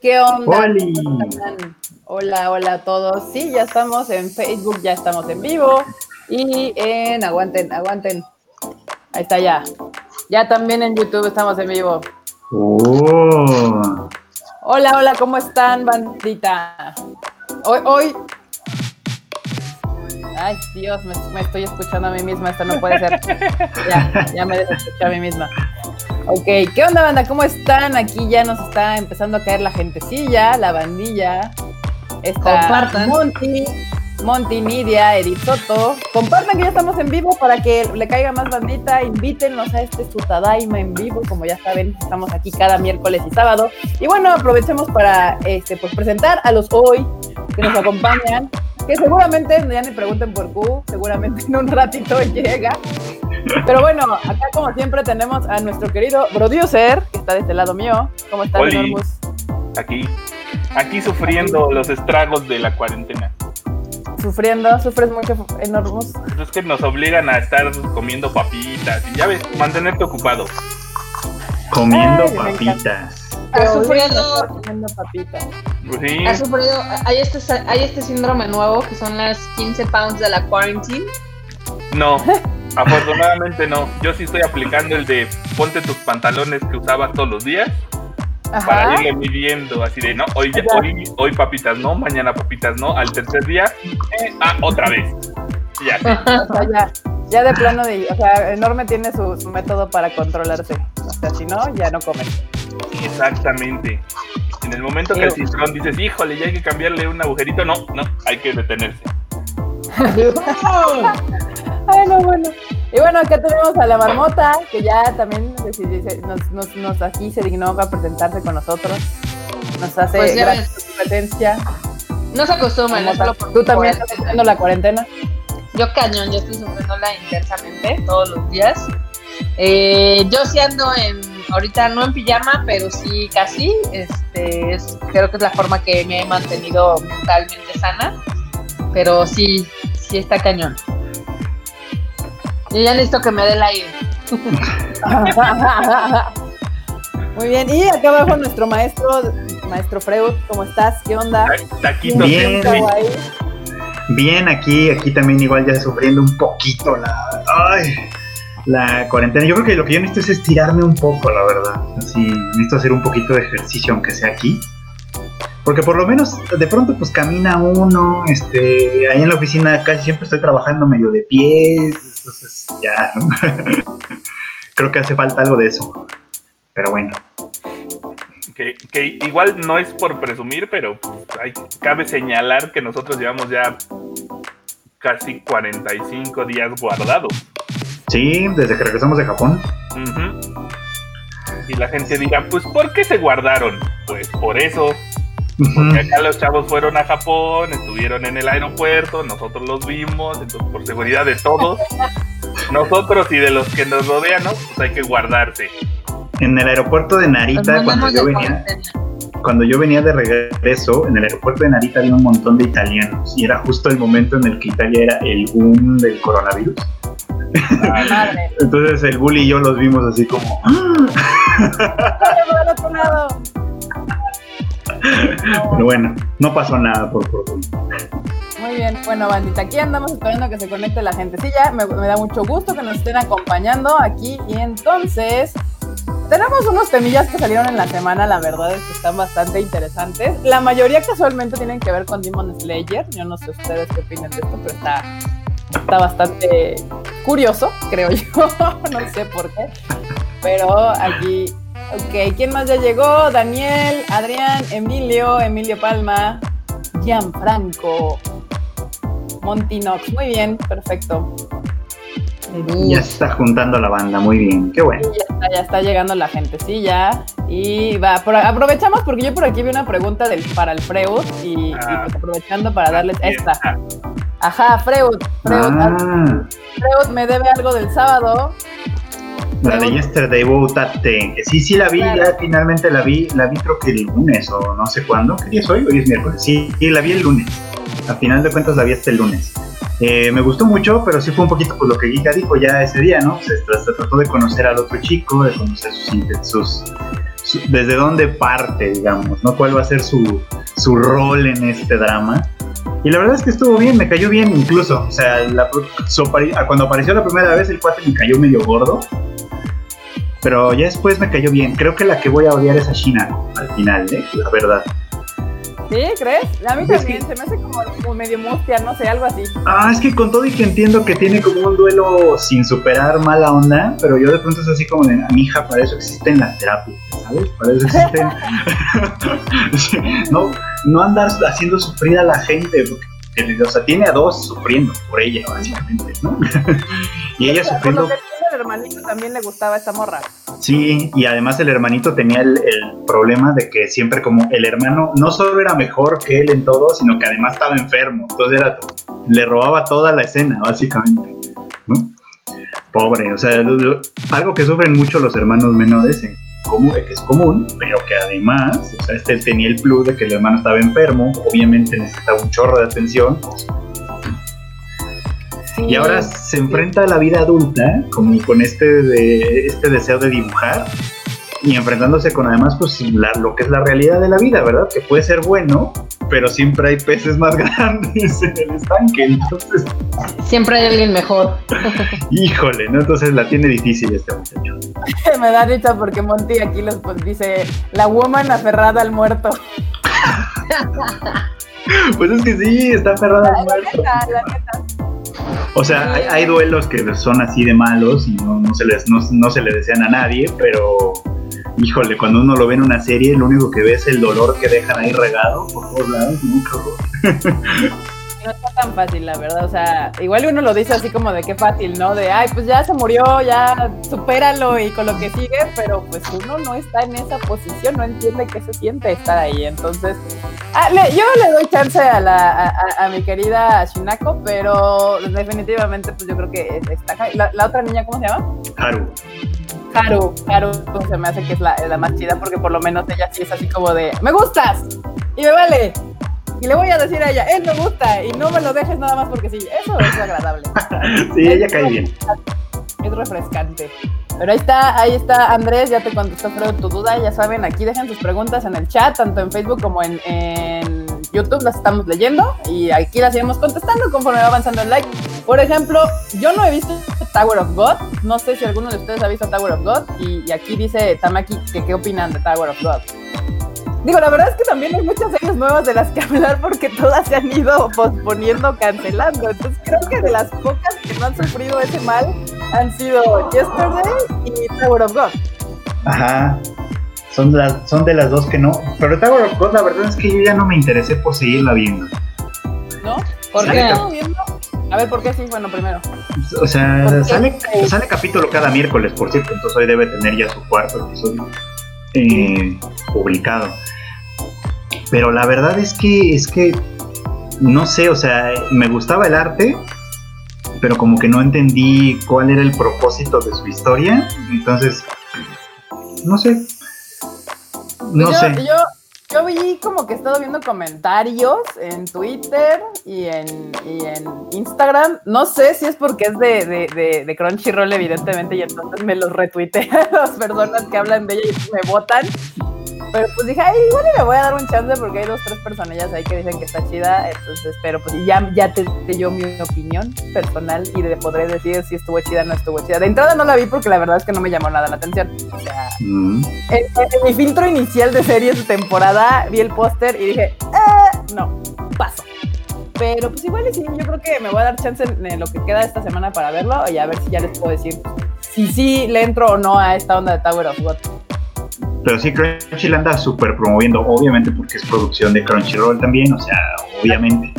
¿Qué onda? Hola, hola a todos. Sí, ya estamos en Facebook, ya estamos en vivo. Y en Aguanten, aguanten. Ahí está ya. Ya también en YouTube estamos en vivo. ¡Oh! Hola, hola, ¿cómo están, bandita? Hoy, hoy. Ay, Dios, me, me estoy escuchando a mí misma, esto no puede ser. Ya, ya me escuché a mí misma. Ok, ¿qué onda, banda? ¿Cómo están? Aquí ya nos está empezando a caer la gentecilla, la bandilla. Está Compartan. Monty, Monty, Nidia, Edith Soto. Compartan que ya estamos en vivo para que le caiga más bandita. Invítennos a este su Tadaima en vivo. Como ya saben, estamos aquí cada miércoles y sábado. Y bueno, aprovechemos para este, pues, presentar a los hoy que nos acompañan. Que seguramente, ya ni pregunten por Q, seguramente en un ratito llega. Pero bueno, acá como siempre tenemos a nuestro querido producer, que está de este lado mío. ¿Cómo estás, Oli. Enormus? Aquí, aquí sufriendo los estragos de la cuarentena. Sufriendo, sufres mucho, Enormus. Pues Es que nos obligan a estar comiendo papitas y ya ves, mantenerte ocupado. Comiendo Ay, papitas. Ha sufrido, comiendo papitas. Pues sí, ha sufrido, hay este, hay este síndrome nuevo que son las 15 pounds de la quarantine. no, afortunadamente no. Yo sí estoy aplicando el de ponte tus pantalones que usabas todos los días para irle midiendo así de no, hoy, ya- hoy, hoy papitas no, mañana papitas no, al tercer día, eh, ah, otra vez. Y así. O sea, ya, ya de plano de, o sea, enorme tiene su, su método para controlarse. O sea, si no, ya no comen. Exactamente. En el momento que el cinturón dices, híjole, ya hay que cambiarle un agujerito, no, no, hay que detenerse. Ay, no, bueno. Y bueno, acá tenemos a la marmota, que ya también nos, nos, nos aquí se dignó a presentarse con nosotros. Nos hace Pues su presencia. No se acostumbran, es solo por Tú también estás sufriendo la cuarentena. Yo cañón, yo estoy sufriéndola intensamente todos los días. Eh, yo sí ando en, ahorita no en pijama, pero sí casi. Este, es, creo que es la forma que me he mantenido mentalmente sana. Pero sí, sí está cañón. Yo ya necesito que me dé el aire. Muy bien, y acá abajo nuestro maestro, maestro Freud, ¿cómo estás? ¿Qué onda? Taquito Bien. Bien, aquí, aquí también igual ya sufriendo un poquito la, ay, la cuarentena. Yo creo que lo que yo necesito es estirarme un poco, la verdad. Así, necesito hacer un poquito de ejercicio, aunque sea aquí. Porque por lo menos de pronto pues camina uno, este, ahí en la oficina casi siempre estoy trabajando medio de pies, entonces ya, creo que hace falta algo de eso. Pero bueno, Que, que igual no es por presumir, pero pues, hay- cabe señalar que nosotros llevamos ya casi 45 días guardados. sí, desde que regresamos de Japón. Y la gente dirá, pues ¿por qué se guardaron? Pues por eso. Porque acá los chavos fueron a Japón, estuvieron en el aeropuerto, nosotros los vimos, entonces por seguridad de todos, nosotros y de los que nos rodean, ¿no? Pues hay que guardarse. En el aeropuerto de Narita, cuando yo venía, cuando yo venía de regreso, en el aeropuerto de Narita había un montón de italianos y era justo el momento en el que Italia era el boom del coronavirus. Entonces el bully y yo los vimos así como, pero bueno, no pasó nada por fortuna. Muy bien, bueno, bandita, aquí andamos esperando que se conecte la gente. Sí, ya me, me da mucho gusto que nos estén acompañando aquí. Y entonces, tenemos unos temillas que salieron en la semana, la verdad es que están bastante interesantes. La mayoría casualmente tienen que ver con Demon Slayer. Yo no sé ustedes qué opinan de esto, pero está, está bastante curioso, creo yo. no sé por qué. Pero aquí, ok, ¿quién más ya llegó? Daniel, Adrián, Emilio, Emilio Palma, Gianfranco, Montinox. Muy bien, perfecto. Ya se está juntando la banda, muy bien, qué bueno. Ya está, ya está llegando la gentecilla. Y va, por- aprovechamos porque yo por aquí vi una pregunta del, para el Freud y, y Ah. pues aprovechando para darles Así esta. está. Ajá, Freud, Freud, Ah, Freud me debe algo del sábado. La de Yesterday que sí, sí la vi, Claro. ya finalmente la vi, la vi creo que el lunes o no sé cuándo. ¿Qué día es hoy? Hoy es miércoles. Sí, sí, la vi el lunes. A final de cuentas la vi el lunes. Eh, me gustó mucho, pero sí fue un poquito pues, lo que Giga dijo ya ese día, ¿no? Se, tra- se trató de conocer al otro chico, de conocer sus, inte- sus, sus su- desde dónde parte, digamos, ¿no? ¿Cuál va a ser su, su rol en este drama? Y la verdad es que estuvo bien, me cayó bien incluso. O sea, la- cuando apareció la primera vez el cuate me cayó medio gordo. Pero ya después me cayó bien. Creo que la que voy a odiar es a China al final, ¿eh? La verdad. ¿Sí? ¿Crees? A mí Es también, que- se me hace como, como medio mustia, no sé, algo así. Ah, es que con todo y que entiendo que tiene como un duelo sin superar mala onda, pero yo de pronto es así como de, mi hija, para eso existen las terapias, ¿sabes? Para eso existen... No, no andar haciendo sufrir a la gente, porque, o sea, tiene a dos sufriendo por ella, básicamente, ¿no? y ella sufriendo... el hermanito también le gustaba esta morra. Sí, y además el hermanito tenía el, el problema de que siempre como el hermano no solo era mejor que él en todo, sino que además estaba enfermo. Entonces era, le robaba toda la escena, básicamente. ¿no? Pobre, o sea, algo que sufren mucho los hermanos menores, en común, que es común, pero que además, o sea, este tenía el plus de que el hermano estaba enfermo, obviamente necesitaba un chorro de atención, Sí. y ahora se enfrenta a la vida adulta como con este de este deseo de dibujar y enfrentándose con además pues la- lo que es la realidad de la vida, ¿verdad? Que puede ser bueno, pero siempre hay peces más grandes en el estanque, entonces, Siempre hay alguien mejor. híjole, ¿no? Entonces la tiene difícil este muchacho. me da risa porque Monty aquí los pues, dice la woman aferrada al muerto. Pues es que sí, está aferrada al La muerto. neta, la neta. O sea, hay, duelos que son así de malos y no, no se les, no, no se le desean a nadie, pero híjole, cuando uno lo ve en una serie, lo único que ve es el dolor que dejan ahí regado por todos lados. ¿no? No está tan fácil, la verdad. O sea, igual uno lo dice así como de qué fácil, ¿no? De, ay, pues ya se murió, ya supéralo y con lo que sigue, pero pues uno no está en esa posición, no entiende qué se siente estar ahí. Entonces, ah, le- yo le doy chance a, la, a, mi querida Shinako, pero definitivamente, pues yo creo que es- está. La, la otra niña, ¿cómo se llama? Haru. Haru. Haru se me hace que es la, la más chida porque por lo menos ella sí es así como de, me gustas y me vale. Y le voy a decir a ella, él me gusta y no me lo dejes nada más porque sí. Eso es agradable. Sí, ella cae bien. Es refrescante. Pero ahí está, ahí está Andrés, ya te contestó Fredo tu duda, ya saben, aquí dejen sus preguntas en el chat, tanto en Facebook como en, en YouTube, las estamos leyendo y aquí las iremos contestando conforme va avanzando el like. Por ejemplo, yo no he visto Tower of God, no sé si alguno de ustedes ha visto Tower of God y, y aquí dice Tamaki que qué opinan de Tower of God. Digo, la verdad es que también hay muchas series nuevas de las que hablar porque todas se han ido posponiendo, cancelando. Entonces creo que de las pocas que no han sufrido ese mal han sido Yesterday y Tower of God. Ajá. Son, las, son de las dos que no. Pero Tower of God, la verdad es que yo ya no me interesé por seguirla viendo. ¿No? ¿Por qué? claro. ¿Estamos viendo? A ver, ¿por qué sí? Bueno, primero. O sea, sale, sale capítulo cada miércoles, por cierto. Entonces hoy debe tener ya su cuarto episodio eh, publicado. Pero la verdad es que es que no sé, o sea, me gustaba el arte, pero como que no entendí cuál era el propósito de su historia. Entonces, no sé. No yo, sé. Yo, yo vi como que he estado viendo comentarios en Twitter y en, y en Instagram. No sé si es porque es de, de, de, de Crunchyroll, evidentemente, y entonces me los retuitean las personas que hablan de ella y me votan. Pero pues dije, ay, igual le voy a dar un chance porque hay dos, tres personillas ahí que dicen que está chida. Entonces, pero pues ya, ya te te yo mi opinión personal y le podré decir si estuvo chida o no estuvo chida. De entrada no la vi porque la verdad es que no me llamó nada la atención. O sea, Mm. en, en mi filtro inicial de series de temporada vi el póster y dije, "Ah, no, paso. Pero pues igual y sí, yo creo que me voy a dar chance en, en lo que queda esta semana para verlo y a ver si ya les puedo decir si sí le entro o no a esta onda de Tower of God. Pero sí, Crunchyroll anda súper promoviendo, obviamente porque es producción de Crunchyroll también, o sea, obviamente.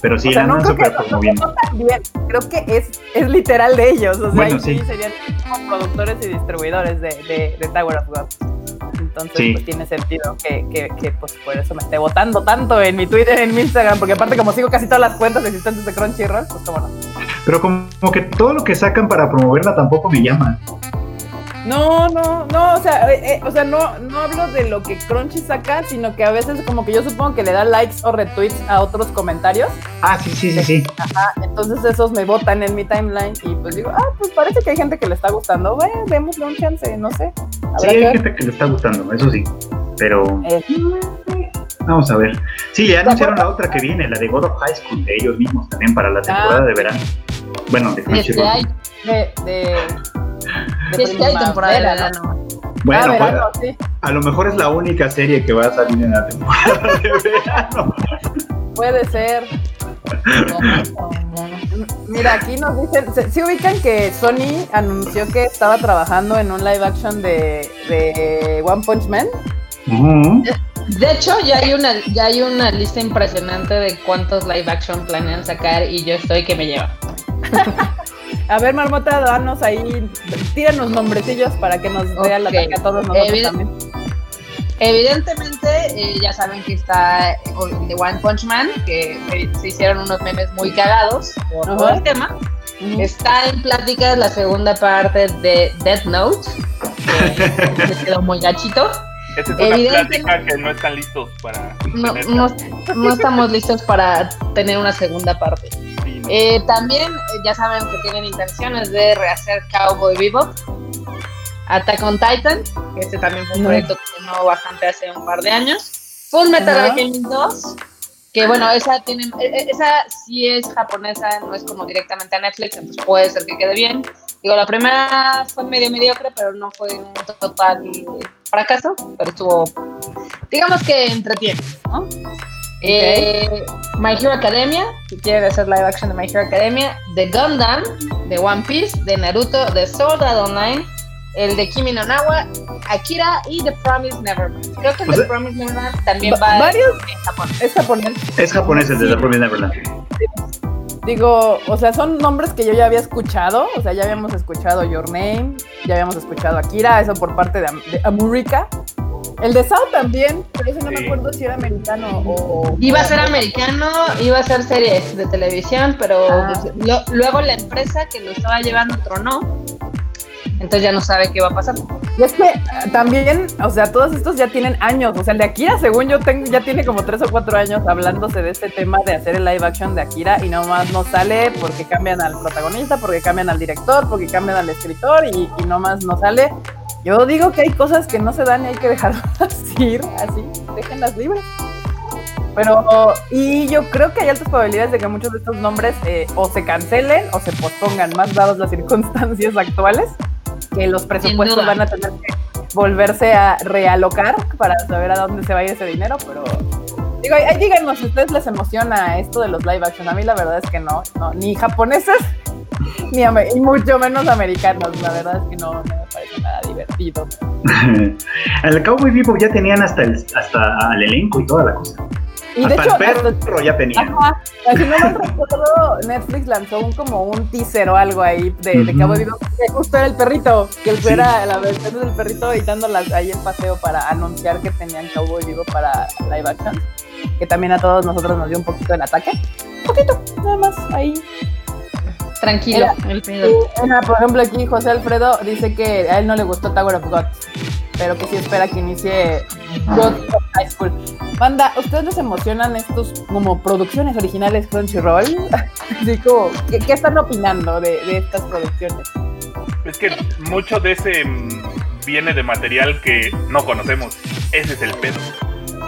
Pero sí, o sea, la no andan que súper no, promoviendo. no creo que es, es literal de ellos, o sea, Bueno, sí. serían como productores y distribuidores de, de, de Tower of God. Entonces, Sí. pues tiene sentido que, que, que, pues por eso me esté votando tanto en mi Twitter, en mi Instagram, porque aparte como sigo casi todas las cuentas existentes de Crunchyroll, pues cómo no. Pero como que todo lo que sacan para promoverla tampoco me llama. No, no, no, o sea, eh, eh, o sea, no, no hablo de lo que Crunchy saca, sino que a veces como que yo supongo que le da likes o retweets a otros comentarios. Ah, sí, sí, sí, sí. Ajá, entonces esos me votan en mi timeline y pues digo, ah, pues parece que hay gente que le está gustando, bueno, démosle un chance, no sé. Sí, hay gente que le está gustando, eso sí. Pero Eh, vamos a ver. Sí, ya anunciaron la otra que viene, la de God of High School, de ellos mismos también para la temporada Ah. de verano. Bueno, de Crunchyroll. De, de, si es que hay temporada de verano. ¿no? Bueno, ah, pues, sí, a lo mejor es la única serie que va a salir en la temporada de verano. puede ser. Mira, aquí nos dicen, ¿se, sí ubican que Sony anunció que estaba trabajando en un live action de, de One Punch Man? De hecho, ya hay una ya hay una lista impresionante de cuántos live action planean sacar y yo estoy que me lleva. A ver, Marmota, danos ahí, tíranos nombrecillos para que nos vea la Ok. ataque a todos nosotros Evident- también. Evidentemente, eh, ya saben que está el de One Punch Man, que eh, se hicieron unos memes muy cagados por todo el tema. Está en pláticas la segunda parte de Death Note, que me quedó muy gachito. Esa es una plática que no están listos para No, tenerla. no, no estamos listos para tener una segunda parte. No. Eh, también eh, ya saben que tienen intenciones de rehacer Cowboy Bebop, Attack on Titan, que este también fue un No. proyecto que sonó bastante hace un par de años, Full Metal Ajá. Alchemist 2, que bueno, esa tiene, eh, eh, esa sí es japonesa, no es como directamente a Netflix, entonces puede ser que quede bien. Digo, la primera fue medio mediocre, pero no fue un total fracaso, pero estuvo, digamos que entretiene, ¿no? Eh, My Hero Academia, si quieren hacer live action de My Hero Academia, de Gundam, de One Piece, de Naruto, de Sword Art Online, el de Kimi no Nawa, Akira y The Promise Neverland. Creo que el O de sea, Promise Neverland también va- va varios- en Japón. Es japonés. Es japonés el de The Promised Neverland. Digo, o sea, son nombres que yo ya había escuchado. O sea, ya habíamos escuchado Your Name, ya habíamos escuchado Akira, eso por parte de, Am- de Amurika. El de Sao también, pero ese no me acuerdo si era americano o. Iba a ser americano, iba a ser serie de televisión, pero Ah. pues, lo- luego la empresa que lo estaba llevando tronó. Entonces ya no sabe qué va a pasar. Y es que eh, también, o sea, todos estos ya tienen años. O sea, el de Akira, según yo tengo, ya tiene como tres o cuatro años hablándose de este tema de hacer el live action de Akira y nomás no sale porque cambian al protagonista, porque cambian al director, porque cambian al escritor y, y nomás no sale. Yo digo que hay cosas que no se dan y hay que dejarlas ir así, déjenlas libres. Pero, y yo creo que hay altas probabilidades de que muchos de estos nombres eh, o se cancelen o se pospongan, más dadas las circunstancias actuales, que los presupuestos van a tener que volverse a realocar para saber a dónde se va a ir ese dinero, pero digo, ahí, ahí díganos si a ustedes les emociona esto de los live action. A mí la verdad es que no, no ni japoneses, ni y mucho menos americanos. La verdad es que no, no me parece nada divertido. el Cowboy Bebop ya tenían hasta el, hasta al elenco y toda la cosa. Y de hecho, el perro hasta- ya tenían. Ajá, si no mal recuerdo, Netflix lanzó un como un teaser o algo ahí de, de Ujú. Cowboy Bebop, que justo era el perrito, que él Sí. era la versión del perrito editando las- ahí el paseo para anunciar que tenían Cowboy Bebop para live action, que también a todos nosotros nos dio un poquito el ataque, un poquito, nada más, ahí. Tranquilo, Era- el pedo. Una, por ejemplo, aquí José Alfredo dice que a él no le gustó Tower of God, pero que sí espera que inicie God of High School. Banda, ¿ustedes les emocionan estos como producciones originales Crunchyroll? Así como, ¿qué, qué están opinando de, de estas producciones? Es que mucho de ese mm, viene de material que no conocemos. Ese es el pedo.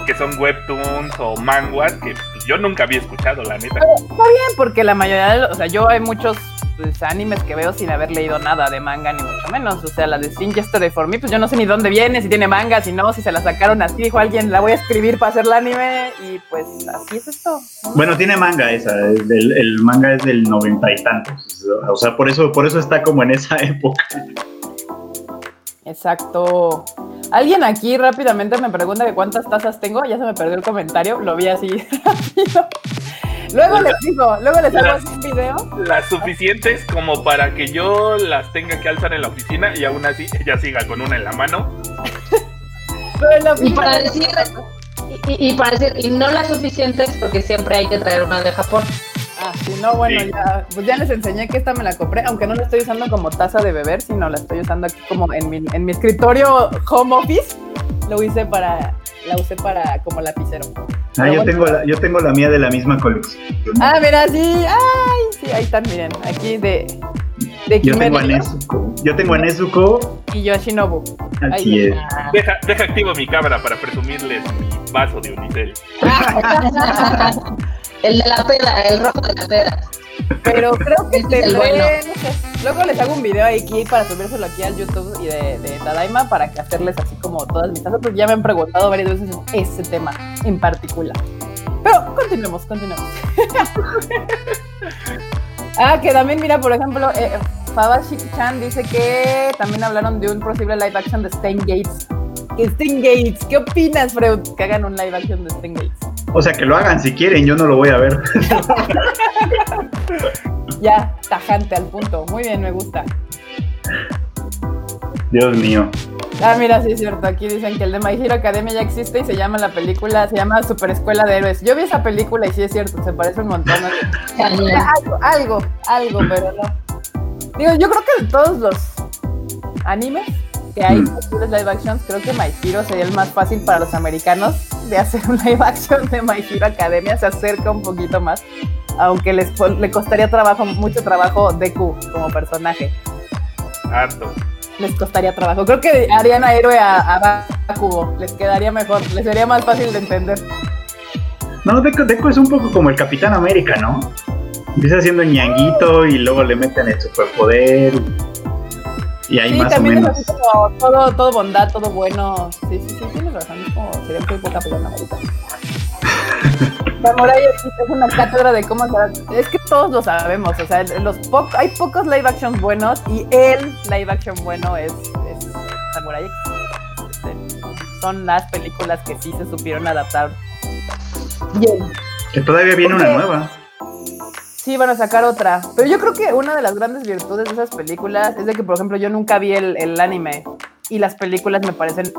Que son webtoons o manguas que pues, yo nunca había escuchado, la neta. Bien, porque la mayoría, de los- o sea, yo hay muchos pues, animes que veo sin haber leído nada de manga, ni mucho menos. O sea, la de Sing Yesterday for Me, pues yo no sé ni dónde viene, si tiene manga, si no, si se la sacaron así, dijo alguien, la voy a escribir para hacer el anime, y pues así es esto. ¿no? Bueno, tiene manga esa, el manga es del noventa y tantos. O sea, por eso, por eso está como en esa época. Exacto. Alguien aquí rápidamente me pregunta que cuántas tazas tengo. Ya se me perdió el comentario. Lo vi así rápido. Luego les digo, luego les hago así un video. Las suficientes como para que yo las tenga que alzar en la oficina y aún así ella siga con una en la mano. Pero en la Y para decir, y para decir, y no las suficientes porque siempre hay que traer una de Japón. Ah. Si no, bueno, Sí. ya, pues ya les enseñé que esta me la compré, aunque no la estoy usando como taza de beber, sino la estoy usando aquí como en mi, en mi escritorio home office. Lo hice para, la usé para como lapicero. Ah, yo bueno. tengo, la, yo tengo la mía de la misma colección. Ah, mira, sí, ay, sí, ahí están, miren, aquí de, de Yo tengo a Nezuko. Yo tengo a Nezuko. y Yoshinobu. Así Ahí es. Deja, deja activo mi cámara para presumirles mi vaso de Unicel. el de la peda, el rojo de la peda. Pero creo que es el bueno. no sé, luego les hago un video aquí para subírselo aquí al YouTube y de, de Tadaima para que hacerles así como todas mis tazas, porque ya me han preguntado varias veces ese tema en particular. Pero continuemos, continuemos. ah, que también, mira, por ejemplo, eh, Fabashi-chan dice que también hablaron de un posible live action de Stain Gates. Que Gates, ¿qué opinas, Freud? Que hagan un live action de Stain Gates. O sea, que lo hagan si quieren, yo no lo voy a ver. Ya, tajante al punto. Muy bien, me gusta. Dios mío. Ah, mira, sí es cierto. Aquí dicen que el de My Hero Academia ya existe y se llama la película, se llama Super Escuela de Héroes. Yo vi esa película y sí es cierto, se parece un montón. algo, algo, algo, pero no. Digo, yo creo que de todos los animes que hay Mm. posibles live actions, creo que My Hero sería el más fácil para los americanos de hacer un live action de My Hero Academia. Se acerca un poquito más, aunque les, le costaría trabajo, mucho trabajo Deku como personaje. Harto. les costaría trabajo. Creo que harían a héroe a, a Bakugo. Les quedaría mejor, les sería más fácil de entender. No, Deco, Deco es un poco como el Capitán América, ¿no? Empieza siendo ñanguito y luego le meten el superpoder. Y ahí sí, más o también menos. es así como todo, todo bondad, todo bueno. Sí, sí, sí, tienes razón. Es como sería muy poca pelea ahorita. Samurai X es una cátedra de cómo Es que todos lo sabemos. O sea, los po- hay pocos live actions buenos y el live action bueno es, es. Este, son las películas que sí se supieron adaptar bien. Que todavía viene una nueva. Sí, van a sacar otra. Pero yo creo que una de las grandes virtudes de esas películas es de que, por ejemplo, yo nunca vi el, el anime y las películas me parecen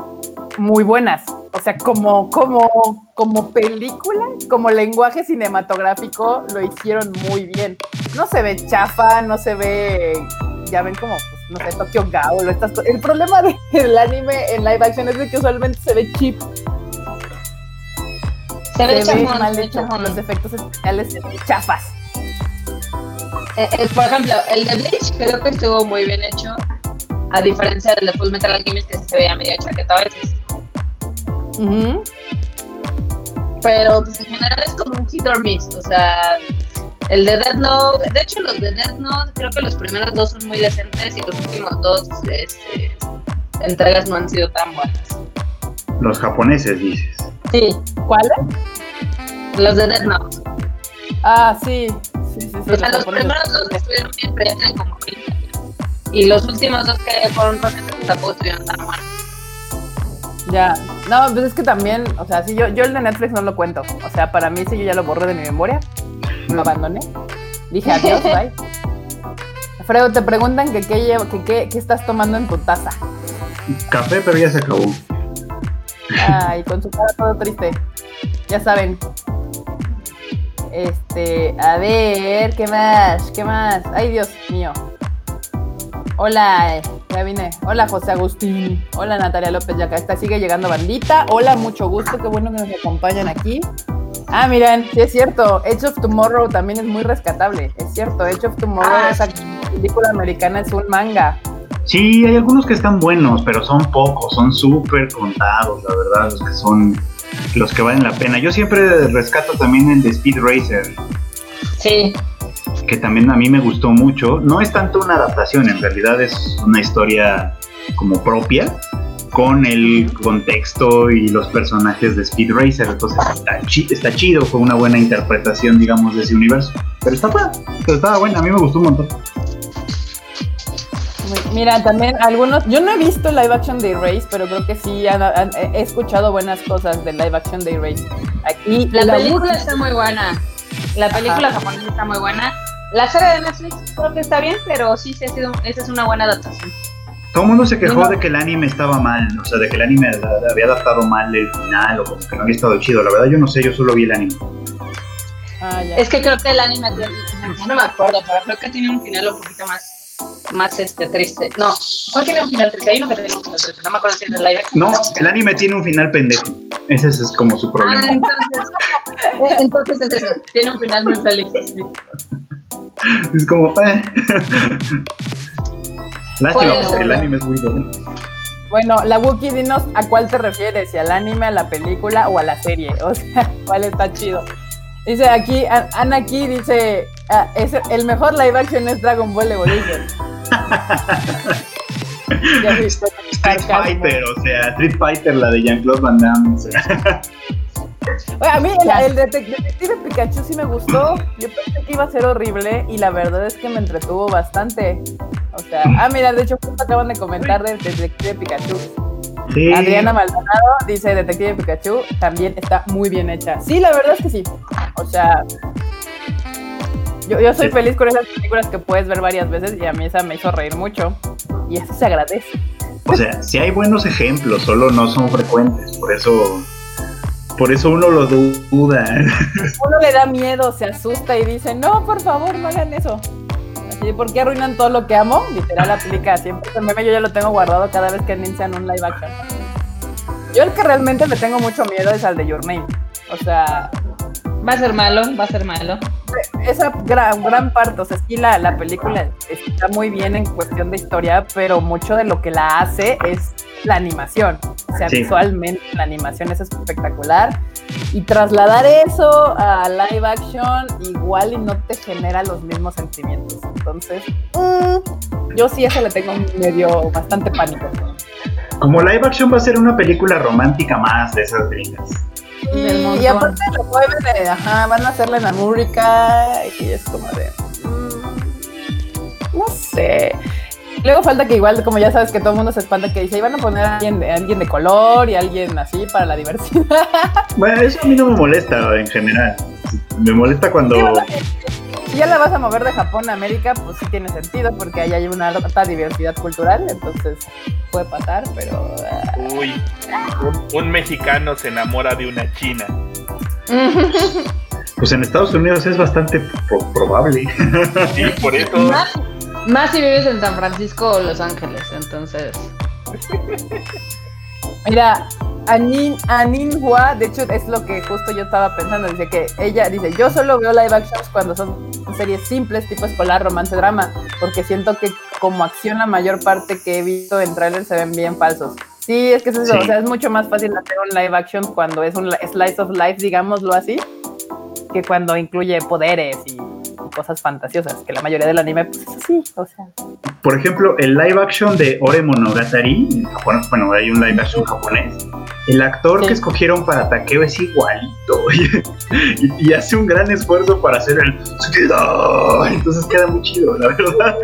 muy buenas. O sea, como, como, como película, como lenguaje cinematográfico, lo hicieron muy bien. No se ve chafa, no se ve, ya ven como, pues, no sé, Tokyo Ghoul estas. El problema de- del anime en live action es de que usualmente se ve cheap, Se ve se ve chafón, mal hecho, los efectos especiales chafas. Eh, eh, por ejemplo, el de Bleach creo que estuvo muy bien hecho. A diferencia del de Full Metal Alchemist que se veía medio chaqueta a veces. Pero pues, en general es como un hit or miss. O sea, el de Death Note, de hecho los de Death Note creo que los primeros dos son muy decentes y los últimos dos este, entregas no han sido tan buenas. Los japoneses, dices. Sí, ¿Cuáles? los de Death Note. Ah, sí. O sea, los primeros dos estuvieron bien, pero ya tienen como 20 años. Y los últimos dos que fueron recientes tampoco estuvieron tan buenos. Ya. No, pues es que también, o sea, sí, yo, yo el de Netflix no lo cuento. O sea, para mí sí, yo ya lo borré de mi memoria. Lo abandoné. Dije adiós, bye. Fredo, te preguntan que qué, llevo- que qué, qué estás tomando en tu taza. Café, pero ya se acabó. Ay, con su cara todo triste. Ya saben. Este, a ver, ¿qué más? ¿Qué más? Ay, Dios mío. Hola, eh, ya vine. Hola, José Agustín. Hola, Natalia López, ya acá está. Sigue llegando bandita. Hola, mucho gusto. Qué bueno que nos acompañan aquí. Ah, miren, sí es cierto. Edge of Tomorrow también es muy rescatable. Es cierto, Edge of Tomorrow, Ah, esa película americana es un manga. Sí, hay algunos que están buenos, pero son pocos, son súper contados, la verdad, los que son los que valen la pena. Yo siempre rescato también el de Speed Racer, Sí, que también a mí me gustó mucho. No es tanto una adaptación, en realidad es una historia como propia, con el contexto y los personajes de Speed Racer. Entonces está, chi- está chido, fue una buena interpretación, digamos, de ese universo. Pero está buena, estaba buena, a mí me gustó un montón. Mira, también algunos, yo no he visto live action de Erase, pero creo que sí han- han- he escuchado buenas cosas del live action de Erase. Aquí la, la película música- está muy buena. La película Ajá. japonesa está muy buena. La serie de Netflix creo que está bien, pero sí, sí ha sido, esa es una buena adaptación. Todo el mundo se quejó No. de que el anime estaba mal, o sea, de que el anime había adaptado mal el final o como que no había estado chido. La verdad, yo no sé, yo solo vi el anime. Ah, ya. Es que creo que el anime, no me acuerdo, pero creo que tiene un final un poquito más, más este, triste. No, ¿cuál tiene un final triste? Hay uno que tiene un final triste, no me acuerdo si es el live. No, el anime tiene un final pendejo. Ese es, como su Ah, problema. entonces, entonces es eso, tiene un final muy feliz. sí. Es como. eh. Lástima, porque el anime es muy bueno. Bueno, la Wookie, dinos a cuál te refieres, si al anime, a la película o a la serie. O sea, cuál está chido. Dice aquí, Ana aquí dice, ah, es, el mejor live action es Dragon Ball Evolution. Street. Fighter, o sea, Street Fighter, la de Jean-Claude Van Damme. o sea. Oye, a mí el, el detec- detective Pikachu sí me gustó. Yo pensé que iba a ser horrible y la verdad es que me entretuvo bastante. O sea, ah, mira, de hecho, justo acaban de comentar de Detective Pikachu. Sí. Adriana Maldonado dice Detective Pikachu también está muy bien hecha. Sí, la verdad es que sí. O sea, yo, yo soy Sí. feliz con esas películas que puedes ver varias veces y a mí esa me hizo reír mucho. Y eso se agradece. O sea, sí hay buenos ejemplos, solo no son frecuentes. Por eso. Por eso uno lo du- duda. Uno le da miedo, se asusta y dice, no, por favor, no hagan eso. Así, ¿por qué arruinan todo lo que amo? Literal aplica siempre. Ese meme yo ya lo tengo guardado cada vez que anuncian un live action. Yo el que realmente le tengo mucho miedo es al de Your Name. O sea, Va a ser malo, va a ser malo. Esa gran, gran parte, o sea, sí la, la película está muy bien en cuestión de historia, pero mucho de lo que la hace es la animación. O sea, Sí. visualmente la animación es espectacular. Y trasladar eso a live action igual y no te genera los mismos sentimientos. Entonces, mm, yo sí a ese le tengo medio bastante pánico. Como live action va a ser una película romántica más de esas gringas. Y, aparte lo mueven de, ajá, van a hacerla en América y es como de, mm, no sé. Luego falta que igual, como ya sabes que todo el mundo se espanta que dice, iban a poner a alguien, de- alguien de color y alguien así para la diversidad. Bueno, eso a mí no me molesta en general. Me molesta cuando. Sí, bueno, Si ya la vas a mover de Japón a América, pues sí tiene sentido porque ahí hay una alta diversidad cultural, entonces puede pasar, pero... ah, Uy, un, un mexicano se enamora de una china. Pues en Estados Unidos es bastante pro- probable. Sí, por eso. más, más si vives en San Francisco o Los Ángeles, entonces. Mira, Anin, Aninhua, de hecho es lo que justo yo estaba pensando, dice que ella dice, yo solo veo live actions cuando son series simples, tipo escolar, romance, drama, porque siento que como acción la mayor parte que he visto en trailers se ven bien falsos. Sí, es que es eso, Sí. o sea, es mucho más fácil hacer un live action cuando es un li- slice of life, digámoslo así, que cuando incluye poderes y, y cosas fantasiosas, que la mayoría del anime, pues es así, o sea. Por ejemplo, el live action de Ore Monogatari, bueno, hay un live action japonés. El actor Sí. que escogieron para Takeo es igualito y, y hace un gran esfuerzo para hacer el. Entonces queda muy chido, la verdad.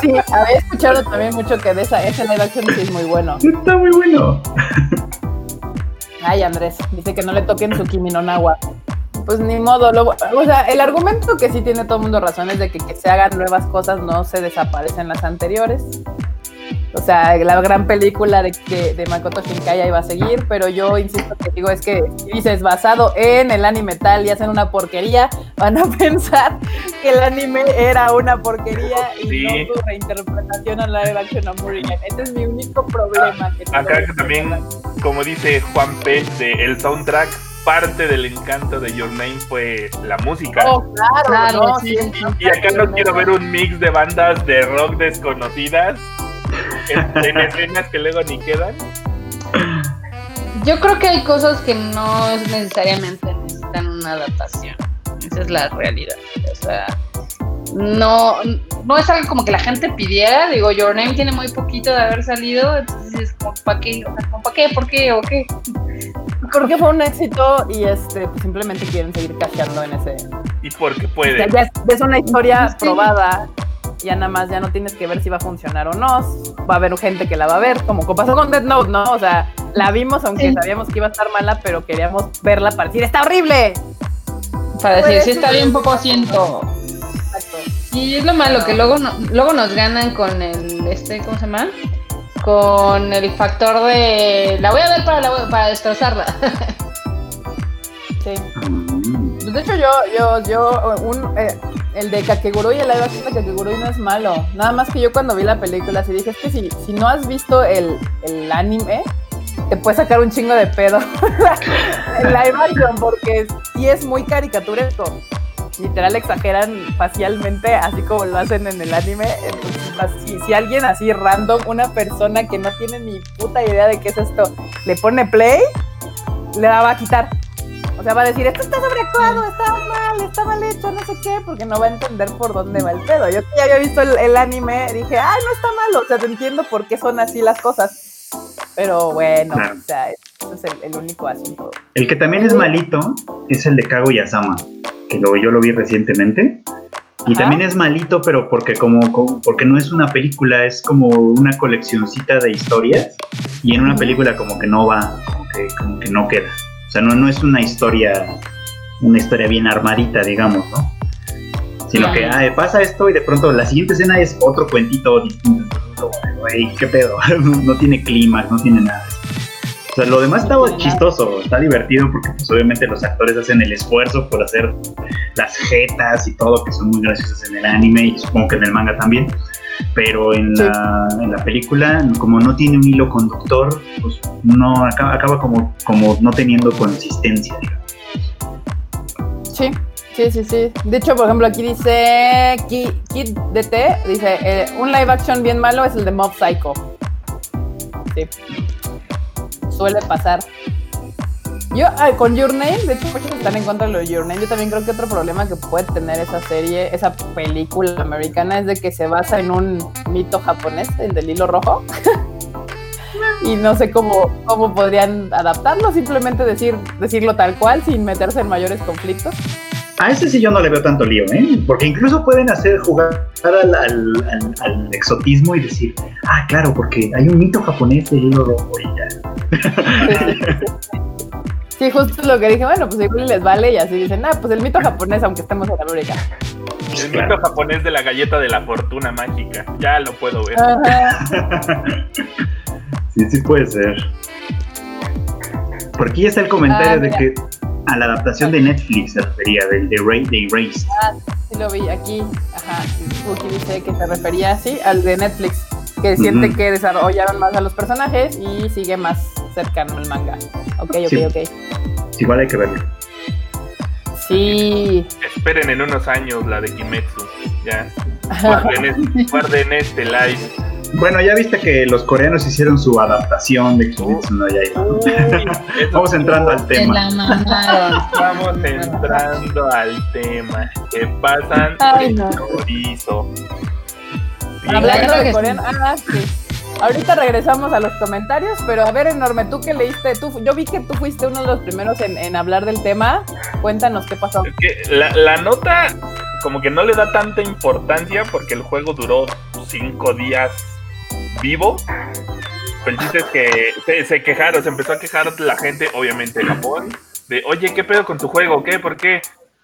Sí, había escuchado también mucho que de esa, ese live action sí es muy bueno. Está muy bueno. Ay, Andrés, dice que no le toquen su Kimi no Nawa. Pues ni modo, lo- o sea, el argumento que sí tiene todo el mundo razón es de que, que se hagan nuevas cosas no se desaparecen las anteriores. O sea, la gran película de que de Makoto Shinkai va a seguir, pero yo insisto que digo es que si dices basado en el anime tal y hacen una porquería, van a pensar que el anime era una porquería y Sí. no su reinterpretación en live action a. Ese es mi único problema. Que tengo Acá con también, como dice Juan P, de el soundtrack, parte del encanto de Your Name fue la música. Oh, claro, Claro, no, sí, sí, sí. Y acá no quiero ver un mix de bandas de rock desconocidas en, en escenas que luego ni quedan. Yo creo que hay cosas que no es necesariamente necesitan una adaptación. Esa es la realidad. O sea, no, no es algo como que la gente pidiera. Digo, Your Name tiene muy poquito de haber salido. Entonces es como, ¿para qué? O sea, como, ¿para qué? ¿Por qué? ¿O qué? Porque fue un éxito y este pues simplemente quieren seguir cacheando en ese. Y porque O sea, puede. ya es, es una historia Sí. probada. Ya nada más, ya no tienes que ver si va a funcionar o no. Va a haber gente que la va a ver, como pasó con Death Note, ¿no? O sea, la vimos aunque Sí. sabíamos que iba a estar mala, pero queríamos verla para decir, ¡está horrible! Para decir, sí está bien poco asiento. Y es lo malo, que luego, no- luego nos ganan con el, este, ¿cómo se llama? Con el factor de, la voy a ver para, la- para destrozarla. Sí. De hecho yo, yo, yo, un, eh, el de Kakegurui, el live action de Kakegurui no es malo. Nada más que yo cuando vi la película así dije, es que si, si no has visto el, el anime, te puede sacar un chingo de pedo en live action, porque sí es muy caricaturesco. Literal exageran facialmente, así como lo hacen en el anime. Entonces, así, si alguien así random, una persona que no tiene ni puta idea de qué es esto, le pone play, le va a quitar. O sea, va a decir, esto está sobreactuado, está mal, está mal hecho, no sé qué, porque no va a entender por dónde va el pedo. Yo ya había visto el, el anime, dije, ay, no está malo, o sea, te entiendo por qué son así las cosas. Pero bueno, Claro. o sea, ese es el, el único asunto. El que también es malito es el de Kaguya-sama, que lo, yo lo vi recientemente. Y Ajá. también es malito, pero porque como, como- porque no es una película, es como una coleccioncita de historias. Y en una película como que no va, como que, como que no queda. O sea, no, no es una historia, una historia bien armadita, digamos, ¿no? Sino que ah, pasa esto y de pronto la siguiente escena es otro cuentito distinto. Entonces, ¿qué pedo? no tiene clima, no tiene nada. O sea, lo demás está chistoso, está divertido porque pues obviamente los actores hacen el esfuerzo por hacer las jetas y todo que son muy graciosas en el anime y supongo que en el manga también. Pero en, Sí. la, en la película, como no tiene un hilo conductor, pues no acaba, acaba como, como no teniendo consistencia. digamos. Sí, sí, sí, sí. De hecho, por ejemplo, aquí dice Ki- Kid DT, dice, eh, un live action bien malo es el de Mob Psycho. Sí. Suele pasar. Yo, con Your Name, de hecho, muchos están en contra de lo de Your Name. Yo también creo que otro problema que puede tener esa serie, esa película americana, es de que se basa en un mito japonés, el del hilo rojo. y no sé cómo, cómo podrían adaptarlo, simplemente decir, decirlo tal cual, sin meterse en mayores conflictos. A ese sí yo no le veo tanto lío, ¿eh? Porque incluso pueden hacer jugar al, al- al- al exotismo y decir, ah, claro, porque hay un mito japonés de hilo rojo y ya. Sí, justo lo que dije, bueno, pues igual les vale y así dicen, ah, pues el mito japonés, aunque estemos en América. Pues, El claro. mito japonés de la galleta de la fortuna mágica. Ya lo puedo ver. Ajá. sí, sí puede ser. Por aquí está el comentario Ah, de que a la adaptación de Netflix se refería, del de Ray de Erased. Sí lo vi aquí, ajá, Wookie dice que se refería así al de Netflix, que siente que desarrollaron más a los personajes y sigue más cercano al manga. Ok, ok, Sí. ok. Igual hay que verlo. Sí. Esperen en unos años la de Kimetsu. Ya. Guarden, es- guarden este live. Bueno, ya viste que los coreanos hicieron su adaptación de Kimetsu no Yaiba. Vamos entrando al tema. Vamos entrando al tema. ¿Qué pasan? Ay, el no. chorizo. Hablando de que coreano, ah, sí. Ahorita regresamos a los comentarios, pero a ver, enorme, tú que leíste, tú, yo vi que tú fuiste uno de los primeros en, en hablar del tema. Cuéntanos qué pasó. Es que la, la nota como que no le da tanta importancia porque el juego duró cinco días vivo. Pero el chiste es que se, quejaron, se empezó a quejar la gente, obviamente de Japón, de oye, ¿qué pedo con tu juego? ¿Qué? ¿Por qué?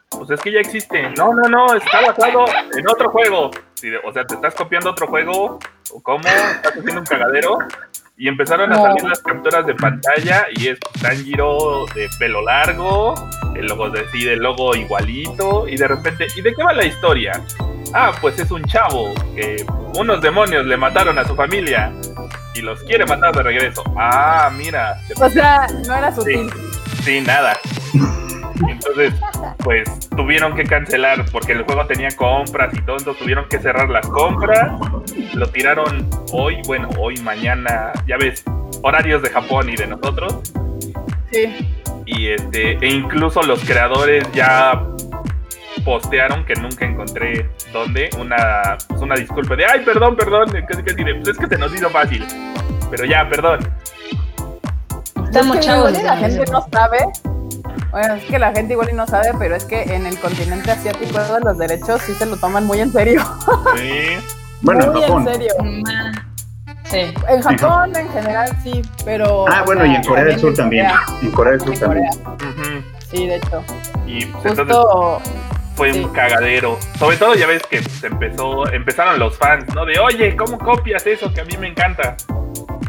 Pues es que ya existe. No, no, no, está basado en otro juego. O sea, te estás copiando otro juego. ¿O cómo? ¿Estás haciendo un cagadero? Y empezaron a salir las capturas de pantalla y es Tanjiro de pelo largo, el logo de sí, el logo igualito, y de repente, ¿y de qué va la historia? Ah, pues es un chavo que unos demonios le mataron a su familia y los quiere matar de regreso. Ah, mira. O sea, no era sutil. Sí, nada. Entonces, pues tuvieron que cancelar porque el juego tenía compras y todo, entonces tuvieron que cerrar las compras. Lo tiraron hoy, bueno, hoy, mañana, ya ves, horarios de Japón y de nosotros. Sí. Y este, e incluso los creadores ya postearon que nunca encontré dónde, una, pues una disculpa de ay perdón, perdón, casi casi de, pues es que se nos hizo fácil. Pero ya, perdón. Estamos Es que chavos. la gente no sabe. Bueno, es que la gente igual y no sabe, pero es que en el continente asiático todos los derechos sí se lo toman muy en serio. Sí. Bueno, en muy Japón. en serio. Ma- Sí. En Japón en general sí, pero. Ah, o bueno, sea, y en Corea del Sur también. En Corea del Sur En también. Sí, de hecho. Y pues, entonces fue sí. un cagadero. Sobre todo ya ves que se empezó, empezaron los fans, ¿no? De oye, ¿cómo copias eso que a mí me encanta?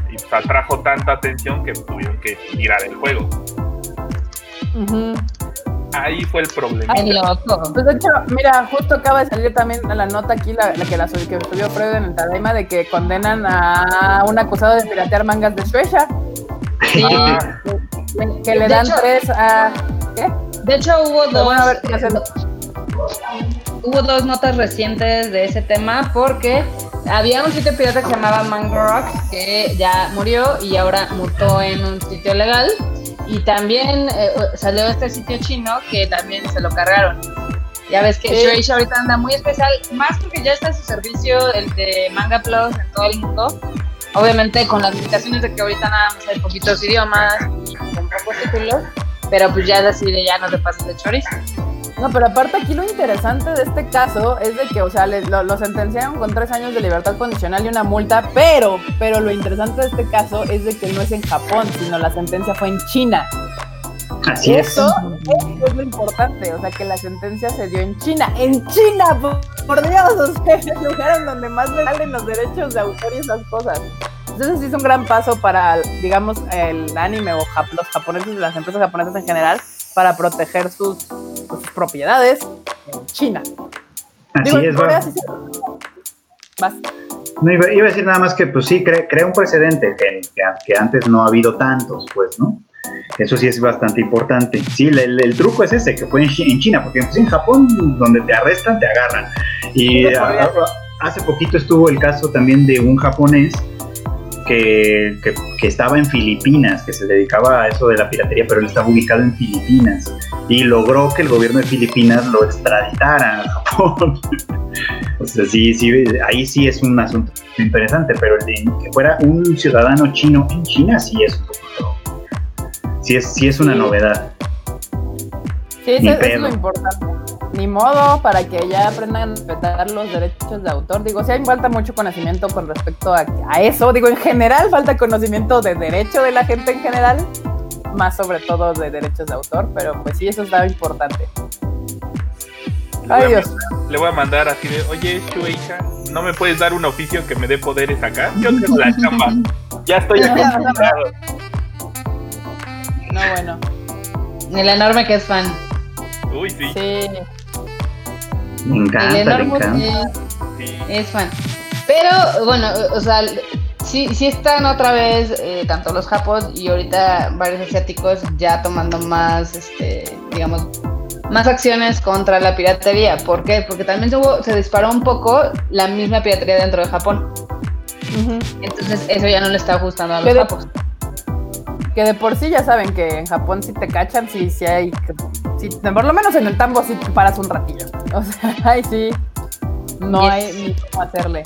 Y pues atrajo tanta atención que tuvieron que tirar el juego. Ahí fue el problema. Ay, loco. Pues de hecho, mira, justo acaba de salir también la nota aquí, la, la que la sub- que subió Freud en el Tadaima, de que condenan a un acusado de piratear mangas de Shueisha, Sí. que, que le De dan hecho- tres a... ¿Qué? De hecho, hubo dos, bueno, a ver, ¿qué hacen? Hubo dos notas recientes de ese tema porque había un sitio pirata que se llamaba Mango Rock que ya murió y ahora mutó en un sitio legal. Y también eh, salió este sitio chino que también se lo cargaron. Ya ves que Sí. Shueisha ahorita anda muy especial, más porque ya está su servicio, el de Manga Plus en todo el mundo. Obviamente con las limitaciones de que ahorita nada más hay poquitos idiomas y con pocos títulos, pero pues ya decide ya no te pases de chorizo. No, pero aparte aquí lo interesante de este caso es de que, o sea, le- lo, lo sentenciaron con tres años de libertad condicional y una multa, pero, pero lo interesante de este caso es de que no es en Japón, sino la sentencia fue en China. Así es. Eso, eso es lo importante, o sea, que la sentencia se dio en China. ¡En China! Por, por Dios, o sea, es el lugar en donde más le salen los derechos de autor y esas cosas. Entonces sí es un gran paso para, digamos, el anime o los japoneses, las empresas japonesas en general, para proteger sus, sus propiedades en China. Así Digo, es, Corea va. sí. Vas. No, iba, iba a decir nada más que, pues sí, cre- crea un precedente que, que, que antes no ha habido tantos, pues, ¿no? Eso sí es bastante importante. Sí, el, el- el truco es ese, que fue en, Chi- en China, porque pues, en Japón, donde te arrestan, te agarran. Y a- hace poquito estuvo el caso también de un japonés que, que- que estaba en Filipinas, que se dedicaba a eso de la piratería, pero él estaba ubicado en Filipinas. Y logró que el gobierno de Filipinas lo extraditara a Japón. o sea, sí, sí, ahí sí es un asunto interesante, pero el de que fuera un ciudadano chino en China sí es un poquito. Sí es, sí es una novedad. Sí, eso, es lo importante. Ni modo, para que ya aprendan a respetar los derechos de autor. Digo, sí hay falta mucho conocimiento con respecto a, a eso. Digo, en general falta conocimiento de derecho de la gente en general, más sobre todo de derechos de autor, pero pues sí, eso está importante. Le Ay, le voy a mandar así de, oye, Shueisha, ¿no me puedes dar un oficio que me dé poderes acá? Yo tengo la chamba. Ya estoy acostumbrado. No, bueno. El enorme que es fan. Uy, sí, Sí. Me el encanta, me enorme encanta. es, es fan. Pero bueno, o sea, sí, sí están otra vez eh, tanto los japos y ahorita varios asiáticos ya tomando más, este, digamos, más acciones contra la piratería. ¿Por qué? Porque también se, hubo- se disparó un poco la misma piratería dentro de Japón. Entonces eso ya no le está gustando a ¿Qué los de- japos. Que de por sí ya saben que en Japón si te cachan, sí, sí hay. sí, por lo menos en el tambo sí te paras un ratillo. O sea, ahí sí. No Yes. hay ni cómo hacerle.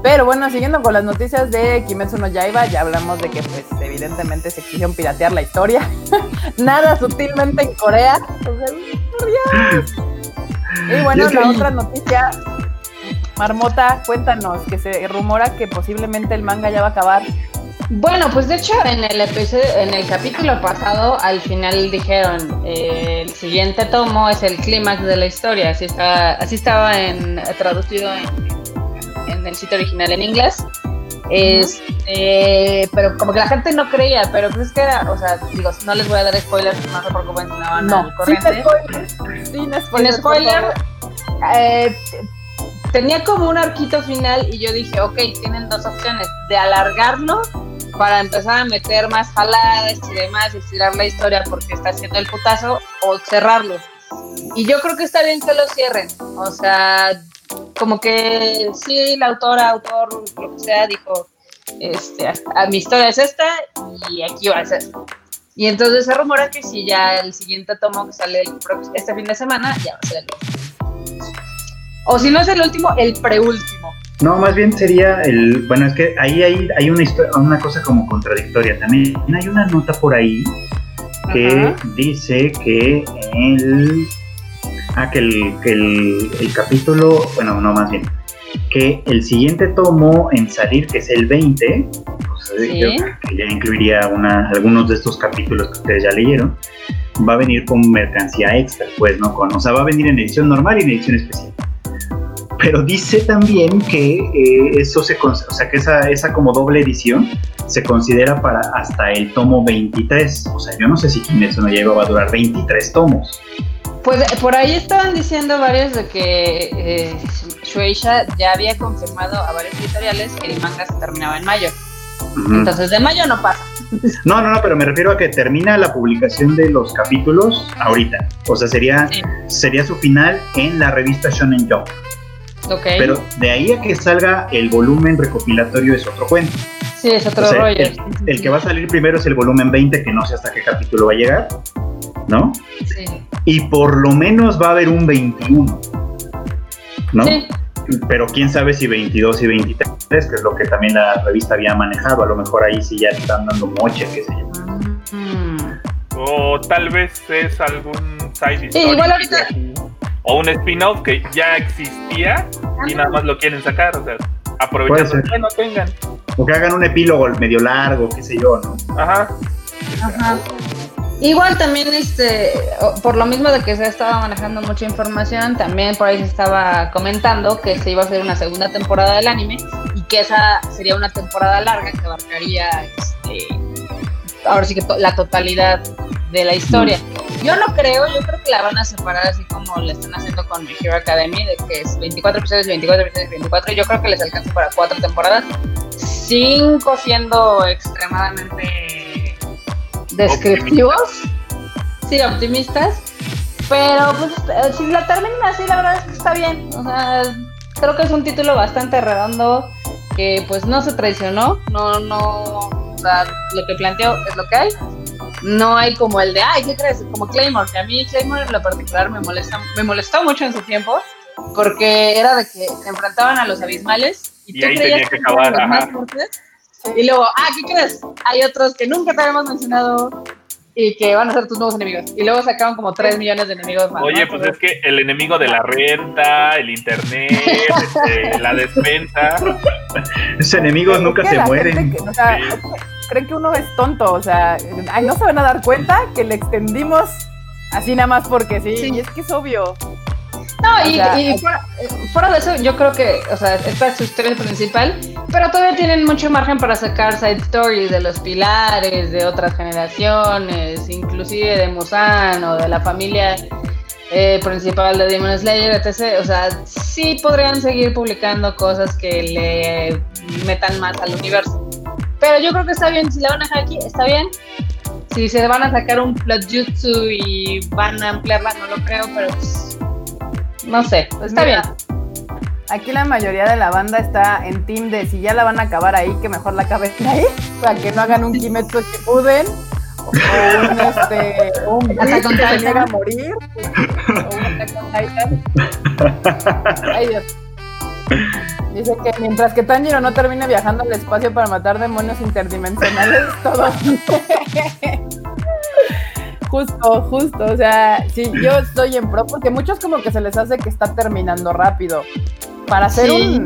Pero bueno, siguiendo con las noticias de Kimetsu no Yaiba, ya hablamos de que pues evidentemente se quisieron piratear la historia. Nada sutilmente en Corea. Y bueno, la otra noticia, Marmota, cuéntanos, que se rumora que posiblemente el manga ya va a acabar. Bueno, pues de hecho en el episodio, en el capítulo pasado, al final dijeron eh, el siguiente tomo es el clímax de la historia, así está, así estaba en, traducido en, en el sitio original en inglés. Este, pero como que la gente no creía, pero pues es que era, o sea, digo, no les voy a dar spoilers, no se preocupen si no van No, al sin spoilers. Sin spoilers. Sin spoiler, eh, tenía como un arquito final y yo dije, ok, tienen dos opciones, de alargarlo para empezar a meter más jaladas y demás, estirar la historia porque está haciendo el putazo, o cerrarlo. Y yo creo que está bien que lo cierren, o sea, como que sí, la autora, autor, lo que sea, dijo, este, hasta- mi historia es esta y aquí va a ser. Y entonces se rumora que si ya el siguiente tomo que sale el este fin de semana, ya va a ser el último. O si no es el último, el preúltimo. No, más bien sería el. Bueno, es que ahí hay, hay una, una cosa como contradictoria. También hay una nota por ahí que Ajá. dice que el. Ah, que el, que el, el capítulo. Bueno, no, más bien. Que el siguiente tomo en salir, que es el 20, pues, Sí. yo creo que ya incluiría una, algunos de estos capítulos que ustedes ya leyeron, va a venir con mercancía extra, pues, ¿no? Con, o sea, va a venir en edición normal y en edición especial pero dice también que eh, eso se o sea que esa, esa como doble edición se considera para hasta el tomo 23 o sea yo no sé si Kimetsu no Yaiba va a durar 23 tomos Pues eh, por ahí estaban diciendo varios de que eh, Shueisha ya había confirmado a varios editoriales que el manga se terminaba en mayo. Entonces de mayo no pasa. No, no, no, pero me refiero a que termina la publicación de los capítulos ahorita. O sea, sería, Sí. sería su final en la revista Shonen Jump. Pero de ahí a que salga el volumen recopilatorio es otro cuento. sí, es otro O sea, rollo. el, el que va a salir primero es el volumen 20, que no sé hasta qué capítulo va a llegar, ¿no? Sí. Y por lo menos va a haber un 21, ¿no? Sí. Pero quién sabe si 22 y 23, que es lo que también la revista había manejado. A lo mejor ahí sí ya están dando moche, qué sé yo. Mm. O tal vez es algún side Sí, story igual ahorita- O un spin-off que ya existía y nada más lo quieren sacar. O sea, aprovechando. Ser. Bueno, tengan. O que hagan un epílogo medio largo, qué sé yo, ¿no? Ajá. Ajá. Igual también, este, por lo mismo de que se estaba manejando mucha información, también por ahí se estaba comentando que se iba a hacer una segunda temporada del anime y que esa sería una temporada larga que abarcaría, este, ahora sí que to- la totalidad de la historia. Yo no creo, yo creo que la van a separar así como le están haciendo con My Hero Academy, de que es 24 episodios, 24 episodios, 24, y yo creo que les alcanza para cuatro temporadas, cinco siendo extremadamente descriptivos, sí, optimistas, pero pues eh, si la terminan así, la verdad es que está bien, o sea, creo que es un título bastante redondo, que pues no se traicionó, no, no, sea, lo que planteó es lo que hay, no hay como el de, ay, ¿qué crees? Como Claymore, que a mí Claymore en lo particular me molesta, me molestó mucho en su tiempo, porque era de que se enfrentaban a los abismales y, Y tú ahí creías tenía que eran acabar, los más ajá. fuertes, y luego, ah, ¿qué crees? Hay otros que nunca te habíamos mencionado y que van a ser tus nuevos enemigos. Y luego sacaban como 3 millones de enemigos más. Oye, ¿no? pues es que el enemigo de la renta, el internet, este, la despensa. Esos enemigos nunca se mueren. que- o sea, creen que uno es tonto, o sea, ay, no se van a dar cuenta que le extendimos así nada más porque sí, Sí. y es que es obvio. No, y, sea, y fuera, eh, fuera de eso, yo creo que, o sea, esta es su historia principal, pero todavía tienen mucho margen para sacar side stories de los pilares, de otras generaciones, inclusive de Musan o de la familia eh, principal de Demon Slayer, etc. O sea, sí podrían seguir publicando cosas que le metan más al universo. Pero yo creo que está bien, si la van a dejar aquí, está bien. Si se van a sacar un plot jutsu y van a ampliarla, no lo creo, pero pues, no sé, está bien. Aquí la mayoría de la banda está en team de si ya la van a acabar ahí, que mejor la acaben ahí, para que no hagan un Kimetsu Shippuden o un este un Attack on que se a morir o un Attack on Titan. Ay Dios. Dice que mientras que Tanjiro no termine viajando al espacio para matar demonios interdimensionales, todo Justo, justo, o sea, sí, yo estoy en pro porque muchos como que se les hace que está terminando rápido. Para hacer Sí.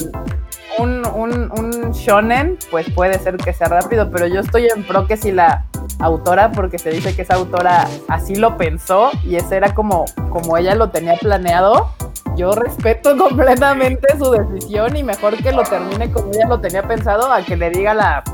un, un, un, un shonen, pues puede ser que sea rápido, pero yo estoy en pro que si la autora, porque se dice que esa autora así lo pensó y ese era como, como ella lo tenía planeado, yo respeto completamente su decisión y mejor que lo termine como ella lo tenía pensado a que le diga la,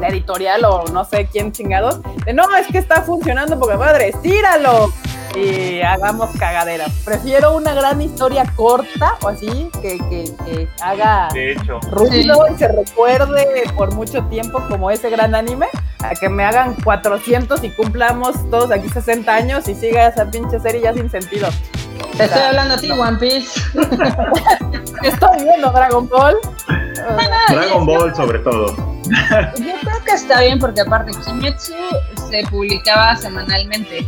la editorial o no sé quién chingados, de no, es que está funcionando porque madre, estíralo y hagamos cagadera. Prefiero una gran historia corta o así que, que, que haga De hecho, ruido y se recuerde por mucho tiempo como ese gran anime, a que me hagan 400 y cumplamos todos aquí 60 años y siga esa pinche serie ya sin sentido. Te estoy hablando a ti, One Piece. Estoy viendo Dragon Ball. Dragon Ball sobre todo. Yo creo que está bien porque aparte Kimetsu se publicaba semanalmente.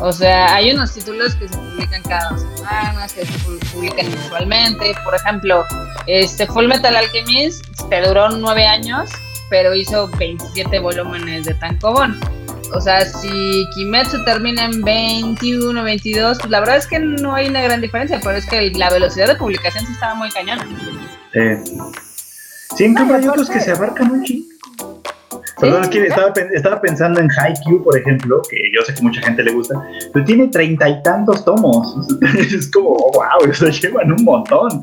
O sea, hay unos títulos que se publican cada dos semanas, que se pu- publican mensualmente. Por ejemplo, este Full Metal Alchemist te duró nueve años, pero hizo 27 volúmenes de tankobon. O sea, si Kimetsu termina en 21, 22, pues la verdad es que no hay una gran diferencia, pero es que la velocidad de publicación sí estaba muy cañona. Sí, en No, aparte- que se abarcan un chingo. Perdón, es que estaba, pen- estaba pensando en Haikyuu, por ejemplo, que yo sé que mucha gente le gusta, pero tiene treinta y tantos tomos. Es como, wow, eso llevan un montón.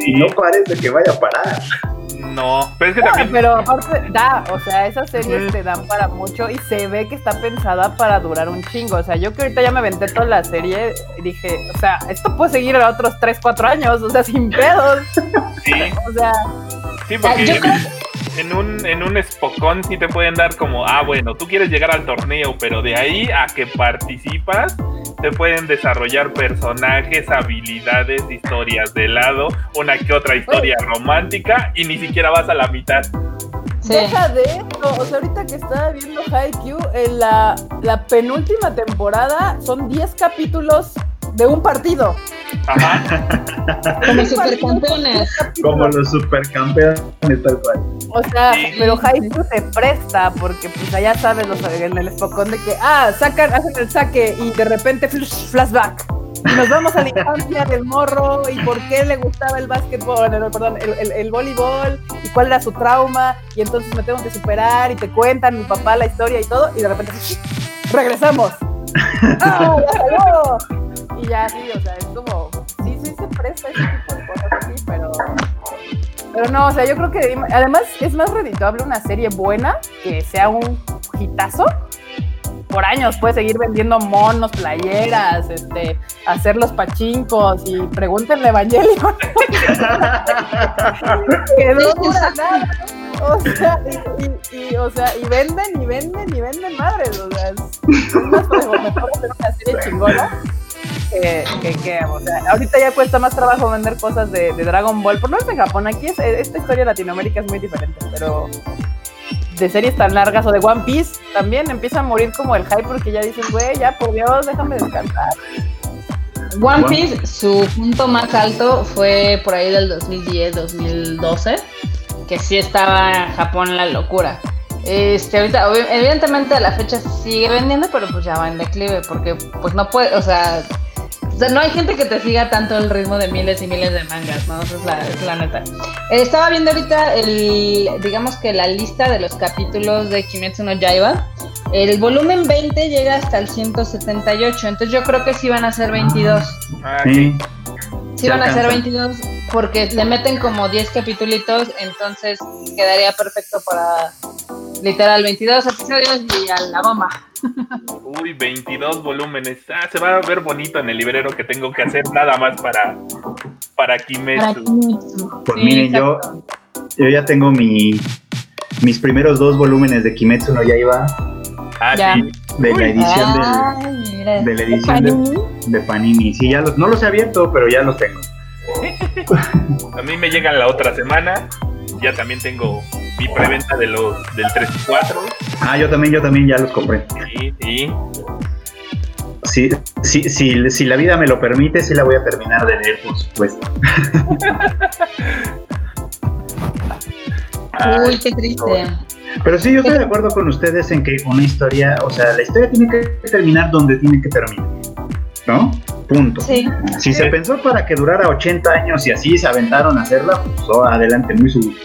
y no parece que vaya a parar. No, pero es que No, también. pero aparte, da, o sea, esas series te dan para mucho y se ve que está pensada para durar un chingo. O sea, yo que ahorita ya me aventé toda la serie y dije, o sea, esto puede seguir a otros 3, 4 años, o sea, sin pedos. Sí, O sea, sí, porque yo creo- en un, en un Spokon sí te pueden dar como, ah, bueno, tú quieres llegar al torneo, pero de ahí a que participas, te pueden desarrollar personajes, habilidades, historias de lado, una que otra historia romántica, y ni siquiera vas a la mitad. Sí. deja de. O sea, ahorita que estaba viendo Haikyuu, en la, la penúltima temporada son 10 capítulos de un partido. Ajá. Como supercampeones. Como los supercampeones, tal cual. O sea, Sí. pero Haikyuu te presta porque pues allá sabes los, en el espocón de que, ah, sacan, hacen el saque y de repente flash- flashback. Y nos vamos a la infancia del morro y por qué le gustaba el básquetbol, no, perdón, el, el- el voleibol y cuál era su trauma y entonces me tengo que superar y te cuentan mi papá la historia y todo y de repente regresamos. ¡Ah, ya salió! Y ya sí, o sea, es como, sí, sí se presta ese tipo de cosas así, pero... Pero no, o sea, yo creo que además es más redituable una serie buena que sea un hitazo. Por años puedes seguir vendiendo monos, playeras, este, hacer los pachincos y pregúntenle a Evangelion. que no dura nada. O sea, y, y- o sea, y venden y venden y venden madres. O sea, es, más mejor, mejor hacer una serie chingona que, que, que, o sea, ahorita ya cuesta más trabajo vender cosas de, de Dragon Ball, por lo menos en Japón, aquí es, esta historia de Latinoamérica es muy diferente, pero de series tan largas o de One Piece también empieza a morir como el hype porque ya dices, güey, ya por Dios, déjame descansar. One Piece, su punto más alto fue por ahí del 2010, 2012, que sí estaba en Japón la locura. Este, ahorita, evidentemente a la fecha sigue vendiendo, pero pues ya va en declive, porque pues no puede, o sea, o sea, no hay gente que te siga tanto el ritmo de miles y miles de mangas, ¿no? Esa es la, es la neta. Eh, estaba viendo ahorita el, digamos que la lista de los capítulos de Kimetsu no Yaiba. El volumen 20 llega hasta el 178, entonces yo creo que sí van a ser 22. Ah, sí. Sí. Van a ser alcanza. 22 porque le meten como 10 capítulos, entonces quedaría perfecto para literal 22 episodios y a la bomba. Uy, 22 volúmenes. Ah, se va a ver bonito en el librero que tengo que hacer nada más para, para Para Kimetsu. Kimetsu. Pues Sí, miren, yo, yo ya tengo mi, mis primeros dos volúmenes de Kimetsu no Yaiba Ah, Ya. sí. de la edición del- Ay, mira. de la edición de, Panini. de Panini. Sí, ya los, no los he abierto, pero ya los tengo. A mí me llegan la otra semana. Ya también tengo mi preventa de los del 3 y 4. Ah, yo también, yo también ya los compré. Sí, sí. Si, si, si, si la vida me lo permite, sí la voy a terminar de leer, por supuesto. Uy, qué triste. Pero sí, yo estoy de acuerdo con ustedes en que una historia, o sea, la historia tiene que terminar donde tiene que terminar. ¿No? Punto. Sí. Si se pensó para que durara 80 años y así se aventaron a hacerla, pues oh, adelante, muy seguro.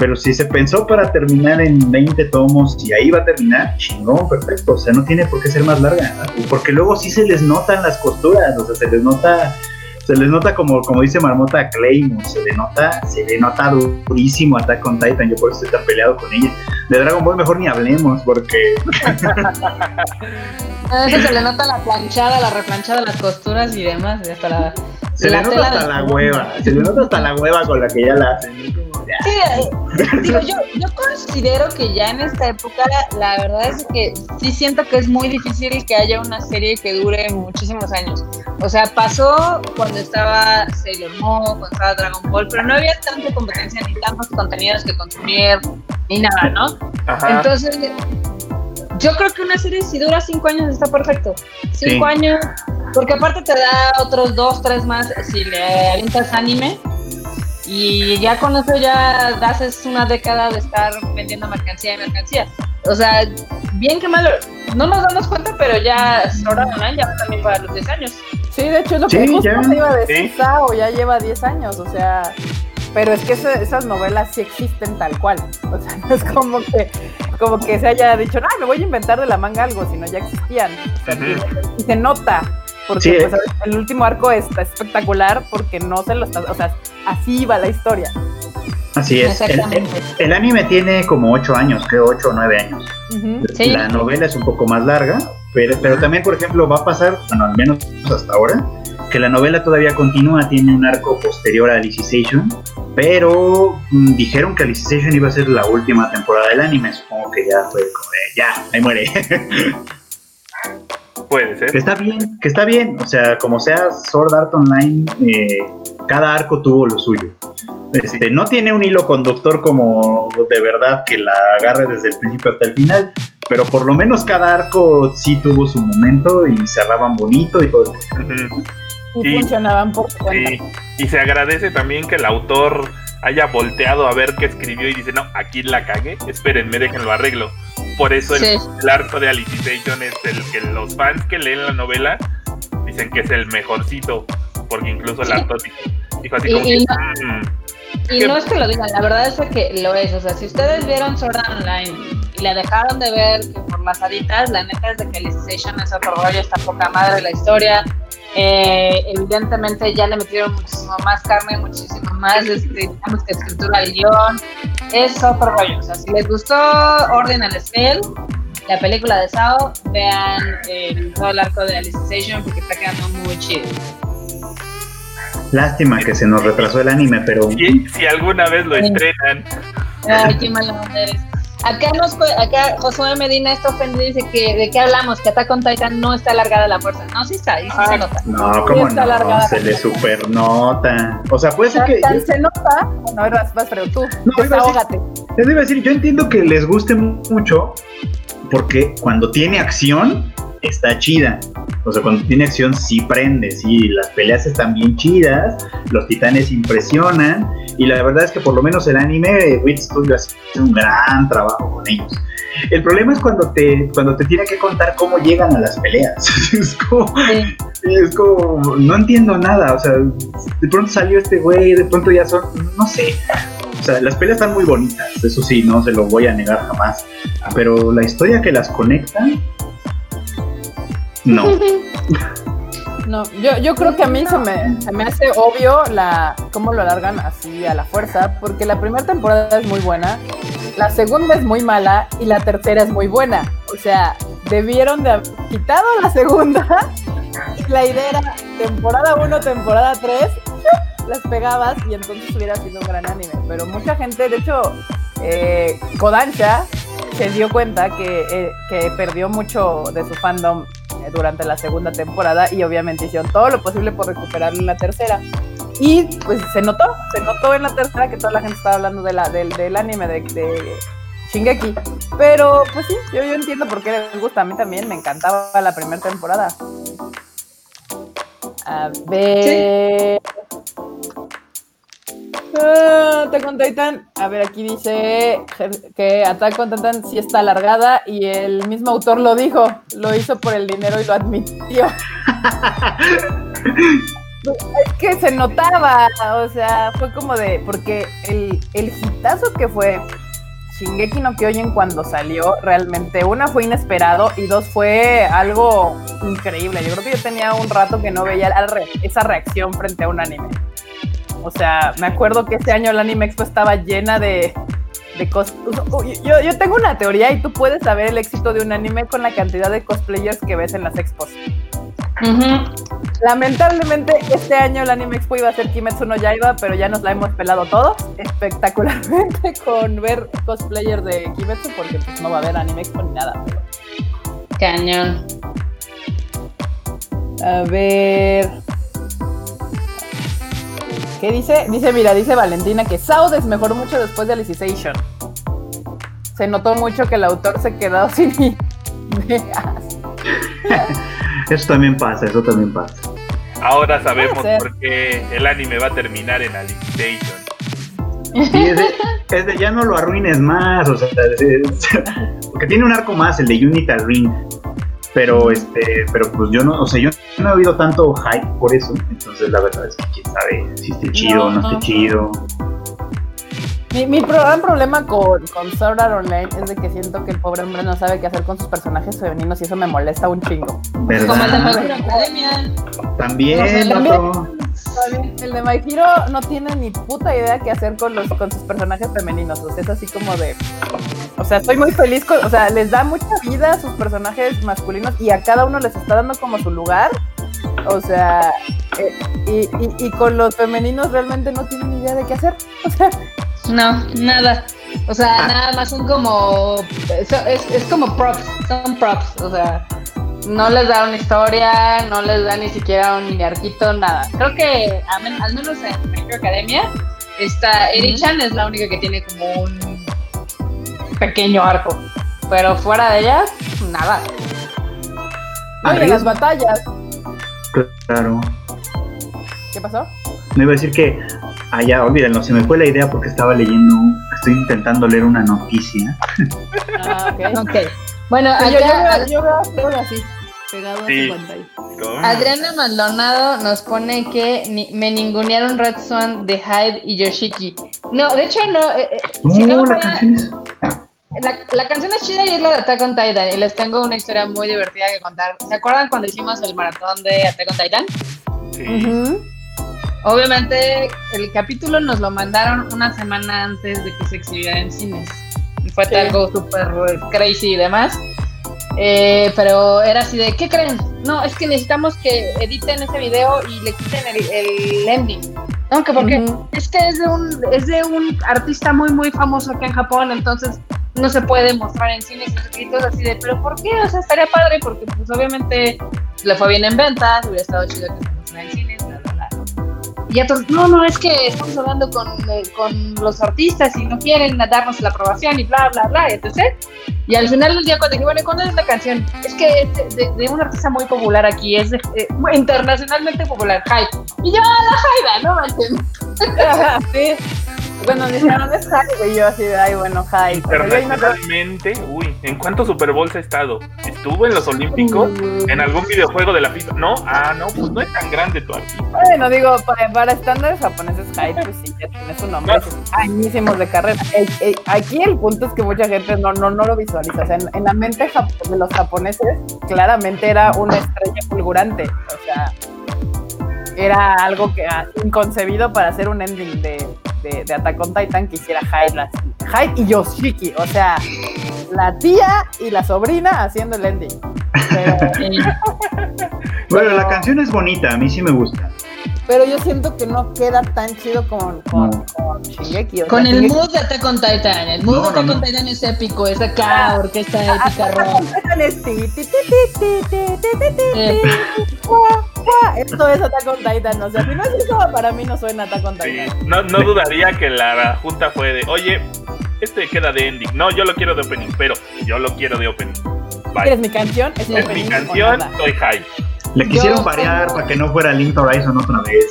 Pero si se pensó para terminar en 20 tomos y ahí va a terminar, chingón, perfecto. O sea, no tiene por qué ser más larga. Porque luego sí se les notan las costuras, o sea, se les nota, se les nota como, como dice Marmota Claymore, se le nota, se le nota durísimo Attack on Titan, yo por eso estoy tan peleado con ella. De Dragon Ball mejor ni hablemos, porque A veces se le nota la planchada, la replanchada, las costuras y demás. Y hasta la, se la le nota hasta la hueva, se le nota hasta la hueva con la que ya la hacen. Ya. Sí, eh, digo, yo, yo considero que ya en esta época, la verdad es que sí siento que es muy difícil que haya una serie que dure muchísimos años. O sea, pasó cuando estaba Sailor Moon, cuando estaba Dragon Ball, pero no había tanta competencia ni tantos contenidos que consumir ni nada, ¿no? Ajá. Entonces, yo creo que una serie si dura cinco años está perfecto. Cinco Sí. años, porque aparte te da otros dos, tres más si le avientas anime. Y ya con eso ya haces una década de estar vendiendo mercancía y mercancía. O sea, bien que mal, no nos damos cuenta, pero ya Online ya va también para los 10 años. Sí, de hecho es lo que Sí, justo ya. te iba a decir, Sí. Sao ya lleva 10 años, o sea, pero es que esa- esas novelas sí existen tal cual, o sea, no es como que, como que se haya dicho, ah, me voy a inventar de la manga algo, sino ya existían, y se nota, porque Sí. pues, el último arco está espectacular porque no se lo está, o sea, así va la historia. Así es. El, el- Exactamente. el anime tiene como 8 años, creo 8 o 9 años. Sí. La novela es un poco más larga, pero, pero también, por ejemplo, va a pasar, bueno, al menos hasta ahora, que la novela todavía continúa, tiene un arco posterior a Alicization, pero mm, dijeron que Alicization iba a ser la última temporada del anime, supongo que ya fue como de, ya, ahí muere. Puede ser. que está bien, que está bien, o sea, como sea Sword Art Online, eh, cada arco tuvo lo suyo. Este, no tiene un hilo conductor como de verdad que la agarre desde el principio hasta el final, pero por lo menos cada arco sí tuvo su momento y cerraban bonito y todo. Y Sí. funcionaban por cuenta. Sí, y se agradece también que el autor haya volteado a ver qué escribió y dice, no, aquí la cagué, espérenme, déjenlo arreglo. Por eso el, Sí. el arco de Alicization es el que los fans que leen la novela dicen que es el mejorcito, porque incluso el Sí. autor dijo, así Y- como y que, "Mm, Y no es que lo digan, la verdad es que lo es. O sea, si ustedes vieron Sword Online y la dejaron de ver que por las haditas, la neta es de que Alicization es otro rollo, está poca madre la historia. Eh, evidentemente ya le metieron muchísimo más carne, muchísimo más este, digamos que escritura al guion. Es otro rollo. O sea, si les gustó Ordinal Scale, la película de Sao, vean el, todo el arco de Alicization porque está quedando muy chido. Lástima que se nos retrasó el anime, pero si, si alguna vez lo Sí. estrenan, Ay, qué mala onda eres. Acá, nos, acá Josué Medina está ofendido y dice que de qué hablamos, que Attack on Titan no está alargada la fuerza. No, sí está, sí se nota. no, como está no, se le supernota. O sea, puede ser que... Tan se nota. No, vas, vas, pero tú. No, decir- desahógate. Les iba a decir, yo entiendo que les guste mucho porque cuando tiene acción está chida. O sea, cuando tiene acción sí prende, sí, las peleas están bien chidas, los titanes impresionan y la verdad es que por lo menos el anime Wit Studio hace un gran trabajo con ellos. El problema es cuando te cuando te tiene que contar cómo llegan a las peleas. es como Sí. es como, no entiendo nada, o sea, de pronto salió este güey, de pronto ya son, no sé. O sea, las peleas están muy bonitas, eso sí, no se lo voy a negar jamás. Pero la historia que las conecta, no. No, yo, yo creo que a mí se me, se me hace obvio la cómo lo alargan así a la fuerza, porque la primera temporada es muy buena, la segunda es muy mala y la tercera es muy buena. O sea, debieron de haber quitado la segunda y la idea era temporada 1, temporada 3, las pegabas y entonces hubiera sido un gran anime. Pero mucha gente, de hecho, eh, Kodansha se dio cuenta que, eh, que perdió mucho de su fandom durante la segunda temporada y obviamente hicieron todo lo posible por recuperarlo en la tercera. Y pues se notó, se notó en la tercera que toda la gente estaba hablando de la, del, del anime de, de Shingeki. Pero pues sí, yo, yo entiendo por qué les gusta. A mí también me encantaba la primera temporada. A ver. Ah, Attack on a ver, aquí dice que Attack on Titan sí está alargada y el mismo autor lo dijo, lo hizo por el dinero y lo admitió. es que se notaba, o sea, fue como de, porque el, el hitazo que fue Shingeki no Kyojin cuando salió, realmente, una fue inesperado y dos fue algo increíble. Yo creo que yo tenía un rato que no veía re- esa reacción frente a un anime. O sea, me acuerdo que ese año el Anime Expo estaba llena de, de cos- Yo, yo tengo una teoría y tú puedes saber el éxito de un anime con la cantidad de cosplayers que ves en las expos. Lamentablemente, este año el Anime Expo iba a ser Kimetsu no Yaiba, pero ya nos la hemos pelado todos espectacularmente con ver cosplayers de Kimetsu, porque pues no va a haber Anime Expo ni nada. pero- Cañón. A ver. ¿Qué dice? Dice, mira, dice Valentina que Saudes mejoró mucho después de Alicization. Se notó mucho que el autor se quedó sin ideas. Eso también pasa, eso también pasa. ahora sabemos por qué el anime va a terminar en Alicization. Sí, es de, es de ya no lo arruines más, o sea, es- es- porque tiene un arco más, el de Unital Ring. Pero este, pero pues yo no, o sea, yo no he oído tanto hype por eso, entonces la verdad es que quién sabe si esté chido o no, No. esté chido. Mi, mi pro- gran problema con, con Sword Art Online es de que siento que el pobre hombre no sabe qué hacer con sus personajes femeninos y eso me molesta un chingo. Como el de ¿Verdad? Academia. También, O sea, también-. El de My Hero no tiene ni puta idea qué hacer con los con sus personajes femeninos. O sea, es así como de. O sea, estoy muy feliz con. O sea, les da mucha vida a sus personajes masculinos y a cada uno les está dando como su lugar. O sea, eh, y, y, con los femeninos realmente no tienen ni idea de qué hacer. O sea. No, nada. O sea, nada más son como. Es, es como props, son props. O sea, no les da una historia, no les da ni siquiera un mini arquito, nada. Creo que al menos en Metro Academia, esta Eri-chan es la única que tiene como un pequeño arco. Pero fuera de ella, nada. En las batallas. Claro. ¿Qué pasó? No iba a decir que allá, olvídenlo, se me fue la idea porque estaba leyendo, estoy intentando leer una noticia. Ah, ok. okay. Bueno, acá, yo, veo, así, pegado a su pantalla. Adriana Maldonado nos pone que me ningunearon Red Swan de Hyde y Yoshiki. No, de hecho no. Eh, eh no, la, canción es... La, canción es chida y es la de Attack on Titan. Y les tengo una historia muy divertida que contar. ¿Se acuerdan cuando hicimos el maratón de Attack on Titan? Sí. Obviamente, el capítulo nos lo mandaron una semana antes de que se exhibiera en cines fue algo súper crazy y demás. Eh, pero era así de, ¿qué creen? No, es que necesitamos que editen ese video y le quiten el, ending. No, que porque es que es de, un, es de un artista muy, muy famoso aquí en Japón, entonces no se puede mostrar en cines y todo así de, pero ¿por qué? O sea, estaría padre porque pues obviamente le fue bien en ventas, hubiera estado chido que se mostrara en cines, y otros, no, no, es que estamos hablando con, eh, con los artistas y no quieren darnos la aprobación y bla, bla, bla, etc. Y al final del día, cuando dije, bueno, ¿cuándo es la canción? Es que es de, de, un artista muy popular aquí, es de, eh, internacionalmente popular, Hype. Y yo, la Jaida, ¿no? sí. Bueno, dijeron es Hype, y yo así de, ay, bueno, Hype. Internacionalmente, uy, ¿en cuántos Super Bowls ha estado? ¿Estuvo en los Olímpicos? ¿En algún videojuego de la FIFA? No, ah, no, pues no es tan grande tu artista. Bueno, digo, para, estándares japoneses, Hype, pues sí, ya tiene su nombre, añísimos de carrera. aquí el punto es que mucha gente no, no, no lo visualiza. O sea, en, la mente de los japoneses, claramente era una estrella fulgurante. O sea, era algo que ah, inconcebido para hacer un ending de de, de Attack on Titan que hiciera Hyde, y Yoshiki, o sea, la tía y la sobrina haciendo el ending. bueno, la canción es bonita, a mí sí me gusta. Pero yo siento que no queda tan chido con, con, con Shingeki. con el mood de Attack on Titan. El mood de Attack on Titan es épico, es acá, orquesta épica rock. Esto es Attack on Titan, o sea, si no es eso, para mí no suena Attack on Titan. no, no dudaría que la junta fue de, oye, este queda de ending. No, yo lo quiero de opening, pero yo lo quiero de opening. ¿Quieres mi canción? Es, mi canción, soy high. Le quisieron variar para que no fuera Link Horizon otra vez.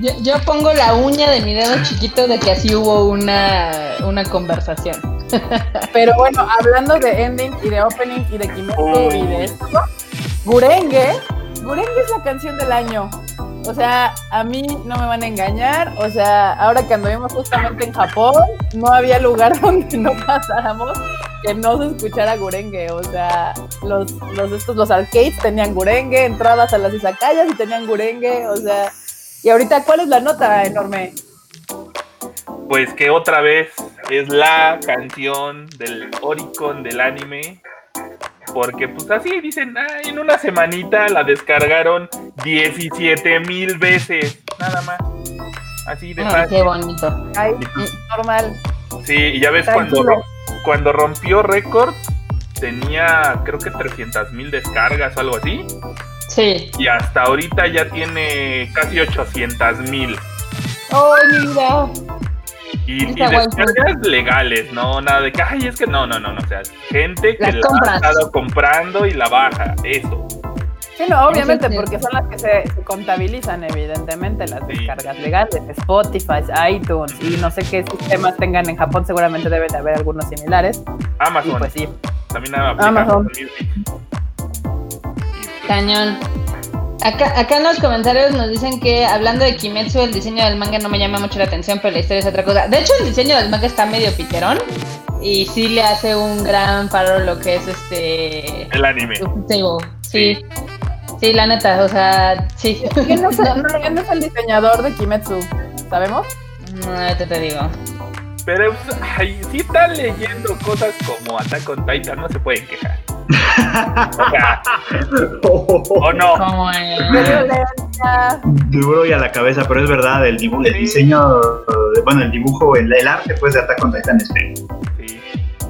yo, pongo la uña de mi dedo chiquito de que así hubo una, una conversación. Pero bueno, hablando de ending y de opening y de Kimetsu y de esto, Gurenge, Gurenge es la canción del año. O sea, a mí no me van a engañar. O sea, ahora que anduvimos justamente en Japón, no había lugar donde no pasáramos que no se escuchara Gurenge. O sea, los, los, estos, los arcades tenían Gurenge, entradas a las izakayas y tenían Gurenge. O sea, y ahorita, ¿cuál es la nota enorme? Pues que otra vez es la canción del Oricon del anime porque pues así dicen, en una semanita la descargaron 17 mil veces, nada más. Así de fácil. Qué bonito. Ay, normal. Sí, y ya ves cuando, cuando rompió récord, tenía creo que 300 mil descargas o algo así. Sí. Y hasta ahorita ya tiene casi 800 mil. ¡Oh, mira! Y, y descargas legales, no nada de que, ay, es que no, no, no, no, o sea, gente que la ha estado comprando y la baja, eso. Sí, no, obviamente, porque son las que se, contabilizan, evidentemente, las descargas legales, Spotify, iTunes y no sé qué sistemas tengan en Japón, seguramente deben de haber algunos similares. Amazon. pues sí. También Amazon. Cañón. Acá, acá en los comentarios nos dicen que hablando de Kimetsu, el diseño del manga no me llama mucho la atención, pero la historia es otra cosa. De hecho, el diseño del manga está medio piterón y sí le hace un gran paro lo que es este. El anime. Sí. Sí, la neta, o sea, sí. ¿Quién es, el, quién es el diseñador de Kimetsu? ¿Sabemos? No, te, te digo. Pero pues, ay, si están leyendo cosas como Attack on Titan, no se pueden quejar. O sea, ¿O no? ¿Cómo es? Violencia. Duro y a la cabeza, pero es verdad, el dibujo, el diseño, bueno, el dibujo, el, el arte pues de Attack on Titan es feo.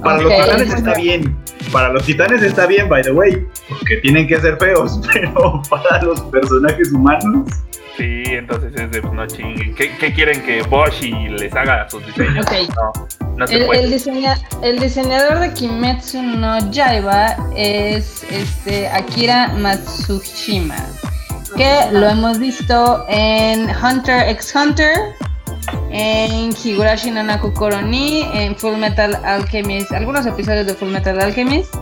Para los titanes está bien, para los titanes está bien, by the way, porque tienen que ser feos, pero para los personajes humanos, Sí, entonces es de pues, no chinguen. ¿Qué, qué quieren que Boshi les haga sus diseños? No, no se El, puede. el diseña- el diseñador de Kimetsu no Yaiba es este Akira Matsushima, que lo hemos visto en Hunter x Hunter, en Higurashi no Naku Koroni, en Full Metal Alchemist, algunos episodios de Full Metal Alchemist,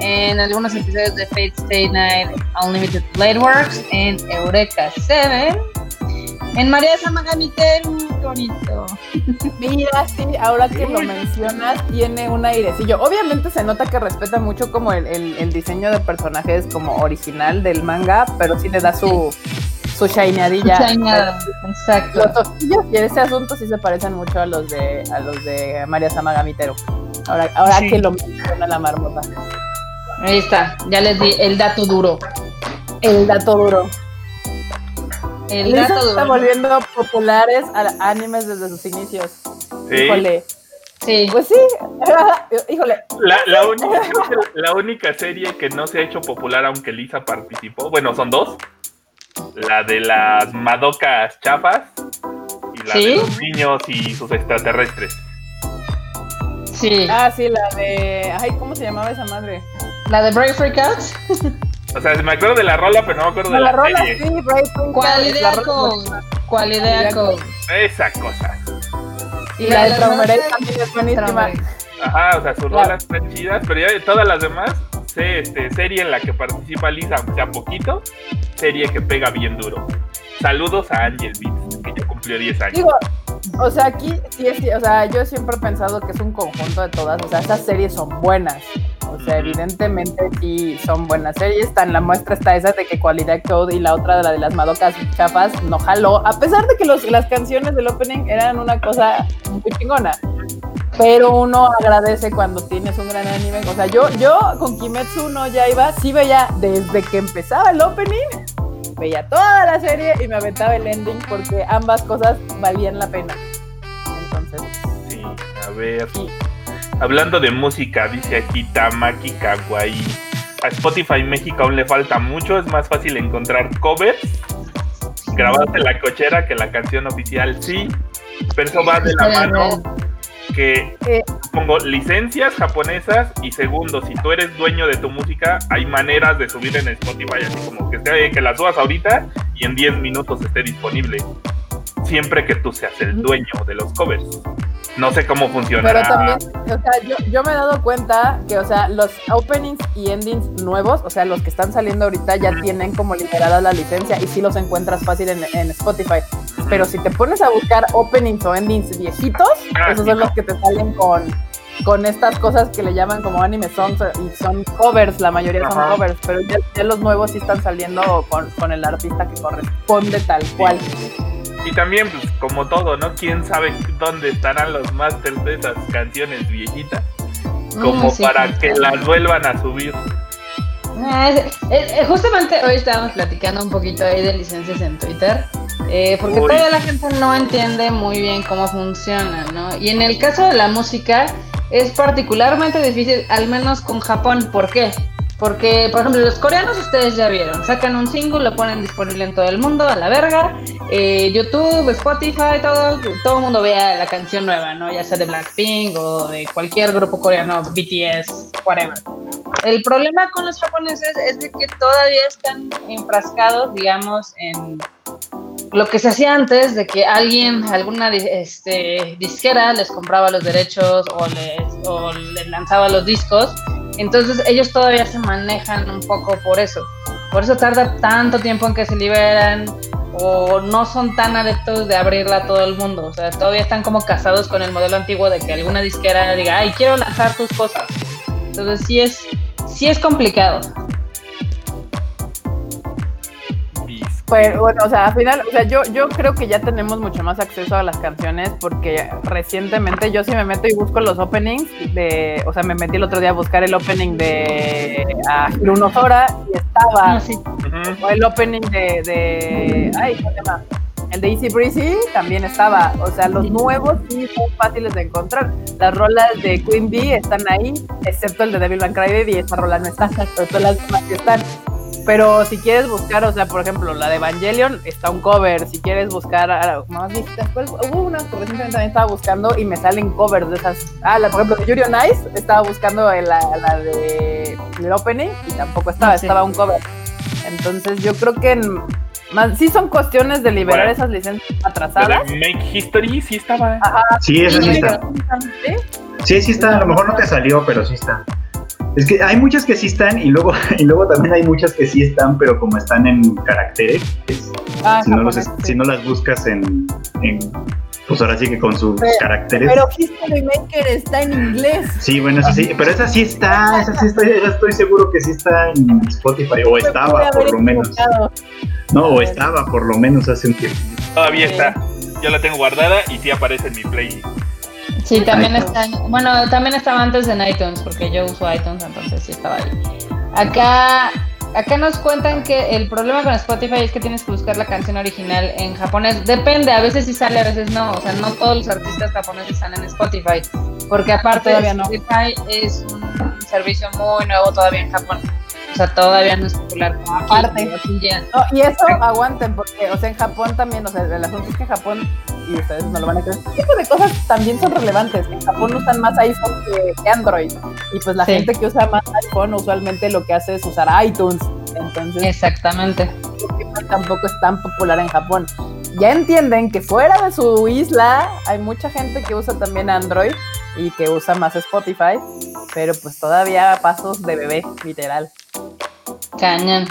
en algunos episodios de Fate Stay Night Unlimited Blade Works, en Eureka 7, en María Samagamite, muy bonito. Mira, sí, ahora que lo mencionas, tiene un airecillo. Obviamente se nota que respeta mucho como el, el- el diseño de personajes como original del manga, pero sí le da su, su shineadilla. Exacto. Los ojillos y ese asunto sí se parecen mucho a los de a los de María Samagamitero. Ahora, ahora Sí. que lo menciona la marmota. Ahí está, ya les di el dato duro. El dato duro. El Lisa dato está duro. volviendo populares a animes desde sus inicios. Sí. Híjole. Sí. Pues sí. Híjole. La, la única, la única serie que no se ha hecho popular, aunque Lisa participó, bueno, son dos. La de las Madocas chafas y la ¿Sí? de los niños y sus extraterrestres. Sí. Ah, sí, la de. Ay, ¿cómo se llamaba esa madre? La de Brave Freakouts. O sea, me acuerdo de la rola, pero no me acuerdo No, de la la, rola, serie. sí, Brave ¿Cuál la idea? ¿Cuál idea con? Esa cosa. Y la de las Traumeré notas- también es buenísima. Ajá, o sea, sus Claro. rolas están chidas, pero ya de todas las demás, sé, este, serie en la que participa Lisa, aunque sea poquito, serie que pega bien duro. Saludos a Angel Beats, que ya cumplió 10 años. Digo, o sea, aquí sí es, o sea, yo siempre he pensado que es un conjunto de todas, o sea, esas series son buenas. O sea, evidentemente sí son buenas series. Tan la muestra está esa de que Qualidad Code y la otra de la de las Madocas chafas no jaló, a pesar de que los, las canciones del opening eran una cosa muy chingona. Pero uno agradece cuando tienes un gran anime. O sea, yo, yo con Kimetsu no ya iba, sí veía desde que empezaba el opening, veía toda la serie y me aventaba el ending porque ambas cosas valían la pena. Entonces, Sí, a ver. Sí. Hablando de música, dice aquí Tamaki Kawaii. A Spotify México aún le falta mucho, es más fácil encontrar covers grabados en la cochera que la canción oficial, sí, pero eso va de la mano que Eh. pongo licencias japonesas y segundo, si tú eres dueño de tu música, hay maneras de subir en Spotify, así como que, esté- que la subas ahorita y en 10 minutos esté disponible. Siempre que tú seas el dueño de los covers. No sé cómo funcionará. pero también, o sea, yo, yo me he dado cuenta que, o sea, los openings y endings nuevos, o sea, los que están saliendo ahorita ya tienen como liberada la licencia y sí los encuentras fácil en, en Spotify. Pero si te pones a buscar openings o endings viejitos, Ah, esos son no. los que te salen con, con estas cosas que le llaman como anime songs y son covers, la mayoría son Ajá. covers, pero ya, ya los nuevos sí están saliendo con, con el artista que corresponde tal cual. Y también, pues, como todo, ¿no? ¿Quién sabe dónde estarán los masters de esas canciones viejitas? Como Mm, sí, para sí, que las vuelvan a subir. Ah, es- es- es- justamente hoy estábamos platicando un poquito ahí de licencias en Twitter, eh, porque Uy. todavía la gente no entiende muy bien cómo funciona, ¿no? Y en el caso de la música es particularmente difícil, al menos con Japón. ¿Por qué? Porque, por ejemplo, los coreanos ustedes ya vieron, sacan un single, lo ponen disponible en todo el mundo, a la verga, eh, YouTube, Spotify, todo, todo el mundo vea la canción nueva, ¿no? Ya sea de Blackpink o de cualquier grupo coreano, BTS, whatever. El problema con los japoneses es de que todavía están enfrascados, digamos, en lo que se hacía antes, de que alguien, alguna este, disquera les compraba los derechos o les, o les lanzaba los discos. Entonces ellos todavía se manejan un poco por eso. Por eso tarda tanto tiempo en que se liberan o no son tan adeptos de abrirla a todo el mundo. O sea, todavía están como casados con el modelo antiguo de que alguna disquera diga, ay, quiero lanzar tus cosas. Entonces sí es, sí es complicado. Pues bueno, o sea, al final, o sea, yo, yo creo que ya tenemos mucho más acceso a las canciones porque recientemente yo sí me meto y busco los openings de, o sea, me metí el otro día a buscar el opening de a Hiruno Sora y estaba, Ah, sí. O el opening de, de, ay, ¿cómo se llama? El de Easy Breezy también estaba, o sea, los nuevos sí son fáciles de encontrar. Las rolas de Queen Bee están ahí, excepto el de Devil May Cry Baby, esa rola no está, pero todas las demás sí están. Pero si quieres buscar, o sea, por ejemplo, la de Evangelion está un cover. Si quieres buscar, más ¿cuál? hubo una que recientemente también estaba buscando y me salen covers de esas. Ah, la, por ejemplo, de Yuri on Ice, estaba buscando la, la de el opening y tampoco estaba, Ah, sí. estaba un cover. Entonces yo creo que en- más, sí son cuestiones de liberar Bueno. esas licencias La atrasadas. de Make History sí estaba. Ajá, Sí, esa sí está. Sí, sí está. A lo mejor no te salió, pero sí está. Es que hay muchas que sí están y luego, y luego también hay muchas que sí están, pero como están en caracteres, Ah, si, no los- japonés, sí. si no las buscas en, en- pues ahora sí que con sus Pero- caracteres. Pero History Maker está en inglés. Sí, bueno, eso sí, pero esa sí está, esa sí estoy, esa estoy seguro que sí está en Spotify, o estaba por lo menos. No, o estaba por lo menos hace un tiempo. Todavía está. Yo la tengo guardada y sí aparece en mi play. Sí, también está. Bueno, también estaba antes en iTunes, porque yo uso iTunes, entonces sí estaba ahí. Acá, acá nos cuentan que el problema con Spotify es que tienes que buscar la canción original en japonés. Depende, a veces sí sale, a veces no. O sea, no todos los artistas japoneses están en Spotify. Porque aparte, no. Spotify es un servicio muy nuevo todavía en Japón. O sea, todavía no es popular como. Aparte. ya. No, y eso aguanten, porque, o sea, en Japón también, o sea, el asunto es que en Japón, y ustedes no lo van a creer, este tipo de cosas también son relevantes. En Japón usan más iPhone que, Android. Y pues la Sí. gente que usa más iPhone usualmente lo que hace es usar iTunes. Entonces, Exactamente. Tampoco es tan popular en Japón. Ya entienden que fuera de su isla hay mucha gente que usa también Android y que usa más Spotify, pero pues todavía pasos de bebé, literal. Cañón.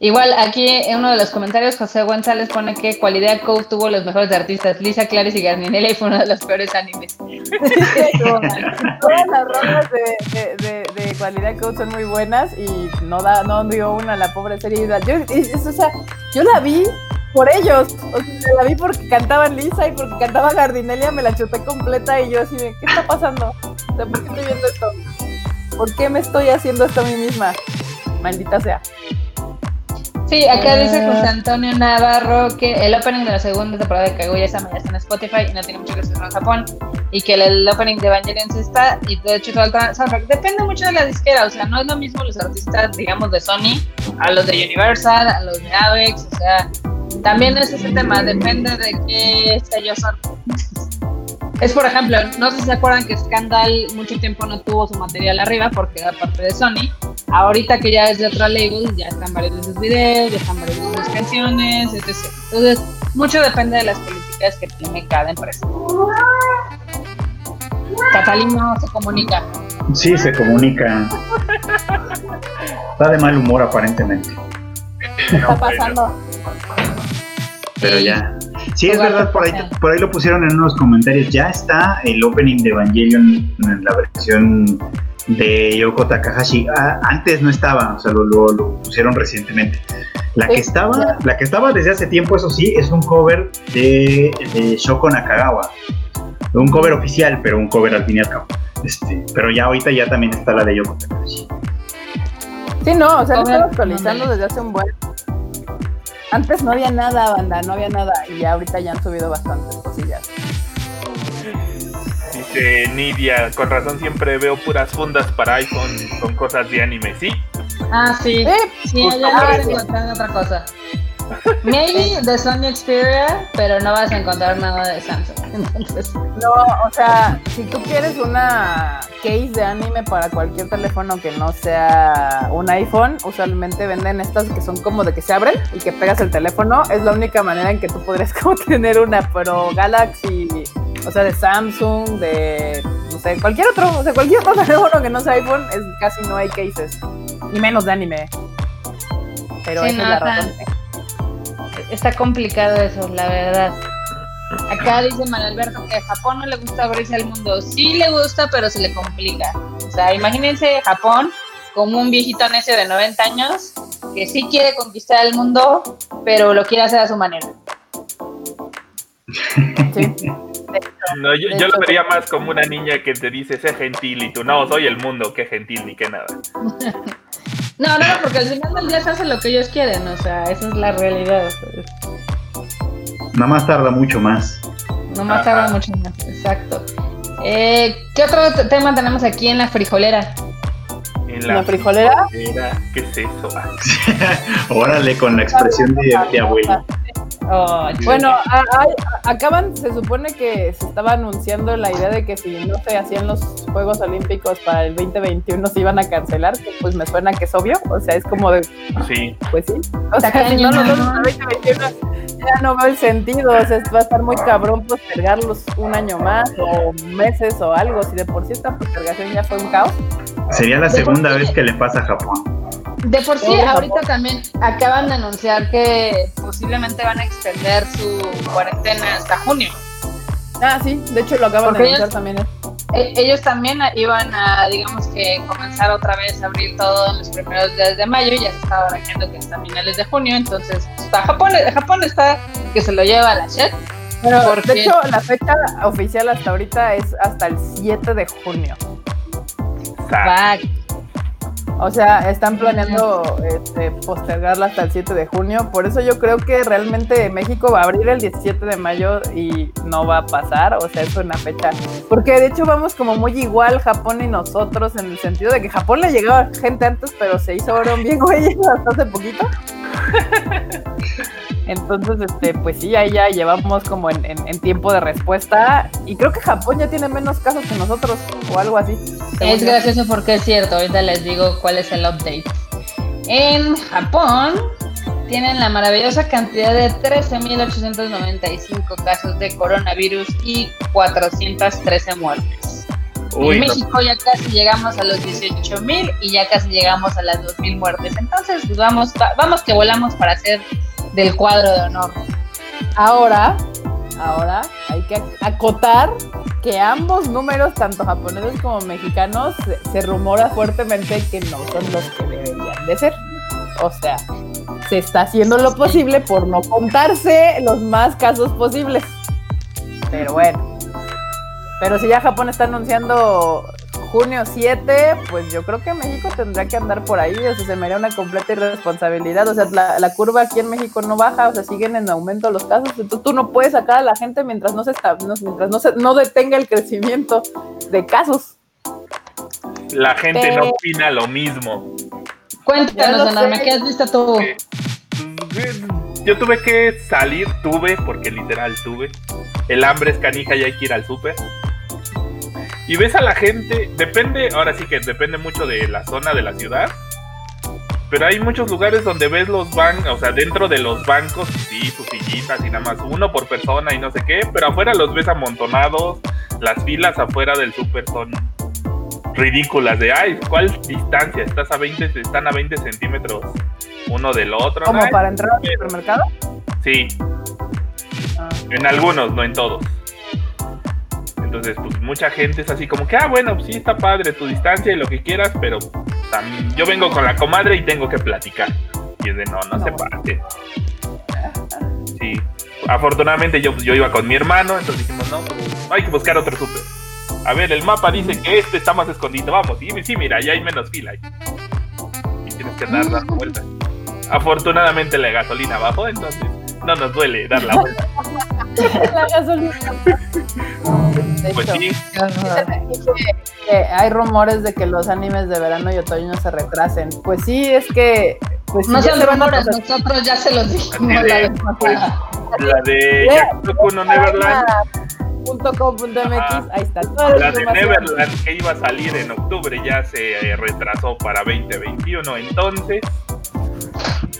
Igual aquí en uno de los comentarios José González pone que Cualidad Code tuvo los mejores artistas, Lisa Claris y Garninelli y fue uno de los peores animes. Todas las rolas de, de, de, de Cualidad Code son muy buenas y no da, no dio una la pobre serie. Yo, es- es- o sea, yo la vi por ellos. O sea, la vi porque cantaban Lisa y porque cantaba Gardinelia, me la chuté completa y yo así de, ¿qué está pasando? O sea, ¿por qué estoy viendo esto? ¿Por qué me estoy haciendo esto a mí misma? Maldita sea. Sí, acá Ah. dice José Antonio Navarro que el opening de la segunda temporada de Kaguya-sama ya está en Spotify y no tiene mucho que hacer en Japón. Y que el, el opening de Evangelion sí está. Y de hecho, todo el tra- soundtrack depende mucho de la disquera. O sea, no es lo mismo los artistas, digamos, de Sony a los de Universal, a los de Avex. O sea, también es ese tema. Depende de qué sellos son. Es por ejemplo, no sé si se acuerdan que Scandal mucho tiempo no tuvo su material arriba porque era parte de Sony. Ahorita que ya es de otra label, ya están varios de sus videos, ya están varias de sus canciones, etc. Entonces, mucho depende de las políticas que tiene cada empresa. Catalina se comunica. Sí, se comunica. Está de mal humor aparentemente, ¿Qué está pasando? Pero ya. Sí, es verdad, por ahí, por ahí lo pusieron en unos comentarios. Ya está el opening de Evangelion en la versión de Yoko Takahashi. Ah, antes no estaba, o sea, lo, lo- lo pusieron recientemente. La que estaba, la que estaba desde hace tiempo, eso sí, es un cover de, de Shoko Nakagawa. Un cover oficial, pero un cover al fin y al cabo. Este, pero ya ahorita ya también está la de Yoko Takahashi. Sí, no, o sea, lo Cover, están actualizando desde hace un buen. Antes no había nada, banda, no había nada. Y ya ahorita ya han subido bastantes cosillas. Dice Nidia, con razón siempre veo puras fundas para iPhone con cosas de anime, ¿sí? Ah, sí. Eh, Sí, Justo ya por vas a eso. encontrar otra cosa. Maybe de Sony Xperia, pero no vas a encontrar nada de Samsung. Entonces, No, o sea, si tú quieres una case de anime para cualquier teléfono que no sea un iPhone, usualmente venden estas que son como de que se abren y que pegas el teléfono. Es la única manera en que tú podrías como tener una, pero Galaxy, o sea, de Samsung, de, no sé, cualquier otro, o sea, cualquier otro teléfono que no sea iPhone, es, casi no hay cases, y menos de anime. Pero Sí, esa no, es la razón. Está complicado eso, la verdad. Acá dice Manuelberto que a Japón no le gusta abrirse al mundo. Sí le gusta, pero se le complica. O sea, imagínense Japón como un viejito necio de 90 años que sí quiere conquistar el mundo, pero lo quiere hacer a su manera. Sí. No, yo, yo lo vería más como una niña que te dice, sé gentil, y tú, no, soy el mundo, qué gentil ni qué nada. No, no, no, porque al final del día se hace lo que ellos quieren, o sea, esa es la realidad. Nada más tarda mucho más. No más tarda mucho más, exacto. Eh, ¿Qué otro tema tenemos aquí en la frijolera? En ¿La frijolera? frijolera, ¿Qué es eso? Órale, con la expresión de, de abuelo. Oh, Bueno, a- hay- a- acaban, se supone que se estaba anunciando la idea de que si no se hacían los Juegos Olímpicos para el 2021 se iban a cancelar, que pues me suena que es obvio, o sea, es como de, sí, pues sí. O sea, Está si no los ¿no? hacen para el 2021 ya no veo el sentido, o sea, va a estar muy cabrón postergarlos un año más o meses o algo, si de por sí esta postergación ya fue un caos. Sería la segunda vez que le pasa a Japón. De por sí, ahorita también acaban de anunciar que posiblemente van a extender su cuarentena hasta junio. Ah, sí, de hecho lo acaban Porque de anunciar ellos- también. E- ellos también iban a, digamos que, comenzar otra vez a abrir todo en los primeros días de mayo y ya se estaba barajando que hasta finales de junio. Entonces, está Japón, Japón está que se lo lleva a la shit. Pero ¿Por de hecho la fecha oficial hasta ahorita es hasta el 7 de junio. Fuck. O sea, están planeando este, postergarla hasta el 7 de junio. Por eso yo creo que realmente México va a abrir el 17 de mayo y no va a pasar. O sea, es una fecha. Porque de hecho vamos como muy igual Japón y nosotros en el sentido de que Japón le llegaba gente antes, pero se hizo bien güeyes hasta hace poquito. Entonces, este, pues sí, ahí ya llevamos como en, en- en tiempo de respuesta. Y creo que Japón ya tiene menos casos que nosotros, o algo así. Es yo. gracioso porque es cierto, ahorita les digo cuál es el update. En Japón tienen la maravillosa cantidad de 13.895 casos de coronavirus y 413 muertes. Uy, en no, México ya casi llegamos a los 18.000 y ya casi llegamos a las 2.000 muertes. Entonces, pues vamos, va- vamos que volamos para hacer del cuadro de honor. Ahora, ahora hay que ac- acotar que ambos números, tanto japoneses como mexicanos, se rumora fuertemente que no son los que deberían de ser. O sea, se está haciendo lo posible por no contarse los más casos posibles. Pero bueno. Pero si ya Japón está anunciando junio 7, pues yo creo que México tendrá que andar por ahí, o sea, se me haría una completa irresponsabilidad, o sea, la, la curva aquí en México no baja, o sea, siguen en aumento los casos, entonces tú no puedes sacar a la gente mientras no se está, no- mientras no se no detenga el crecimiento de casos. la gente Pero- no opina lo mismo. Cuéntanos, sé. ¿qué has visto tú? Eh, Yo tuve que salir, tuve, porque literal tuve. El hambre es canija y hay que ir al súper. Y ves a la gente, depende, ahora sí que depende mucho de la zona de la ciudad. Pero hay muchos lugares donde ves los bancos, o sea, dentro de los bancos, sí, sus sillitas y nada más, uno por persona y no sé qué, pero afuera los ves amontonados, las filas afuera del súper son ridículas, de, ay, ¿cuál distancia? Estás a 20, están a 20 centímetros uno del otro. Como para entrar al supermercado. Sí, Ah. en algunos, no en todos. Entonces, pues mucha gente es así como que, ah, bueno, pues sí está padre tu distancia y lo que quieras, pero tam- yo vengo con la comadre y tengo que platicar. Y es de, no, no, No. se parte. Sí. Afortunadamente yo, pues, yo iba con mi hermano, entonces dijimos, no, pues, hay que buscar otro súper. A ver, el mapa dice que este está más escondido, vamos. Y sí, mira, ya hay menos fila. Y tienes que andar dando vueltas. Afortunadamente la gasolina bajó, entonces no nos duele dar la vuelta. La gasolina. Pues sí, hay rumores de que los animes de verano y otoño se retrasen. Pues sí, es que. Pues No se a rumores, nosotros ya se los dijimos la de, vez pasada. la de. Yakuku no Neverland. .com.mx, Ajá. ahí está toda la, La de. Neverland que iba a salir en octubre ya se eh, retrasó para 2021, entonces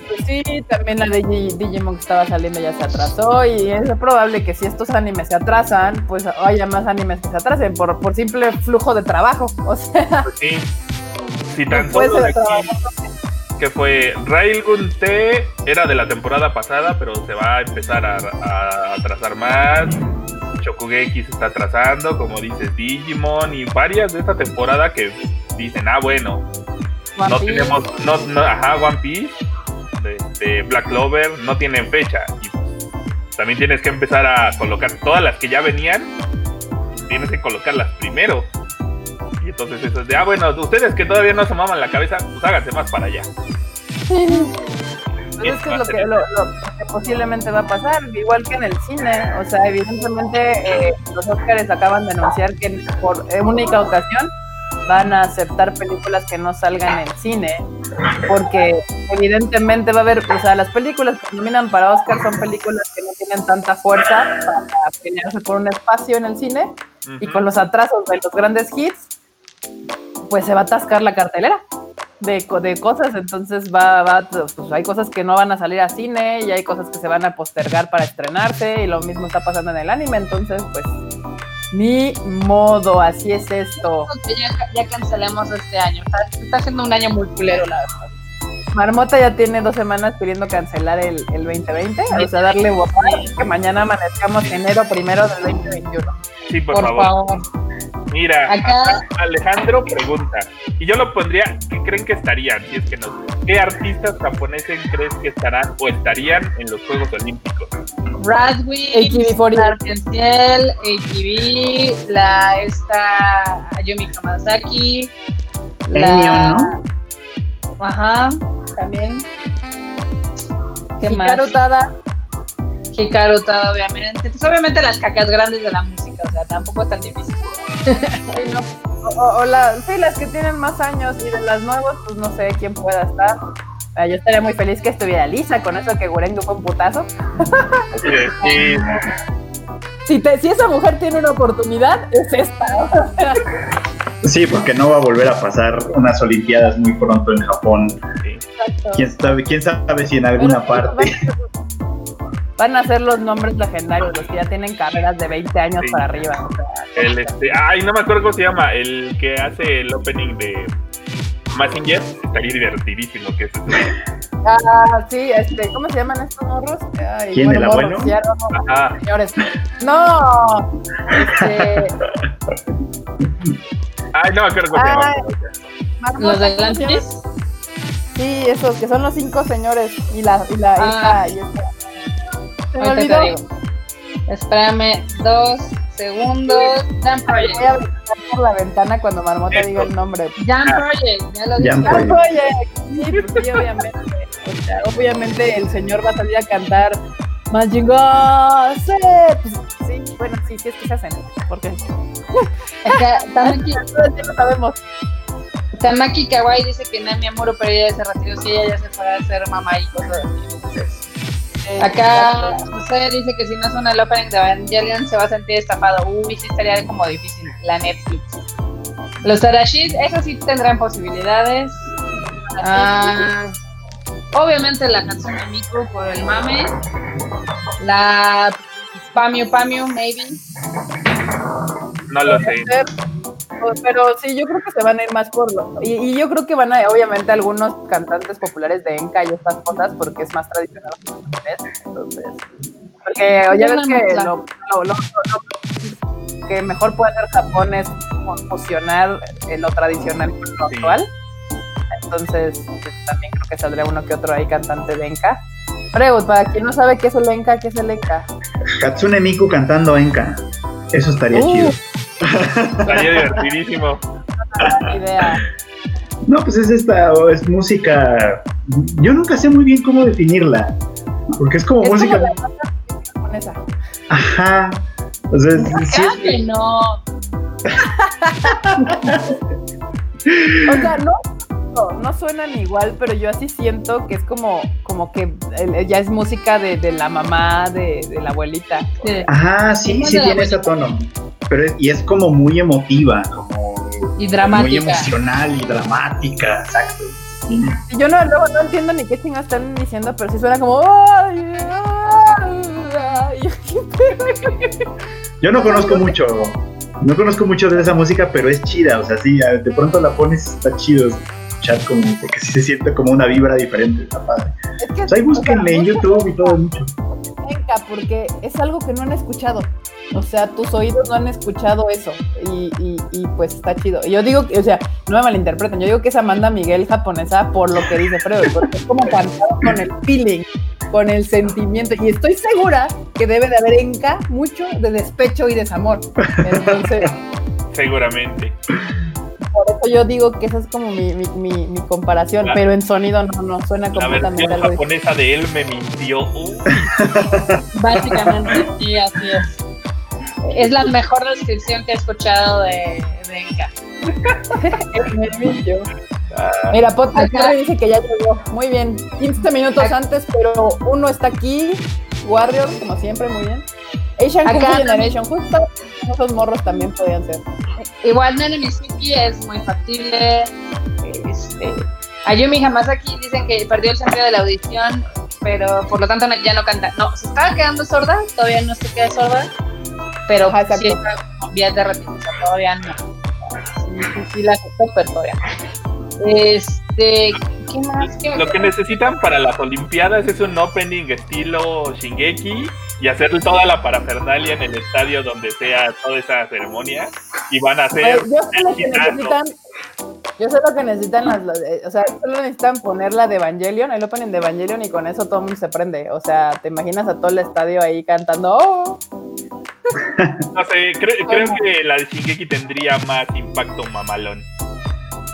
Pues sí, también la de Digi- Digimon que estaba saliendo ya se atrasó y es probable que si estos animes se atrasan, pues haya más animes que se atrasen por, por simple flujo de trabajo. O sea, pues sí. Si tan solo de aquí que fue Railgun T era de la temporada pasada, pero se va a empezar a, a atrasar más. Shokugeki se está atrasando, como dices Digimon y varias de esta temporada que dicen, ah bueno, One no Piece, tenemos, no, no, ajá, One Piece, de, de Black Clover no tienen fecha. Y pues, también tienes que empezar a colocar todas las que ya venían, tienes que colocarlas primero. Y entonces eso es de, ah, bueno, ustedes que todavía no se maman la cabeza, pues háganse más para allá. Pues es que es lo que, lo, lo que posiblemente va a pasar, igual que en el cine. O sea, evidentemente eh, los Oscars acaban de anunciar que por única ocasión van a aceptar películas que no salgan en cine, porque evidentemente va a haber, o sea, las películas que nominan para Oscar son películas que no tienen tanta fuerza para pelearse por un espacio en el cine, y con los atrasos de los grandes hits, pues se va a atascar la cartelera de, co- de cosas, entonces va, va, pues hay cosas que no van a salir a cine y hay cosas que se van a postergar para estrenarse y lo mismo está pasando en el anime, entonces pues ni modo, así es esto. Ya, ya cancelemos este año. Está, está siendo un año muy culero, la verdad. Marmota ya tiene dos semanas pidiendo cancelar el, el 2020, o sea, darle que mañana amanezcamos enero primero del 2021. Sí, por, Por, favor. favor. Mira, Acá- Alejandro pregunta, y yo lo pondría, ¿qué creen que estarían? Si es que no, ¿qué artistas japoneses crees que estarán o estarían en los Juegos Olímpicos? Radwin, AKB48. Arkenciel, AKB, la esta Ayumi Hamasaki, la Enio, Ajá, también. ¿Qué más? Hikaru Tada, Hikaru Tada, obviamente. Pues obviamente las cacas grandes de la música, o sea, tampoco es tan difícil. No, o, o- la- sí, las que tienen más años y de las nuevas, pues no sé quién pueda estar. Yo estaría muy feliz que estuviera Lisa con eso que Gurengo fue un putazo. Sí, Si, te, si esa mujer tiene una oportunidad, es esta. Sí, porque no va a volver a pasar unas Olimpiadas muy pronto en Japón. ¿Quién sabe, quién sabe si en alguna Pero parte? Van a ser los nombres legendarios, los que ya tienen carreras de 20 años Sí. para arriba. o sea, El este, ay, no me acuerdo cómo se llama, el que hace el opening de Massinger, estaría divertidísimo que es Ah, sí, este, ¿cómo se llaman estos morros? Ay, ¿Quién, el abuelo? morros, ya no, Ajá, señores. No, este, ay, no me acuerdo cómo se llama. ¿Los de. Sí, esos que son los cinco señores y la y la Ah. esta y esta. Se me Ahorita te olvidó. digo. Espérame dos segundos. Voy a Project. aventar por la ventana cuando Marmota diga el nombre. Jump Project, ya lo dije. Ah, Project. sí, sí, obviamente. O sea, obviamente el señor va a salir a cantar Majinga sí, pues sí, bueno, sí, sí es que se hacen, porque Acá, Tamaki, ya lo sabemos. Tamaki Kawaii dice que Nami Amuro, pero ella ya se retiró. Sí, ella ya se fue a hacer mamá y cosas así. Entonces, Acá José dice que si no suena el opening de Evangelion se va a sentir estafado. Uy, sí estaría como difícil. La Netflix. Los Arashid, esos sí tendrán posibilidades. Ah, obviamente la canción de Miku por el mame. La Pamiu Pamiu, maybe. No lo sé. Pero sí, yo creo que se van a ir más por lo. Y, y yo creo que van a, obviamente, algunos cantantes populares de Enka y estas cosas, porque es más tradicional que el japonés, Entonces, porque ya ves que lo, lo- lo- lo que mejor puede hacer Japón es fusionar eh, lo tradicional con lo Sí. actual. Entonces, pues, también creo que saldrá uno que otro ahí cantante de Enka. Pregun, para quien no sabe qué es el Enka, ¿qué es el Enka? Hatsune Miku cantando Enka. Eso estaría Uh. chido. Estaría divertidísimo. Idea. No, pues es esta, es música. Yo nunca sé muy bien cómo definirla. Porque es como Es música. como la banda japonesa. Ajá. O sea, sí- es- que no. O sea, no, no, no suenan igual, pero yo así siento que es como, como que el- ya es música de, de la mamá, de, de la abuelita. Sí. Ajá, sí, sí tiene ese tono. Pero es- y es como muy emotiva, como Y muy dramática. emocional y dramática, exacto. Sí. Y yo no, luego no entiendo ni qué chingas están diciendo, pero sí suena como. "Ay, ay, ay". Yo no conozco mucho, no conozco mucho de esa música, pero es chida, o sea, sí, de pronto la pones, está chido escuchar como, porque sí se siente como una vibra diferente, está padre. Es que, Pues ahí búsquenle o en sea, YouTube y todo mucho. Venga, porque es algo que no han escuchado. O sea, tus oídos no han escuchado eso y, y, y pues está chido. Yo digo, que, o sea, no me malinterpreten, yo digo que es Amanda Miguel japonesa por lo que dice Fredo, porque es como cantado con el feeling, con el sentimiento y estoy segura que debe de haber enca mucho de despecho y desamor. Entonces, Seguramente. Por eso yo digo que esa es como mi, mi, mi, mi comparación, La- pero en sonido no, no, suena La completamente versión algo distinto. japonesa de él me mintió. Uy, Básicamente, sí, así es. Es la mejor descripción que he escuchado de, de Enka. Me mintió. ah, Mira, Podcast dice que ya llegó. Muy bien, 15 minutos antes, pero uno está aquí. Warrior, como siempre, muy bien. Asian Kung Acá Fu también- Generation, justo esos morros también podían ser. Igual Nene Mizuki es muy factible. Este, Ayumi Hamasaki dicen que perdió el sentido de la audición, pero por lo tanto ya no canta. No, se estaba quedando sorda, todavía no se queda sorda, pero Ajá, sí está como vías de repetición, todavía no. Sí, sí, sí la aceptó, pero todavía no. Este, ¿qué más? ¿Qué- Lo que necesitan para las Olimpiadas es un opening estilo Shingeki y hacer toda la parafernalia en el estadio donde sea toda esa ceremonia y van a hacer Oye, yo sé lo que necesitan. Yo sé lo que necesitan las, las- eh, o sea, solo necesitan poner la de Evangelion, el opening de Evangelion y con eso todo el mundo se prende. O sea, te imaginas a todo el estadio ahí cantando. "Oh". No sé, cre- creo que la de Shingeki tendría más impacto mamalón.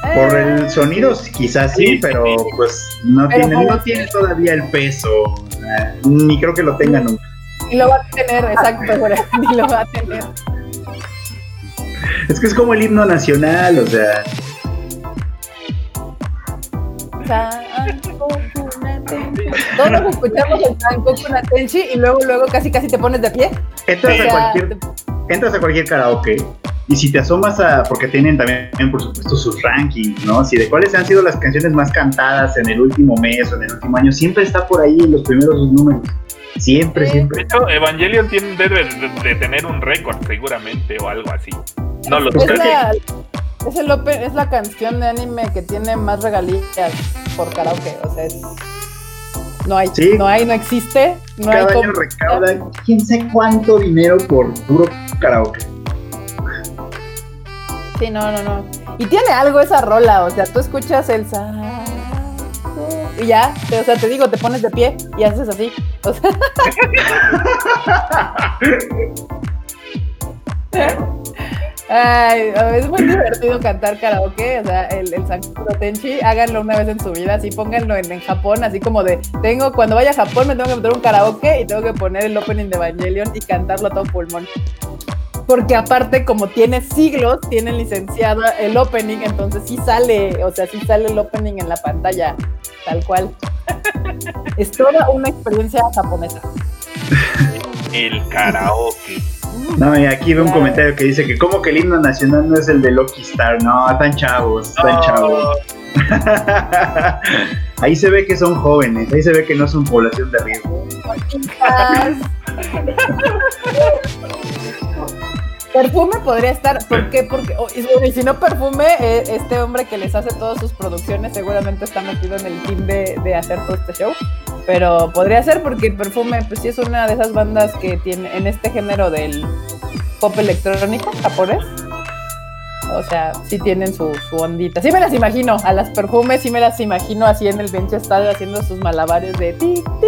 Por Eh, el sonido quizás sí, Sí, pero sí. pues no Pero tiene, no tiene todavía el peso. Ni creo que lo tengan nunca. Ni lo va a tener, exacto, güey, ni lo va a tener. Es que es como el himno nacional, o sea. Todos escuchamos el Sankoku no Tenchi y luego, luego casi casi te pones de pie. entras, a cualquier, entras a cualquier karaoke y si te asomas a, porque tienen también por supuesto sus rankings, ¿no? Si de cuáles han sido las canciones más cantadas en el último mes o en el último año, siempre está por ahí en los primeros números. Siempre, Sí. De siempre. hecho, Evangelion tiene, debe de, de tener un récord seguramente o algo así. No lo sé. es, el es la canción de anime que tiene más regalías por karaoke. O sea, es. No hay, Sí. no hay, no existe. No hay Cada año cómo- recauda quién sabe cuánto dinero por puro karaoke. Sí, no, no, no. Y tiene algo esa rola, o sea, tú escuchas el sa- y ya, o sea, te digo, te pones de pie y haces así. O sea, es muy divertido cantar karaoke, o sea, el, el Tenchi, háganlo una vez en su vida, así pónganlo en, en Japón, así como de, tengo, cuando vaya a Japón me tengo que meter un karaoke y tengo que poner el opening de Evangelion y cantarlo a todo pulmón. Porque aparte, como tiene siglos, tienen licenciado el opening, entonces sí sale, o sea, sí sale el opening en la pantalla, tal cual. es toda una experiencia japonesa. El karaoke. No, y aquí veo un comentario que dice que como que el himno nacional no es el de Lucky Star, no, están chavos, No, chavos. ahí se ve que son jóvenes, ahí se ve que no son población de riesgo. Perfume podría estar, ¿por qué? Porque, oh, y si no perfume, eh, este hombre que les hace todas sus producciones seguramente está metido en el team de, de hacer todo este show. Pero podría ser porque perfume, pues sí es una de esas bandas que tiene en este género del pop electrónico japonés. O sea, sí tienen su, su ondita. Sí me las imagino, a las perfumes sí me las imagino así en el bench haciendo sus malabares de ti, ti,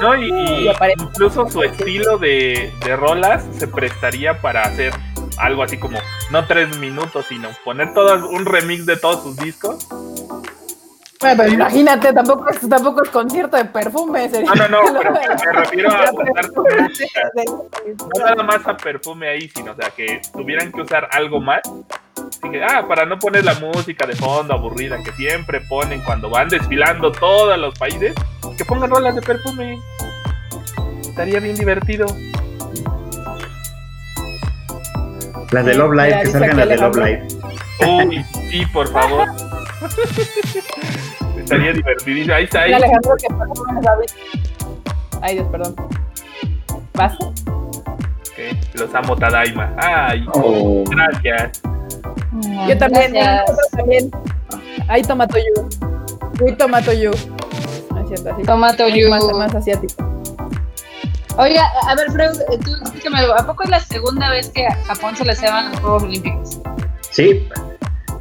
No, y, y Y aparece- incluso su estilo de, de rolas se prestaría para hacer algo así como, no tres minutos, sino poner todo un remix de todos sus discos. Bueno, pero imagínate, tampoco es, tampoco es concierto de perfume. sería- No, no, no, pero me refiero a usar música. No nada más a perfume ahí, sino o sea que tuvieran que usar algo más. Así que, ah, para no poner la música de fondo aburrida que siempre ponen cuando van desfilando todos los países, que pongan rolas de perfume. Estaría bien divertido. Las de Love Live, que salgan las de Love. Live. Uy, sí, por favor. Estaría divertidísimo. Ahí está, ahí. Alejandro, que. Ay, Dios, perdón. ¿Vas? Los amo, Tadaima. Ay, Oh. gracias. Yo también, Gracias. nosotros también. Ay, tomato you. Uy, tomato you. No es cierto, así. Tomato you. Más, más asiático. Oiga, a ver, Freud, tú, platícame algo. ¿A poco es la segunda vez que a Japón se le llevan los Juegos Olímpicos? Sí.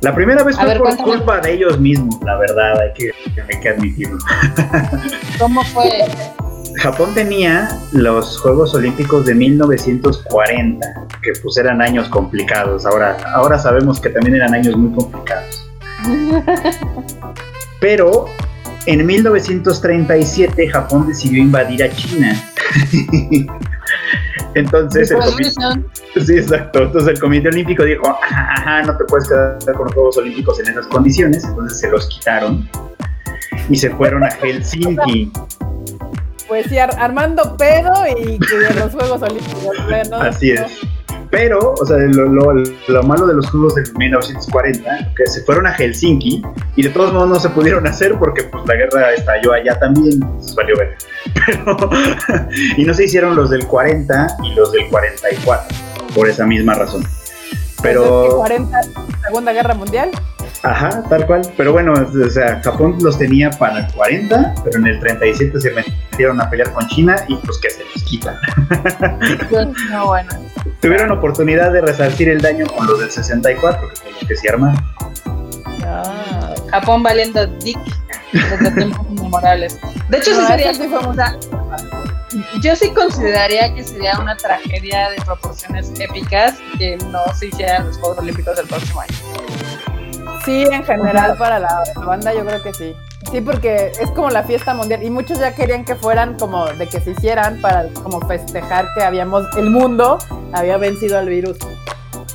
La primera vez A fue ver, por cuéntame. culpa de ellos mismos, la verdad, hay que, hay que admitirlo. ¿Cómo fue? Japón tenía los Juegos Olímpicos de 1940, que pues eran años complicados. Ahora, ahora sabemos que también eran años muy complicados. Pero en 1937 Japón decidió invadir a China. Entonces el comité, sí, exacto. Entonces el Comité Olímpico dijo, "Ajá, ajá, no te puedes quedar con los Juegos Olímpicos en esas condiciones. Entonces se los quitaron y se fueron a Helsinki. Pues sí, ar- armando pedo y que los Juegos Olímpicos. ¿no? Así es. Pero, o sea, lo, lo- lo malo de los Juegos de 1940, que se fueron a Helsinki y de todos modos no se pudieron hacer porque pues la guerra estalló allá también, pues valió ver. Pero, y no se hicieron los del 40 y los del 44, por esa misma razón. Pero... Pero, 40, Segunda Guerra Mundial. Ajá, tal cual. Pero bueno, o sea, Japón los tenía para el 40, pero en el 37 se metieron a pelear con China y pues que se los quitan. No, bueno. Tuvieron oportunidad de resarcir el daño con los del 64, que fue lo que se armaron. Ah, Japón valiendo dick desde tiempos inmemorables. De hecho, sí No, sería. sí fue o sea, yo sí consideraría que sería una tragedia de proporciones épicas que no se hicieran los Juegos Olímpicos del próximo año. Sí, en general para la, la banda yo creo que sí. Sí, porque es como la fiesta mundial y muchos ya querían que fueran como de que se hicieran para como festejar que habíamos, el mundo había vencido al virus.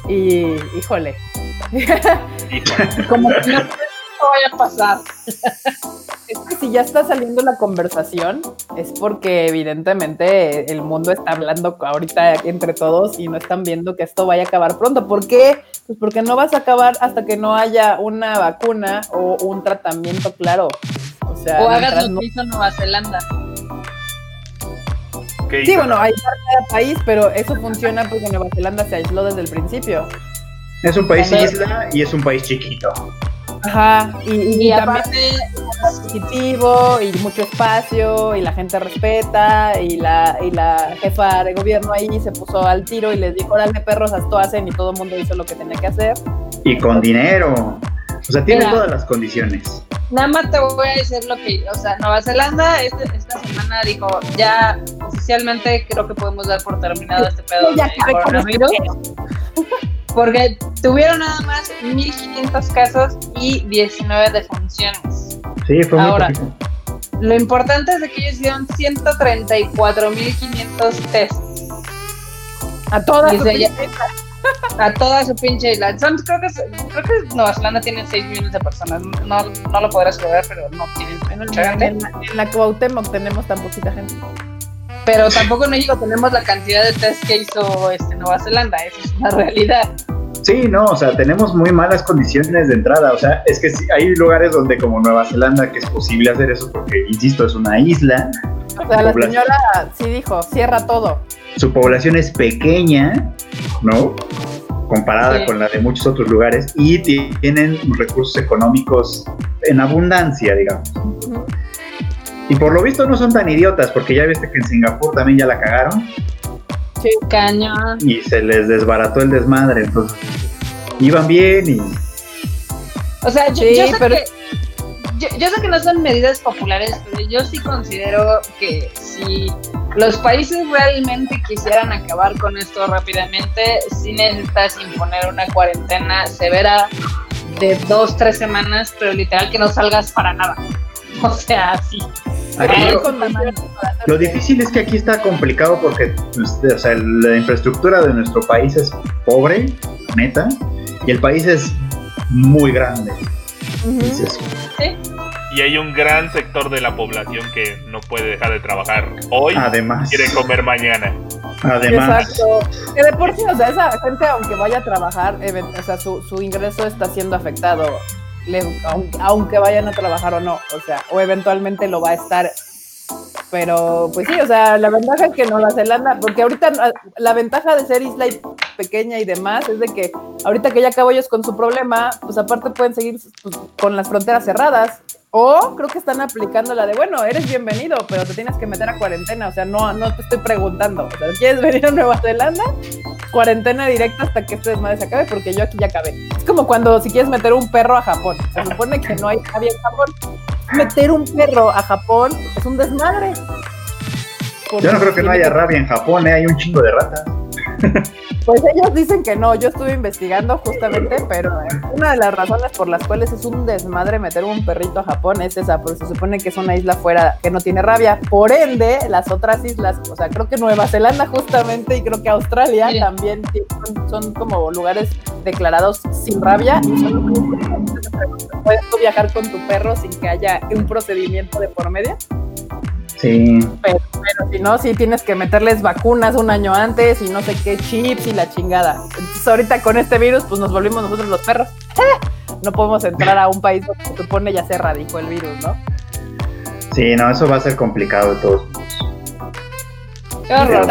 Y híjole. Híjole. Como que no esto vaya a pasar. Es que si ya está saliendo la conversación, es porque evidentemente el mundo está hablando ahorita entre todos y no están viendo que esto vaya a acabar pronto. ¿Por qué? Pues porque no vas a acabar hasta que no haya una vacuna o un tratamiento claro. O sea, O hagas lo no- que hizo Nueva Zelanda. ¿Qué Sí, bueno, hay parte país, pero eso funciona porque Nueva Zelanda se aisló desde el principio. Es un país isla y es un país chiquito. Ajá, y, y, Y aparte, es positivo y mucho espacio y la gente respeta y la, y la jefa de gobierno ahí se puso al tiro y les dijo, órale perros, esto hacen y todo el mundo hizo lo que tenía que hacer. Y con dinero. O sea, tiene Mira. todas las condiciones. nada más te voy a decir lo que. O sea, Nueva Zelanda este- esta semana dijo: ya oficialmente creo que podemos dar por terminado este pedo Ya de coronavirus. Porque tuvieron nada más 1.500 casos y 19 defunciones. Sí, fue muy Ahora. poquito. Lo importante es de que ellos hicieron 134.500 tests A todas Y sus se- princesas. a toda su pinche isla. Son, creo, que, creo que Nueva Zelanda tiene 6 millones de personas. No, no lo podrás creer, pero no tienen mucha gente. en, la, en la Cuauhtémoc tenemos tan poquita gente. Pero tampoco en México tenemos la cantidad de test que hizo este, Nueva Zelanda. Eso es una realidad. Sí, no, o sea, tenemos muy malas condiciones de entrada. O sea, es que sí, hay lugares donde como Nueva Zelanda que es posible hacer eso porque, insisto, es una isla. O sea, la señora sí dijo, cierra todo. Su población es pequeña, ¿no? Comparada Sí. con la de muchos otros lugares y ti- tienen recursos económicos en abundancia, digamos. Ujú. Y por lo visto no son tan idiotas porque ya viste que en Singapur también ya la cagaron. Cañón. y se les desbarató el desmadre, entonces iban bien y O sea, yo, Sí, yo sé pero- que. Yo, yo sé que no son medidas populares, pero yo sí considero que si los países realmente quisieran acabar con esto rápidamente, sí necesitas imponer una cuarentena severa de dos, tres semanas, pero literal que no salgas para nada. O sea, sí. aquí Hay lo, difícil es que aquí está complicado porque pues, o sea, la infraestructura de nuestro país es pobre, neta, y el país es muy grande. Entonces, Sí. Y hay un gran sector de la población que no puede dejar de trabajar hoy además, quiere comer mañana. además, Exacto. Que de por sí, o sea, esa gente, aunque vaya a trabajar, even- o sea, su, su ingreso está siendo afectado, le- aunque, vayan a trabajar o no, o sea, o eventualmente lo va a estar. Pero, pues sí, o sea, la ventaja es que Nueva Zelanda, porque ahorita la- la ventaja de ser isla y pequeña y demás es de que ahorita que ya acabó ellos con su problema, pues aparte pueden seguir pues, con las fronteras cerradas O creo que están aplicando la de, bueno, eres bienvenido, pero te tienes que meter a cuarentena. O sea, no, no te estoy preguntando. O sea, ¿quieres venir a Nueva Zelanda? Cuarentena directa hasta que este desmadre se acabe, porque yo aquí ya acabé. Es como cuando si quieres meter un perro a Japón. Se supone que no hay nadie en Japón. Meter un perro a Japón es un desmadre. Yo no creo que no haya rabia en Japón, ¿eh? hay un chingo de ratas. Pues ellos dicen que no, yo estuve investigando justamente, pero eh, una de las razones por las cuales es un desmadre meter un perrito a Japón es esa, porque se supone que es una isla fuera que no tiene rabia. Por ende, las otras islas, o sea, creo que Nueva Zelanda justamente y creo que Australia también son, son, como lugares declarados sin rabia y son puedes viajar con tu perro sin que haya un procedimiento de por medio. Sí. Pero, si no, sí tienes que meterles vacunas un año antes y no sé qué chips y la chingada. Entonces ahorita con este virus, pues nos volvimos nosotros los perros. No podemos entrar a un país donde se supone ya se erradicó el virus, ¿no? Sí, no, eso va a ser complicado de todos modos. Qué horror,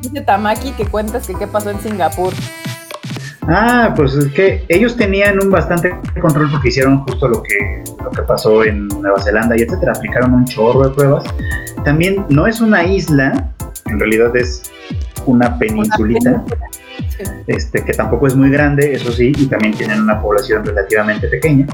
Dice Tamaki que cuentas que qué pasó en Singapur. Ah, pues es que ellos tenían un bastante control porque hicieron justo lo que, lo que pasó en Nueva Zelanda y etcétera. Aplicaron un chorro de pruebas. También no es una isla, en realidad es una peninsulita, este, que tampoco es muy grande, eso sí, y también tienen una población relativamente pequeña.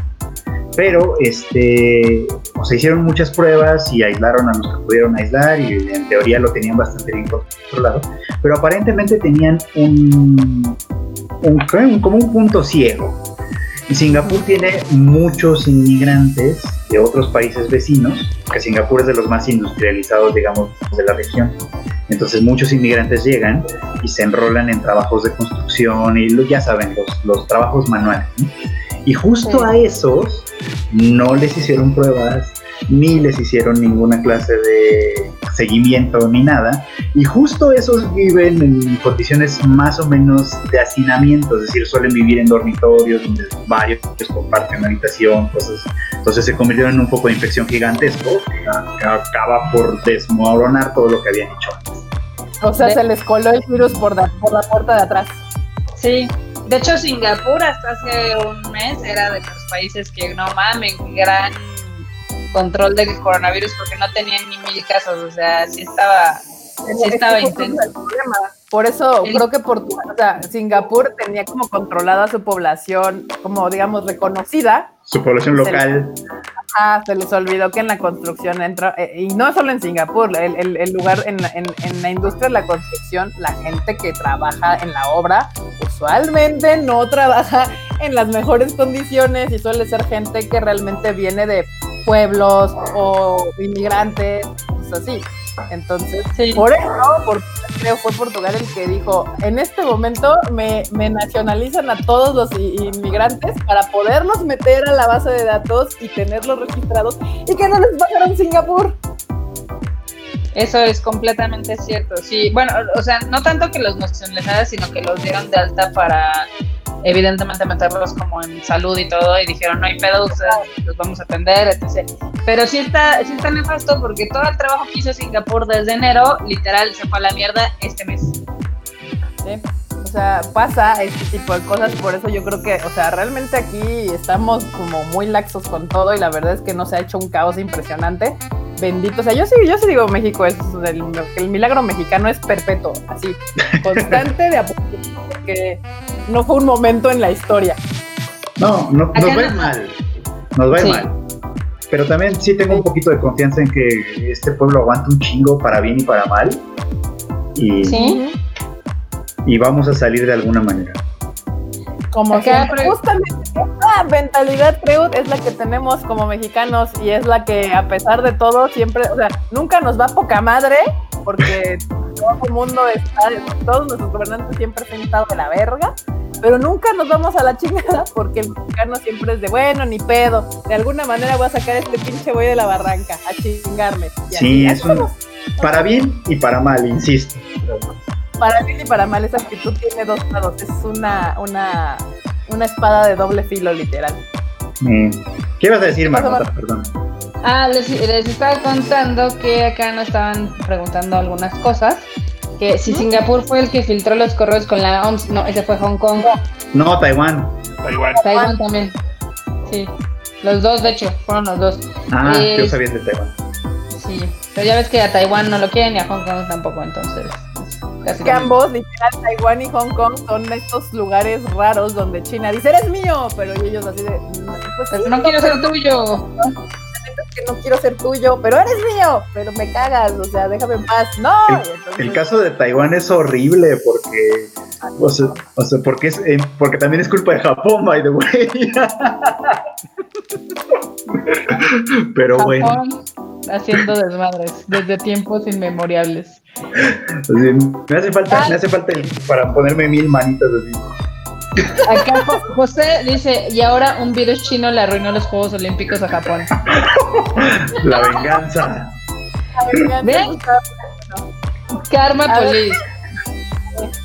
Pero este, se hicieron muchas pruebas y aislaron a los que pudieron aislar y en teoría lo tenían bastante bien controlado. Pero aparentemente tenían un, un, como un punto ciego. Y Singapur tiene muchos inmigrantes de otros países vecinos, que Singapur es de los más industrializados, digamos, de la región. Entonces muchos inmigrantes llegan y se enrolan en trabajos de construcción y ya saben, los, los trabajos manuales. Y justo a esos no les hicieron pruebas, ni les hicieron ninguna clase de seguimiento ni nada. Y justo esos viven en condiciones más o menos de hacinamiento, es decir, suelen vivir en dormitorios donde varios comparten habitación, cosas. Entonces se convirtieron en un poco de infección gigantesco que acaba por desmoronar todo lo que habían hecho antes. O sea, se les coló el virus por, por la puerta de atrás. Sí, de hecho Singapur hasta hace un mes era de los países que no mamen, gran control del coronavirus porque no tenían ni mil casos, o sea, sí estaba, sí estaba intenso. Por eso creo que por, o sea, Singapur tenía como controlada su población, como digamos reconocida. Su población local. Ah, se les olvidó que en la construcción entra, eh, y no solo en Singapur, el, el, lugar en, en, en, la industria de la construcción, la gente que trabaja en la obra usualmente no trabaja en las mejores condiciones y suele ser gente que realmente viene de pueblos o inmigrantes, pues así. Entonces, por eso, por, creo fue Portugal el que dijo, en este momento me, me, nacionalizan a todos los inmigrantes para poderlos meter a la base de datos y tenerlos registrados y que no les pagaron Singapur. Eso es completamente cierto, sí. Bueno, o sea, no tanto que los nacionalizaran, sino que los dieron de alta para evidentemente meterlos como en salud y todo, y dijeron, no hay pedo, los vamos a atender, etc. Pero sí está, sí está nefasto porque todo el trabajo que hizo Singapur desde enero, literal, se fue a la mierda este mes. Sí. O sea, pasa este tipo de cosas, por eso yo creo que, o sea, realmente aquí estamos como muy laxos con todo y la verdad es que no se ha hecho un caos impresionante. Bendito, o sea, yo sí, yo sí digo México es el, el milagro mexicano es perpetuo, así, constante de apoyo, porque no fue un momento en la historia. No, no nos va mal. Nos va mal. Pero también sí tengo un poquito de confianza en que este pueblo aguanta un chingo para bien y para mal. Y, ¿Sí? y vamos a salir de alguna manera. Como que justamente esa mentalidad creo es la que tenemos como mexicanos y es la que a pesar de todo siempre, o sea, nunca nos va poca madre porque todo el mundo está, todos nuestros gobernantes siempre han estado de la verga, pero nunca nos vamos a la chingada porque el mexicano siempre es de bueno, ni pedo. De alguna manera voy a sacar este pinche güey de la barranca a chingarme. sí, eso para bien y para mal, insisto. Para bien y para mal, esa actitud tiene dos lados. Es una, una, una espada de doble filo, literal. Mm. ¿Qué ibas a decir, Marmota? Perdón. Ah, les, les estaba contando que acá nos estaban preguntando algunas cosas que si Singapur fue el que filtró los correos con la OMS, no, ese fue Hong Kong. No, Taiwán. Taiwán. Taiwán también. Sí. Los dos, de hecho, fueron los dos. Ah, Eh, yo sabía de Taiwán. Sí, pero ya ves que a Taiwán no lo quieren y a Hong Kong tampoco, entonces. Casi Que ambos, literal, Taiwán y Hong Kong son estos lugares raros donde China dice, eres mío, pero ellos así de, "Mm, pues sí, no quiero ser tuyo. que no quiero ser tuyo, pero eres mío, pero me cagas, o sea, déjame en paz. No. El, Y entonces- el caso de Taiwán es horrible porque, o sea, o sea, porque, es, eh, porque también es culpa de Japón, by the way. Pero bueno, haciendo desmadres desde tiempos inmemorables. así, me hace falta, me hace falta el- para ponerme mil manitas así. Acá Jo- José dice, y ahora un virus chino le arruinó los Juegos Olímpicos a Japón. La venganza. ¿Ven? Karma. Police.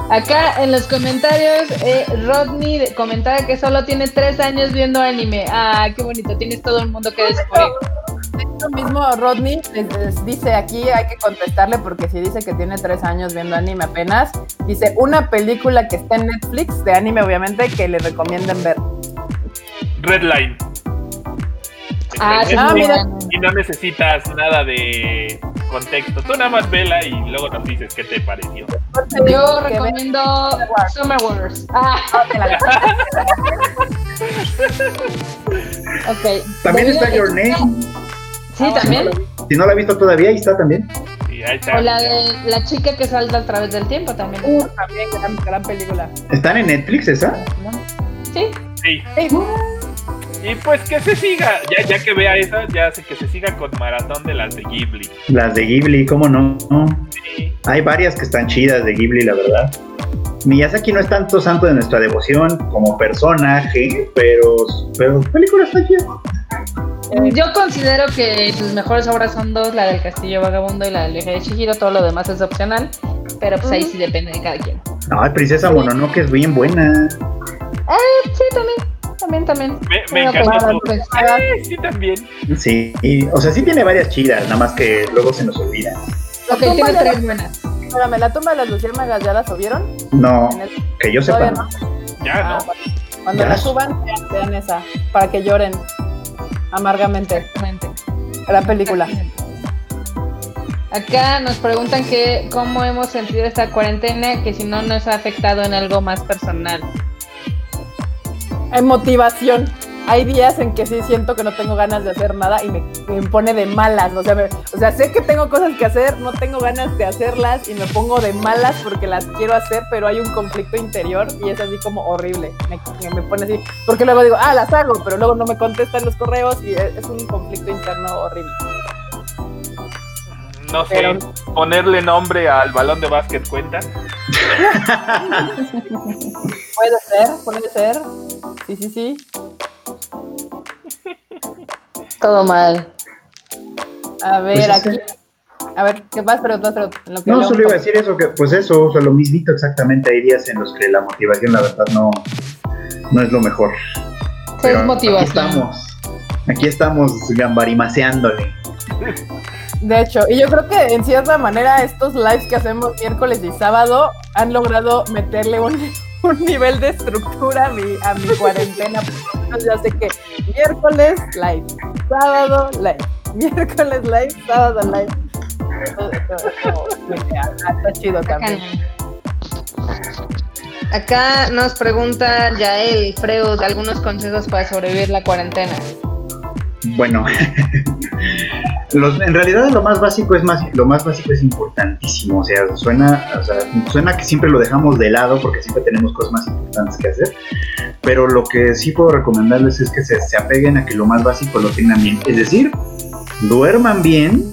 Acá en los comentarios, eh, Rodney comentaba que solo tiene tres años viendo anime. Ah, qué bonito, tienes todo el mundo que descubrir. Lo mismo Rodney les- les dice aquí, hay que contestarle porque si dice que tiene tres años viendo anime apenas, dice una película que está en Netflix, de anime obviamente, que le recomienden ver. Redline. Ah, sí, Ah, mira. Y no necesitas nada de contexto. Tú nada más vela y luego nos dices qué te pareció. Yo recomiendo Summer Wars. Ah, ok. También está Your Name. Sí, también. Si no la ha visto todavía, ahí está también. Ahí está. O la de la chica que salta a través del tiempo también. Uh, también gran, gran película. ¿Están en Netflix esa? Sí. Sí. Sí. Y pues que se siga. Ya, ya que vea esa, ya sé que se siga con maratón de las de Ghibli. Las de Ghibli, ¿cómo no? Sí. Hay varias que están chidas de Ghibli, la verdad. Miyazaki no es tanto santo de nuestra devoción como personaje, pero, pero película está chida. Yo considero que sus mejores obras son dos, la del Castillo Vagabundo y la del viaje de Chihiro, todo lo demás es opcional, pero pues ahí sí depende de cada quien. No, Princesa Mononoke es bien buena. Sí, también, también, también. Me, encantó. pues, Eh, sí, también. Sí, y- o sea, sí tiene varias chidas, nada más que luego se nos olvidan. Ok, tiene tres buenas. Espérame, ¿la tumba de las luciérnagas ya la subieron? No, el- que yo sepa. No. Ya, Ah, ¿no? bueno. Cuando Ya. la suban, vean, vean esa, para que lloren amargamente. Exactamente. Gran película. Acá nos preguntan que cómo hemos sentido esta cuarentena, que si no nos ha afectado en algo más personal. Hay motivación. Hay días en que sí siento que no tengo ganas de hacer nada y me, me pone de malas. O sea, me- o sea, sé que tengo cosas que hacer, no tengo ganas de hacerlas y me pongo de malas porque las quiero hacer, pero hay un conflicto interior y es así como horrible. Me, pone así. Porque luego digo, ah, las hago, pero luego no me contestan los correos y es un conflicto interno horrible. No sé. Pero- Ponerle nombre al balón de básquet cuenta. Puede ser, puede ser. Sí, sí, sí. Todo mal. A ver, Pues es aquí. que- A ver, ¿qué más? Pero, pero en lo que No, solo iba a decir eso, que pues eso, o sea, lo mismito exactamente. Hay días en los que la motivación, la verdad, no, no es lo mejor. Pero es motivación. Aquí estamos. Aquí estamos gambarimaseándole. De hecho, y yo creo que en cierta manera estos lives que hacemos miércoles y sábado han logrado meterle un, un nivel de estructura a mi, a mi cuarentena. Ya sé que miércoles live, sábado live, miércoles live, sábado live. Está chido también. Acá nos pregunta Yael Freud algunos consejos para sobrevivir la cuarentena. Bueno, en realidad lo más básico es más, lo más básico es importantísimo. O sea, suena, suena que siempre lo dejamos de lado porque siempre tenemos cosas más importantes que hacer. Pero lo que sí puedo recomendarles es que se, se apeguen a que lo más básico lo tengan bien. Es decir, duerman bien,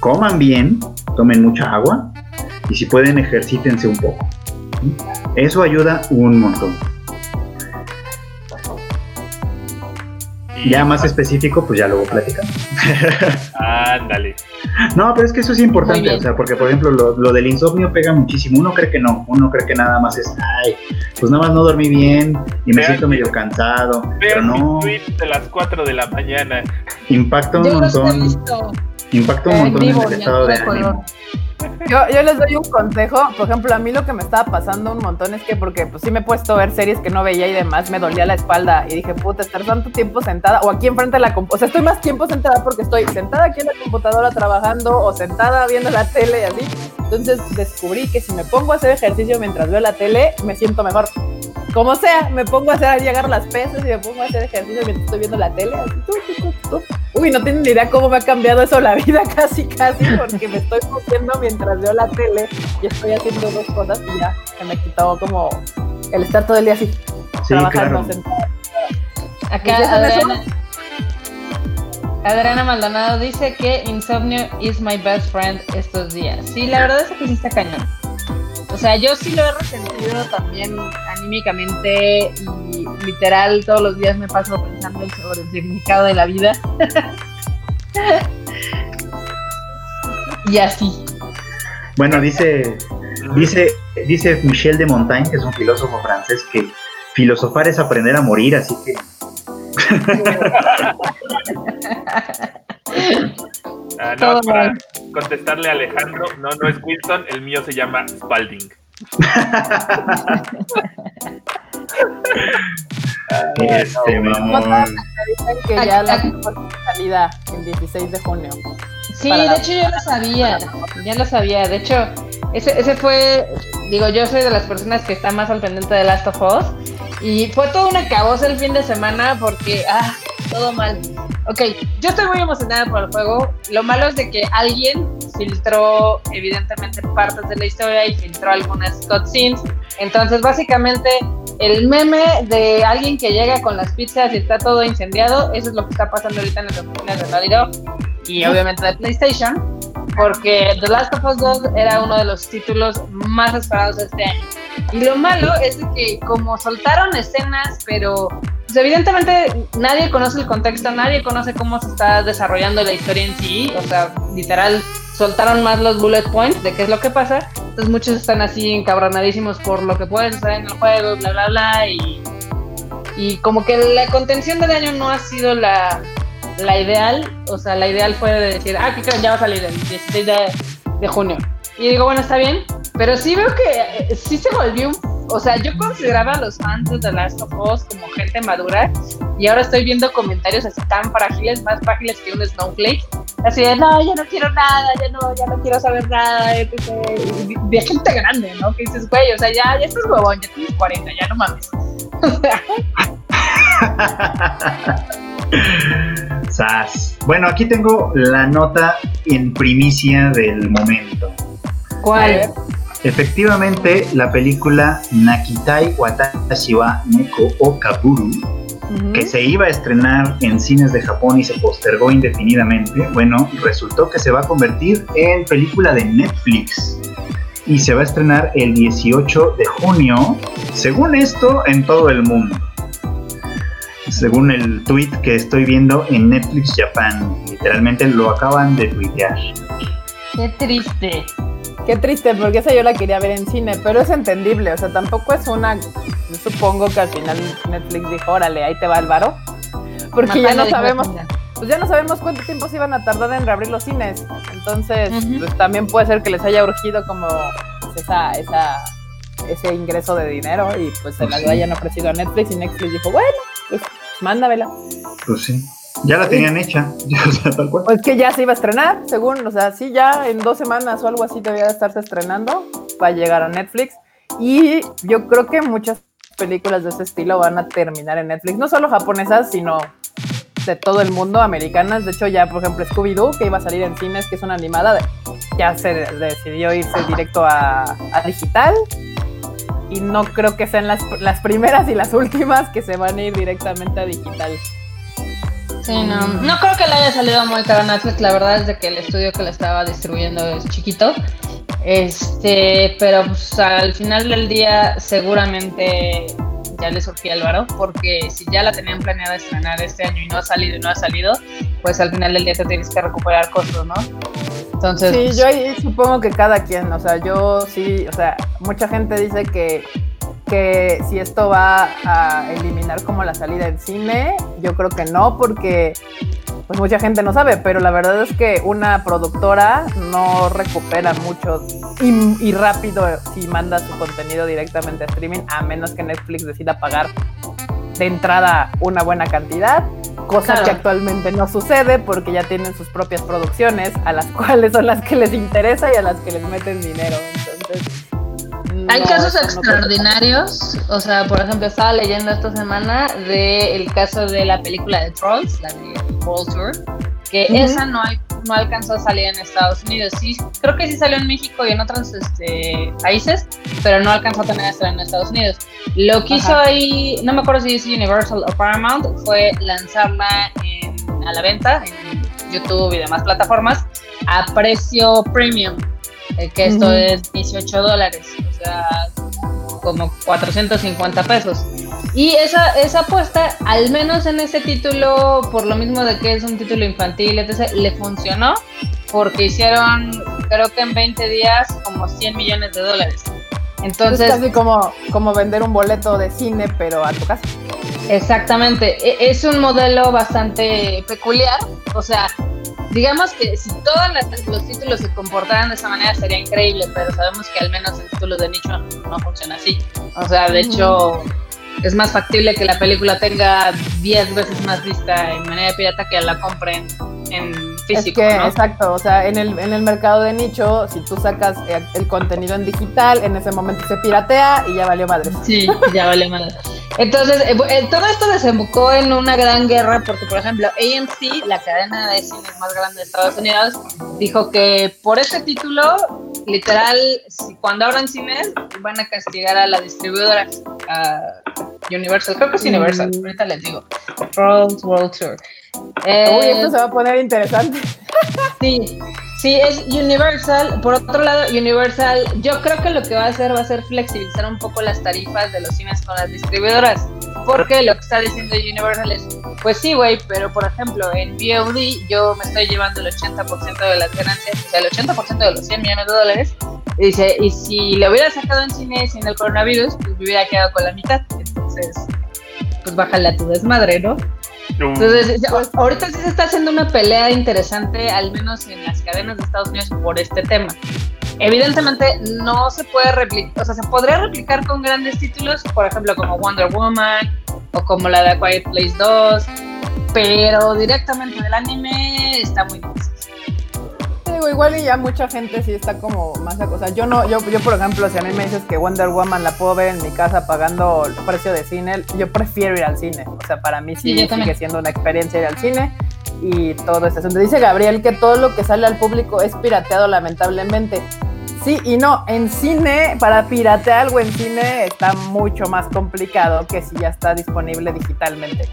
coman bien, tomen mucha agua y si pueden ejercítense un poco. Eso ayuda un montón. Y Ya más específico, pues ya luego platicamos. Ándale. No, pero es que eso es importante, o sea, porque por ejemplo lo, lo del insomnio pega muchísimo. Uno cree que no, uno cree que nada más es, ay, pues nada más no dormí bien y me Vean siento medio cansado. Pero no, de las 4 de la mañana. impacta un Yo montón, impacta un montón en vivo el estado de color. ánimo. Yo, les doy un consejo. Por ejemplo, a mí lo que me estaba pasando un montón es que, porque pues sí me he puesto a ver series que no veía y demás, me dolía la espalda. Y dije, puta, estar tanto tiempo sentada o aquí enfrente de la computadora. O sea, estoy más tiempo sentada porque estoy sentada aquí en la computadora trabajando o sentada viendo la tele y así. Entonces descubrí que si me pongo a hacer ejercicio mientras veo la tele, me siento mejor. Como sea, me pongo a hacer, llegar las pesas y me pongo a hacer ejercicio mientras estoy viendo la tele. Así, tú, tú, tú, tú. Uy, no tienen ni idea cómo me ha cambiado eso la vida casi, casi, porque me estoy moviendo mientras veo la tele y estoy haciendo dos cosas y ya se me quitó como el estar todo el día así, Sí, trabajando, claro. sentada. Acá. Adriana, Adriana Maldonado dice que Insomnio is my best friend estos días. Sí, la verdad es que sí está cañón. O sea, yo sí lo he resentido también anímicamente y literal todos los días me paso pensando sobre el significado de la vida. y así. Bueno, dice, dice, dice Michel de Montaigne, que es un filósofo francés, que filosofar es aprender a morir, así que Ah, no, para. Contestarle a Alejandro, no, no es Wilson, el mío se llama Spalding. este dicen que ya la salida el 16 de junio. Sí, de hecho yo lo sabía, ya lo sabía. De hecho, ese, ese fue, digo, yo soy de las personas que está más al pendiente de Last of Us. Y fue todo una cabosa el fin de semana porque, ah, todo mal. Ok, yo estoy muy emocionada por el juego. Lo malo es de que alguien filtró, evidentemente, partes de la historia y filtró algunas cutscenes. Entonces, básicamente, el meme de alguien que llega con las pizzas y está todo incendiado, eso es lo que está pasando ahorita en las oficinas de Naughty Dog y obviamente de PlayStation, porque The Last of Us 2 era uno de los títulos más esperados de este año. Y lo malo es de que como soltaron escenas, pero pues, evidentemente nadie conoce el contexto, nadie conoce cómo se está desarrollando la historia en sí, o sea, literal soltaron más los bullet points de qué es lo que pasa, entonces muchos están así encabronadísimos por lo que puede suceder en el juego, bla, bla, bla, y, y como que la contención del año no ha sido la, la ideal, o sea, la ideal fue de decir, ah, ¿qué creen? Ya va a salir el 16 de, de junio. Y digo, bueno, está bien, pero sí veo que eh, sí se volvió un... O sea, yo consideraba a los fans de The Last of Us como gente madura y ahora estoy viendo comentarios así tan frágiles, más frágiles que un snowflake. Así de, no, ya no quiero nada, ya no, ya no quiero saber nada, De, de gente grande, ¿no? Que dices, güey, o sea, ya, ya estás huevón, ya tienes 40, ya no mames. O sea, Sas. Bueno, aquí tengo la nota en primicia del momento. ¿cuál? Efectivamente, la película Nakitai Watashi wa Neko o Kaburu, Ujú. que se iba a estrenar en cines de Japón y se postergó indefinidamente, bueno, resultó que se va a convertir en película de Netflix y se va a estrenar el 18 de junio, según esto, en todo el mundo. Según el tweet que estoy viendo en Netflix Japan, literalmente lo acaban de tuitear. Qué triste. Qué triste, porque esa yo la quería ver en cine, pero es entendible, o sea, tampoco es una, yo supongo que al final Netflix dijo, órale, ahí te va el varo, porque ya no sabemos, pues ya no sabemos cuánto tiempo se iban a tardar en reabrir los cines, entonces, pues también puede ser que les haya urgido como pues, esa, esa, ese ingreso de dinero y pues se la Sí. hayan ofrecido a Netflix y Netflix dijo, bueno, pues mándamela. Pues sí, ya la tenían hecha, o sea, tal cual. Pues que ya se iba a estrenar, según, o sea, sí, ya en dos semanas o algo así debía de estarse estrenando para llegar a Netflix. Y yo creo que muchas películas de ese estilo van a terminar en Netflix, no solo japonesas, sino de todo el mundo, americanas. De hecho, ya, por ejemplo, Scooby-Doo, que iba a salir en cines, que es una animada, ya se decidió irse directo a, a digital. Y no creo que sean las, las primeras y las últimas que se van a ir directamente a digital. Sí, no. No creo que le haya salido muy caro Netflix. La verdad es de que el estudio que le estaba distribuyendo es chiquito. Este, pero pues, al final del día seguramente ya le surgía el varo, porque si ya la tenían planeada estrenar este año y no ha salido y no ha salido, pues al final del día te tienes que recuperar costos, ¿no? Entonces, Sí, pues, yo ahí supongo que cada quien, o sea, yo sí, o sea, mucha gente dice que, que si esto va a eliminar como la salida en cine, yo creo que no, porque pues mucha gente no sabe, pero la verdad es que una productora no recupera mucho y, y rápido si manda su contenido directamente a streaming, a menos que Netflix decida pagar de entrada una buena cantidad, cosa Claro. que actualmente no sucede porque ya tienen sus propias producciones a las cuales son las que les interesa y a las que les meten dinero. Entonces, Hay casos extraordinarios, o sea, por ejemplo, estaba leyendo esta semana del caso de la película de Trolls, la de Tour, que Ujú. esa no, hay- no alcanzó a salir en Estados Unidos. Sí, creo que sí salió en México y en otros este, países, pero no alcanzó también a estar en Estados Unidos. Lo que hizo ahí, no me acuerdo si es Universal o Paramount, fue lanzarla en- a la venta en YouTube y demás plataformas a precio premium, eh, que esto Ujú. es 18 dólares, o sea, como 450 pesos. Y esa, esa apuesta, al menos en ese título, por lo mismo de que es un título infantil, etc., le funcionó porque hicieron, creo que en 20 días, como 100 millones de dólares. Es Entonces, casi como, como vender un boleto de cine, pero a tu casa. Exactamente, E- es un modelo bastante peculiar, o sea, digamos que si todos los títulos se comportaran de esa manera sería increíble, pero sabemos que al menos en títulos de nicho no funciona así. O sea, de hecho, es más factible que la película tenga 10 veces más vista en manera pirata que la compren en físico, es que, ¿no? exacto, o sea, en el, en el mercado de nicho, si tú sacas el contenido en digital, en ese momento se piratea y ya valió madre. Sí, ya vale madre. Entonces, eh, eh, todo esto desembocó en una gran guerra porque, por ejemplo, AMC, la cadena de cines más grande de Estados Unidos, dijo que por este título, literal, cuando abran cines, van a castigar a la distribuidora, a Universal. Creo que es Universal, Mm. ahorita les digo. World World Tour. Uy, Eh, esto se va a poner interesante. Sí, sí, es Universal. Por otro lado, Universal, yo creo que lo que va a hacer va a ser flexibilizar un poco las tarifas de los cines con las distribuidoras. Porque lo que está diciendo Universal es, pues sí, güey, pero por ejemplo, en VOD yo me estoy llevando el 80% de las ganancias, o sea, el 80% de los 100 millones de dólares. Y dice, y si lo hubiera sacado en cine sin el coronavirus, pues me hubiera quedado con la mitad. Entonces, pues bájale a tu desmadre, ¿no? Entonces, ahorita sí se está haciendo una pelea interesante, al menos en las cadenas de Estados Unidos, por este tema. Evidentemente no se puede replicar, o sea, se podría replicar con grandes títulos, por ejemplo, como Wonder Woman o como la de A Quiet Place 2, pero directamente del anime está muy difícil. Digo, igual y ya mucha gente sí está como más... Sea, yo no, yo, yo por ejemplo, si a mí me dices que Wonder Woman la puedo ver en mi casa pagando el precio de cine, yo prefiero ir al cine. O sea, para mí sí, Sí, sigue siendo una experiencia ir al cine y todo este asunto. Dice Gabriel que todo lo que sale al público es pirateado lamentablemente. Sí y no, en cine, para piratear algo en cine está mucho más complicado que si ya está disponible digitalmente.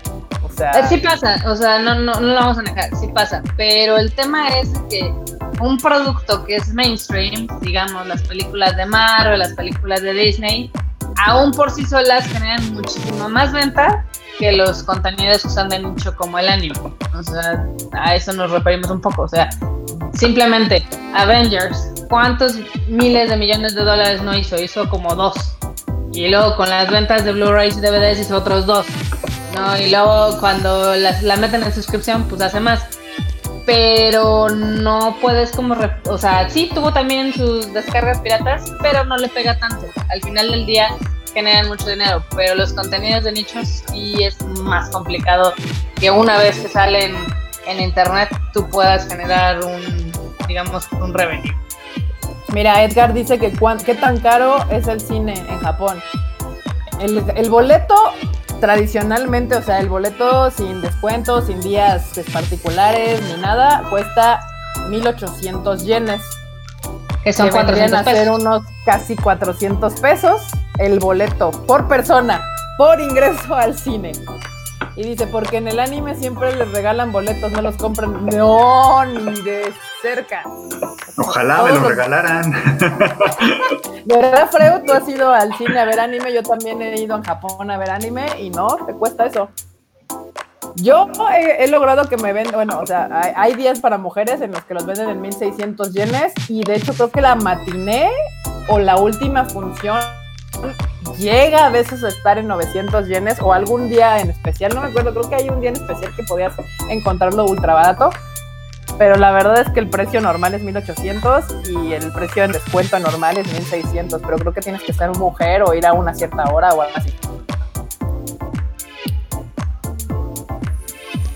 O sea, Eh, Sí pasa, o sea, no, no, no lo vamos a negar, sí pasa, pero el tema es que un producto que es mainstream, digamos las películas de Marvel, las películas de Disney, aún por sí solas generan muchísimo más venta que los contenidos que son de nicho como el anime. O sea, a eso nos referimos un poco. O sea, simplemente Avengers, ¿cuántos miles de millones de dólares no hizo? Hizo como dos. Y luego con las ventas de Blu-rays y DVDs hizo otros dos. ¿No? Y luego cuando la meten en suscripción, pues hace más. Pero no puedes como... o sea, sí tuvo también sus descargas piratas, pero no le pega tanto. Al final del día generan mucho dinero, pero los contenidos de nichos sí es más complicado que una vez que salen en internet tú puedas generar un, digamos, un revenue. Mira, Edgar dice que cuán- qué tan caro es el cine en Japón. El boleto tradicionalmente, o sea, el boleto sin descuento, sin días pues, particulares ni nada, cuesta 1800 yenes. Que son que vendrían 400 a ser unos casi 400 pesos el boleto por persona, por ingreso al cine. Y dice, porque en el anime siempre les regalan boletos, no los compran. No, ni de cerca. Ojalá me lo los- regalaran. ¿Verdad, Freo? Tú has ido al cine a ver anime, yo también he ido a Japón a ver anime y no, te cuesta eso. Yo he, he logrado que me vendan, bueno, o sea, hay, hay días para mujeres en los que los venden en 1600 yenes y de hecho creo que la matiné o la última función llega a veces a estar en 900 yenes o algún día en especial, no me acuerdo, creo que hay un día en especial que podías encontrarlo ultra barato, pero la verdad es que el precio normal es 1800 y el precio en descuento normal es 1600, pero creo que tienes que ser mujer o ir a una cierta hora o algo así.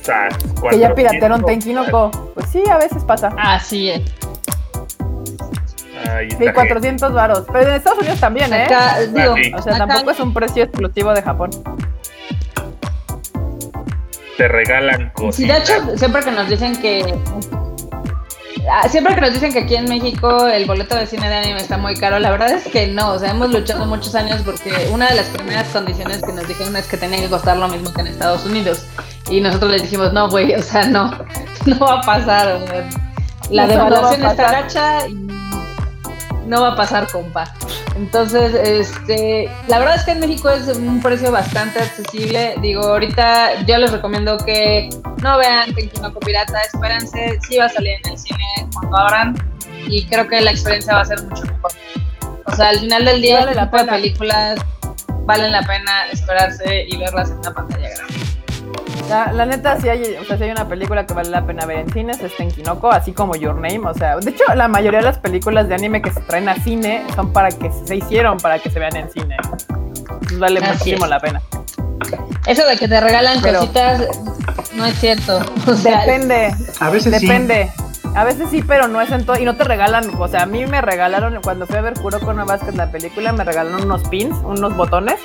O sea, Que ya piratearon 400. Tenkinoko. Pues sí, a veces pasa. Así es. Ahí Sí, está. 400 varos. Pero en Estados Unidos también, ¿eh? Acá, digo, sí. O sea, acá- tampoco es un precio exclusivo de Japón. Te regalan cosas. Sí, de hecho, siempre que nos dicen que. Ah, Siempre que nos dicen que aquí en México el boleto de cine de anime está muy caro, la verdad es que no, o sea, hemos luchado muchos años porque una de las primeras condiciones que nos dijeron es que tenía que costar lo mismo que en Estados Unidos. Y nosotros les dijimos, no, güey, o sea, no, no va a pasar. o sea, la Eso no devaluación está gacha y no va a pasar, compa. Entonces, este, la verdad es que en México es un precio bastante accesible. Digo, ahorita yo les recomiendo que no vean Tenkinoko Pirata, espérense, sí va a salir en el cine cuando abran y creo que la experiencia va a ser mucho mejor. O sea, al final del día, Vale la este tipo de películas valen la pena esperarse y verlas en una pantalla grande. La, la neta, si hay, o sea, si hay una película que vale la pena ver en cines, es Tenkinoko, así como Your Name. O sea, de hecho, la mayoría de las películas de anime que se traen a cine son para que se hicieron para que se vean en cine. Entonces, vale Así muchísimo es. la pena. Eso de que te regalan Pero- cositas no es cierto. O sea, Depende, A veces sí. depende. A veces sí, pero no es en todo. Y no te regalan, o sea, a mí me regalaron, cuando fui a ver Kuroko no Basket la película, me regalaron unos pins, unos botones.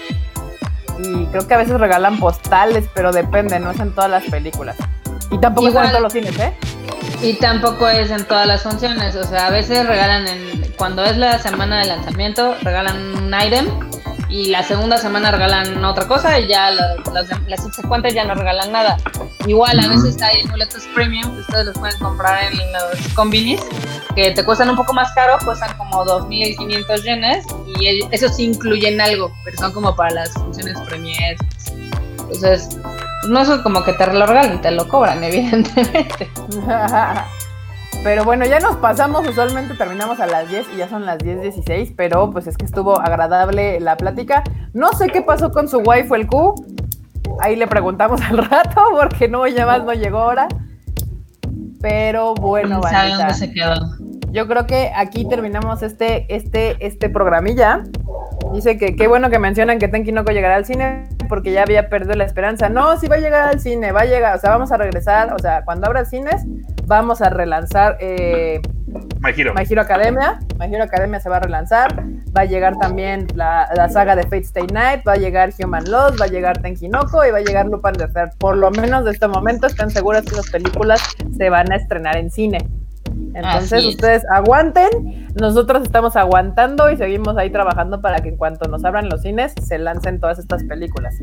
Y creo que a veces regalan postales, pero depende, no es en todas las películas. Y tampoco Igual. es en todos los cines, ¿eh? Y tampoco es en todas las funciones, o sea, a veces regalan en cuando es la semana de lanzamiento, regalan un item y la segunda semana regalan otra cosa y ya la- las, las subsecuentes ya no regalan nada. Igual a veces hay boletos premium que ustedes los pueden comprar en los combinis que te cuestan un poco más caro, cuestan como 2.500 yenes y el- eso sí incluyen algo, pero son como para las funciones premiers. Entonces, no es como que te lo regalan, te lo cobran, evidentemente. Pero bueno, ya nos pasamos, usualmente terminamos a las 10 y ya son las 10.16, pero pues es que estuvo agradable la plática. No sé qué pasó con su waifu el Q, ahí le preguntamos al rato porque no ya más no llegó ahora. Pero bueno, ¿Quién sabe dónde se quedó? Yo creo que aquí terminamos este, este, este programilla. Dice que qué bueno que mencionan que Tenki no llegará al cine porque ya había perdido la esperanza. No, sí va a llegar al cine, va a llegar, o sea, vamos a regresar, o sea, cuando abra cines, vamos a relanzar eh, My Hero. My Hero Academia. My Hero Academia se va a relanzar. Va a llegar también la, la saga de Fate Stay Night. Va a llegar Human Lost. Va a llegar Tenkinoko. Y va a llegar Lupin the Third. Por lo menos de este momento están seguras que las películas se van a estrenar en cine. Entonces ustedes aguanten. Nosotros estamos aguantando y seguimos ahí trabajando para que en cuanto nos abran los cines se lancen todas estas películas.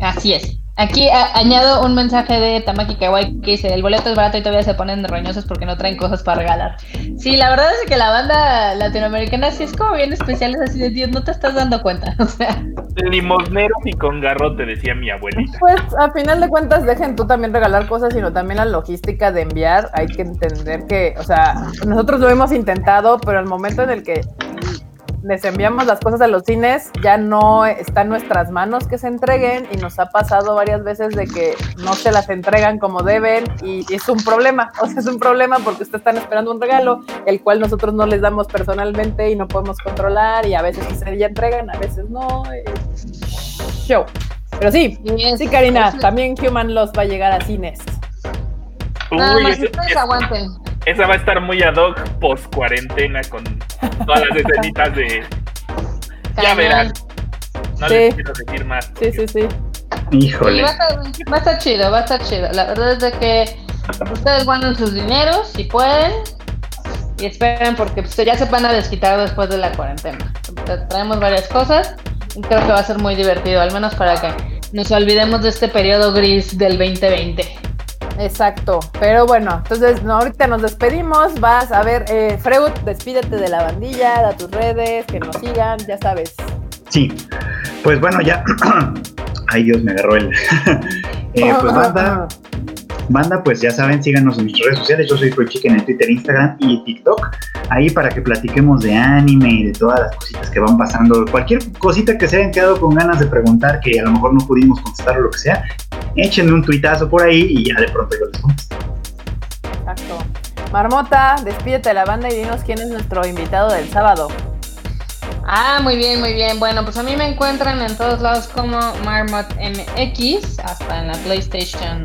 Así es. Aquí a- añado un mensaje de Tamaki Kawaii que dice, el roñosos barato y todavía se ponen roñosos porque no traen cosas para regalar. Sí, la verdad es que la banda latinoamericana sí es como bien especial, es así de Dios, no te estás dando cuenta. O sea, Limosnero y con garrote, decía mi abuelita. Pues a final de cuentas dejen tú también regalar cosas, sino también la logística de enviar. Hay que entender que, o sea, nosotros lo hemos intentado, pero el momento en el que les enviamos las cosas a los cines, ya no está en nuestras manos que se entreguen y nos ha pasado varias veces de que no se las entregan como deben y es un problema, o sea, es un problema porque ustedes están esperando un regalo, el cual nosotros no les damos personalmente y no podemos controlar y a veces sí se ya entregan, a veces no. eh, Show. Pero sí, Sí, Karina, también Human Loss va a llegar a cines. Nada más ustedes aguanten. Esa va a estar muy ad hoc post cuarentena con todas las escenitas de. Ya verán. No Sí. les quiero decir más. Sí, sí, sí. Sí, Híjole. va a, estar, va a estar chido, va a estar chido. La verdad es de que ustedes guarden sus dineros si pueden y esperen porque pues, ya se van a desquitar después de la cuarentena. Tra- Traemos varias cosas y creo que va a ser muy divertido, al menos para que nos olvidemos de este periodo gris del 2020. Exacto. Pero bueno, entonces no, ahorita nos despedimos. Vas a ver, eh, Freud, despídete de la bandilla, da tus redes, que nos sigan, ya sabes. Sí, pues bueno, ya. Ay, Dios, me agarró el. Eh, pues banda, Banda, pues ya saben, síganos en nuestras redes sociales. Yo soy Free Chicken en Twitter, Instagram y TikTok. Ahí para que platiquemos de anime y de todas las cositas que van pasando. Cualquier cosita que se hayan quedado con ganas de preguntar que a lo mejor no pudimos contestar o lo que sea, échenme un tuitazo por ahí y ya de pronto yo les contesto. Exacto. Marmota, despídete de la banda y dinos quién es nuestro invitado del sábado. Ah, muy bien, muy bien. Bueno, pues a mí me encuentran en todos lados como Marmot MX, hasta en la PlayStation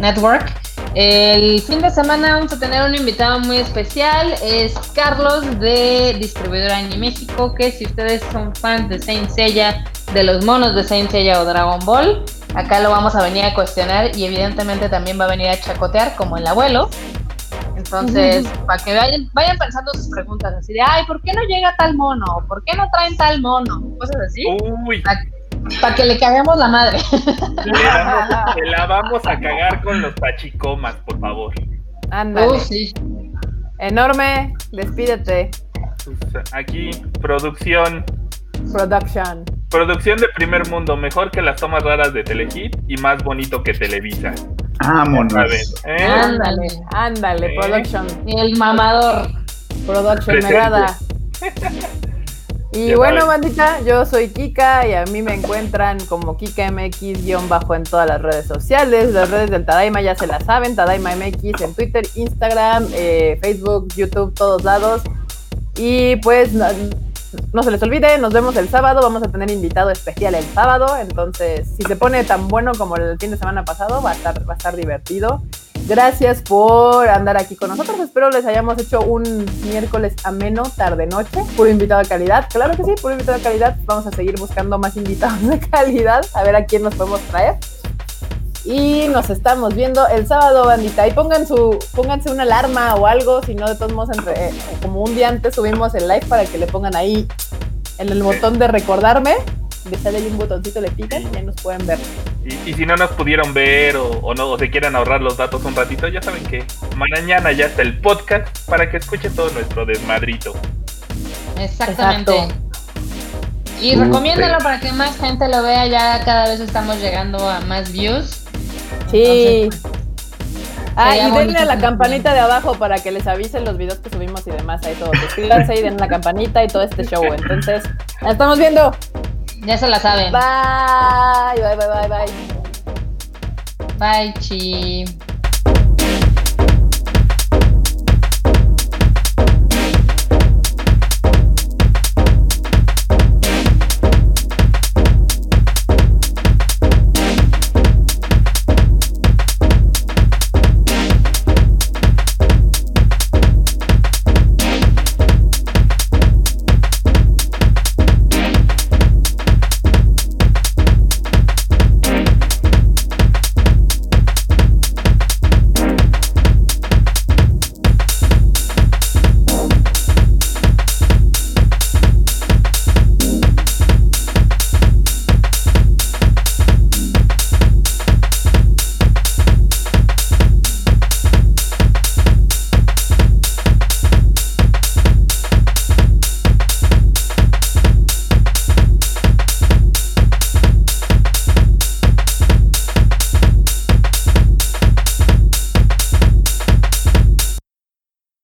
Network. El fin de semana vamos a tener un invitado muy especial, es Carlos de Distribuidora Anime México, que si ustedes son fans de Saint Seiya, de los monos de Saint Seiya o Dragon Ball, acá lo vamos a venir a cuestionar y evidentemente también va a venir a chacotear como el abuelo. Entonces, para que vayan, vayan pensando sus preguntas, así de, ay, ¿por qué no llega tal mono? ¿Por qué no traen tal mono? Cosas así. Uy, Para que le caguemos la madre. le la vamos a cagar con los tachicomas, por favor. Ándale. Uh, sí. Enorme, despídete. Pues, aquí, producción. Production. Producción de primer mundo, mejor que las tomas raras de Telehit y más bonito que Televisa. Vámonos. ¿Eh? Ándale. Ándale, ¿Eh? production. El mamador. Production me agrada. Y Ya bueno, bandita, yo soy Kika y a mí me encuentran como KikaMX-bajo en todas las redes sociales. Las redes del Tadaima ya se las saben, Tadaima MX en Twitter, Instagram, eh, Facebook, YouTube, todos lados. Y pues no, se les olvide, nos vemos el sábado, vamos a tener invitado especial el sábado, entonces si se pone tan bueno como el fin de semana pasado, va a estar, va a estar divertido. Gracias por andar aquí con nosotros. Espero les hayamos hecho un miércoles ameno, tarde-noche. Puro invitado de calidad. Claro que sí, puro invitado de calidad. Vamos a seguir buscando más invitados de calidad. A ver a quién nos podemos traer. Y nos estamos viendo el sábado, bandita. Y pongan su, pónganse una alarma o algo. Si no, de todos modos, entre, eh, como un día antes subimos el live para que le pongan ahí en el botón de recordarme. Le sale ahí un botoncito, le pican y ahí nos pueden ver. Y, y si no nos pudieron ver o, o no o se quieren ahorrar los datos un ratito, ya saben que mañana ya está el podcast para que escuchen todo nuestro desmadrito. Exactamente. Exacto. Y recomiéndalo para que más gente lo vea. Ya cada vez estamos llegando a más views. Sí. Ah, y denle bonito a la campanita de abajo para que les avisen los videos que subimos y demás. Ahí todo. Suscríbanse y den la campanita y todo este show. Entonces, la estamos viendo. Ya se la saben. Bye, bye, bye, bye, bye. Bye, chi.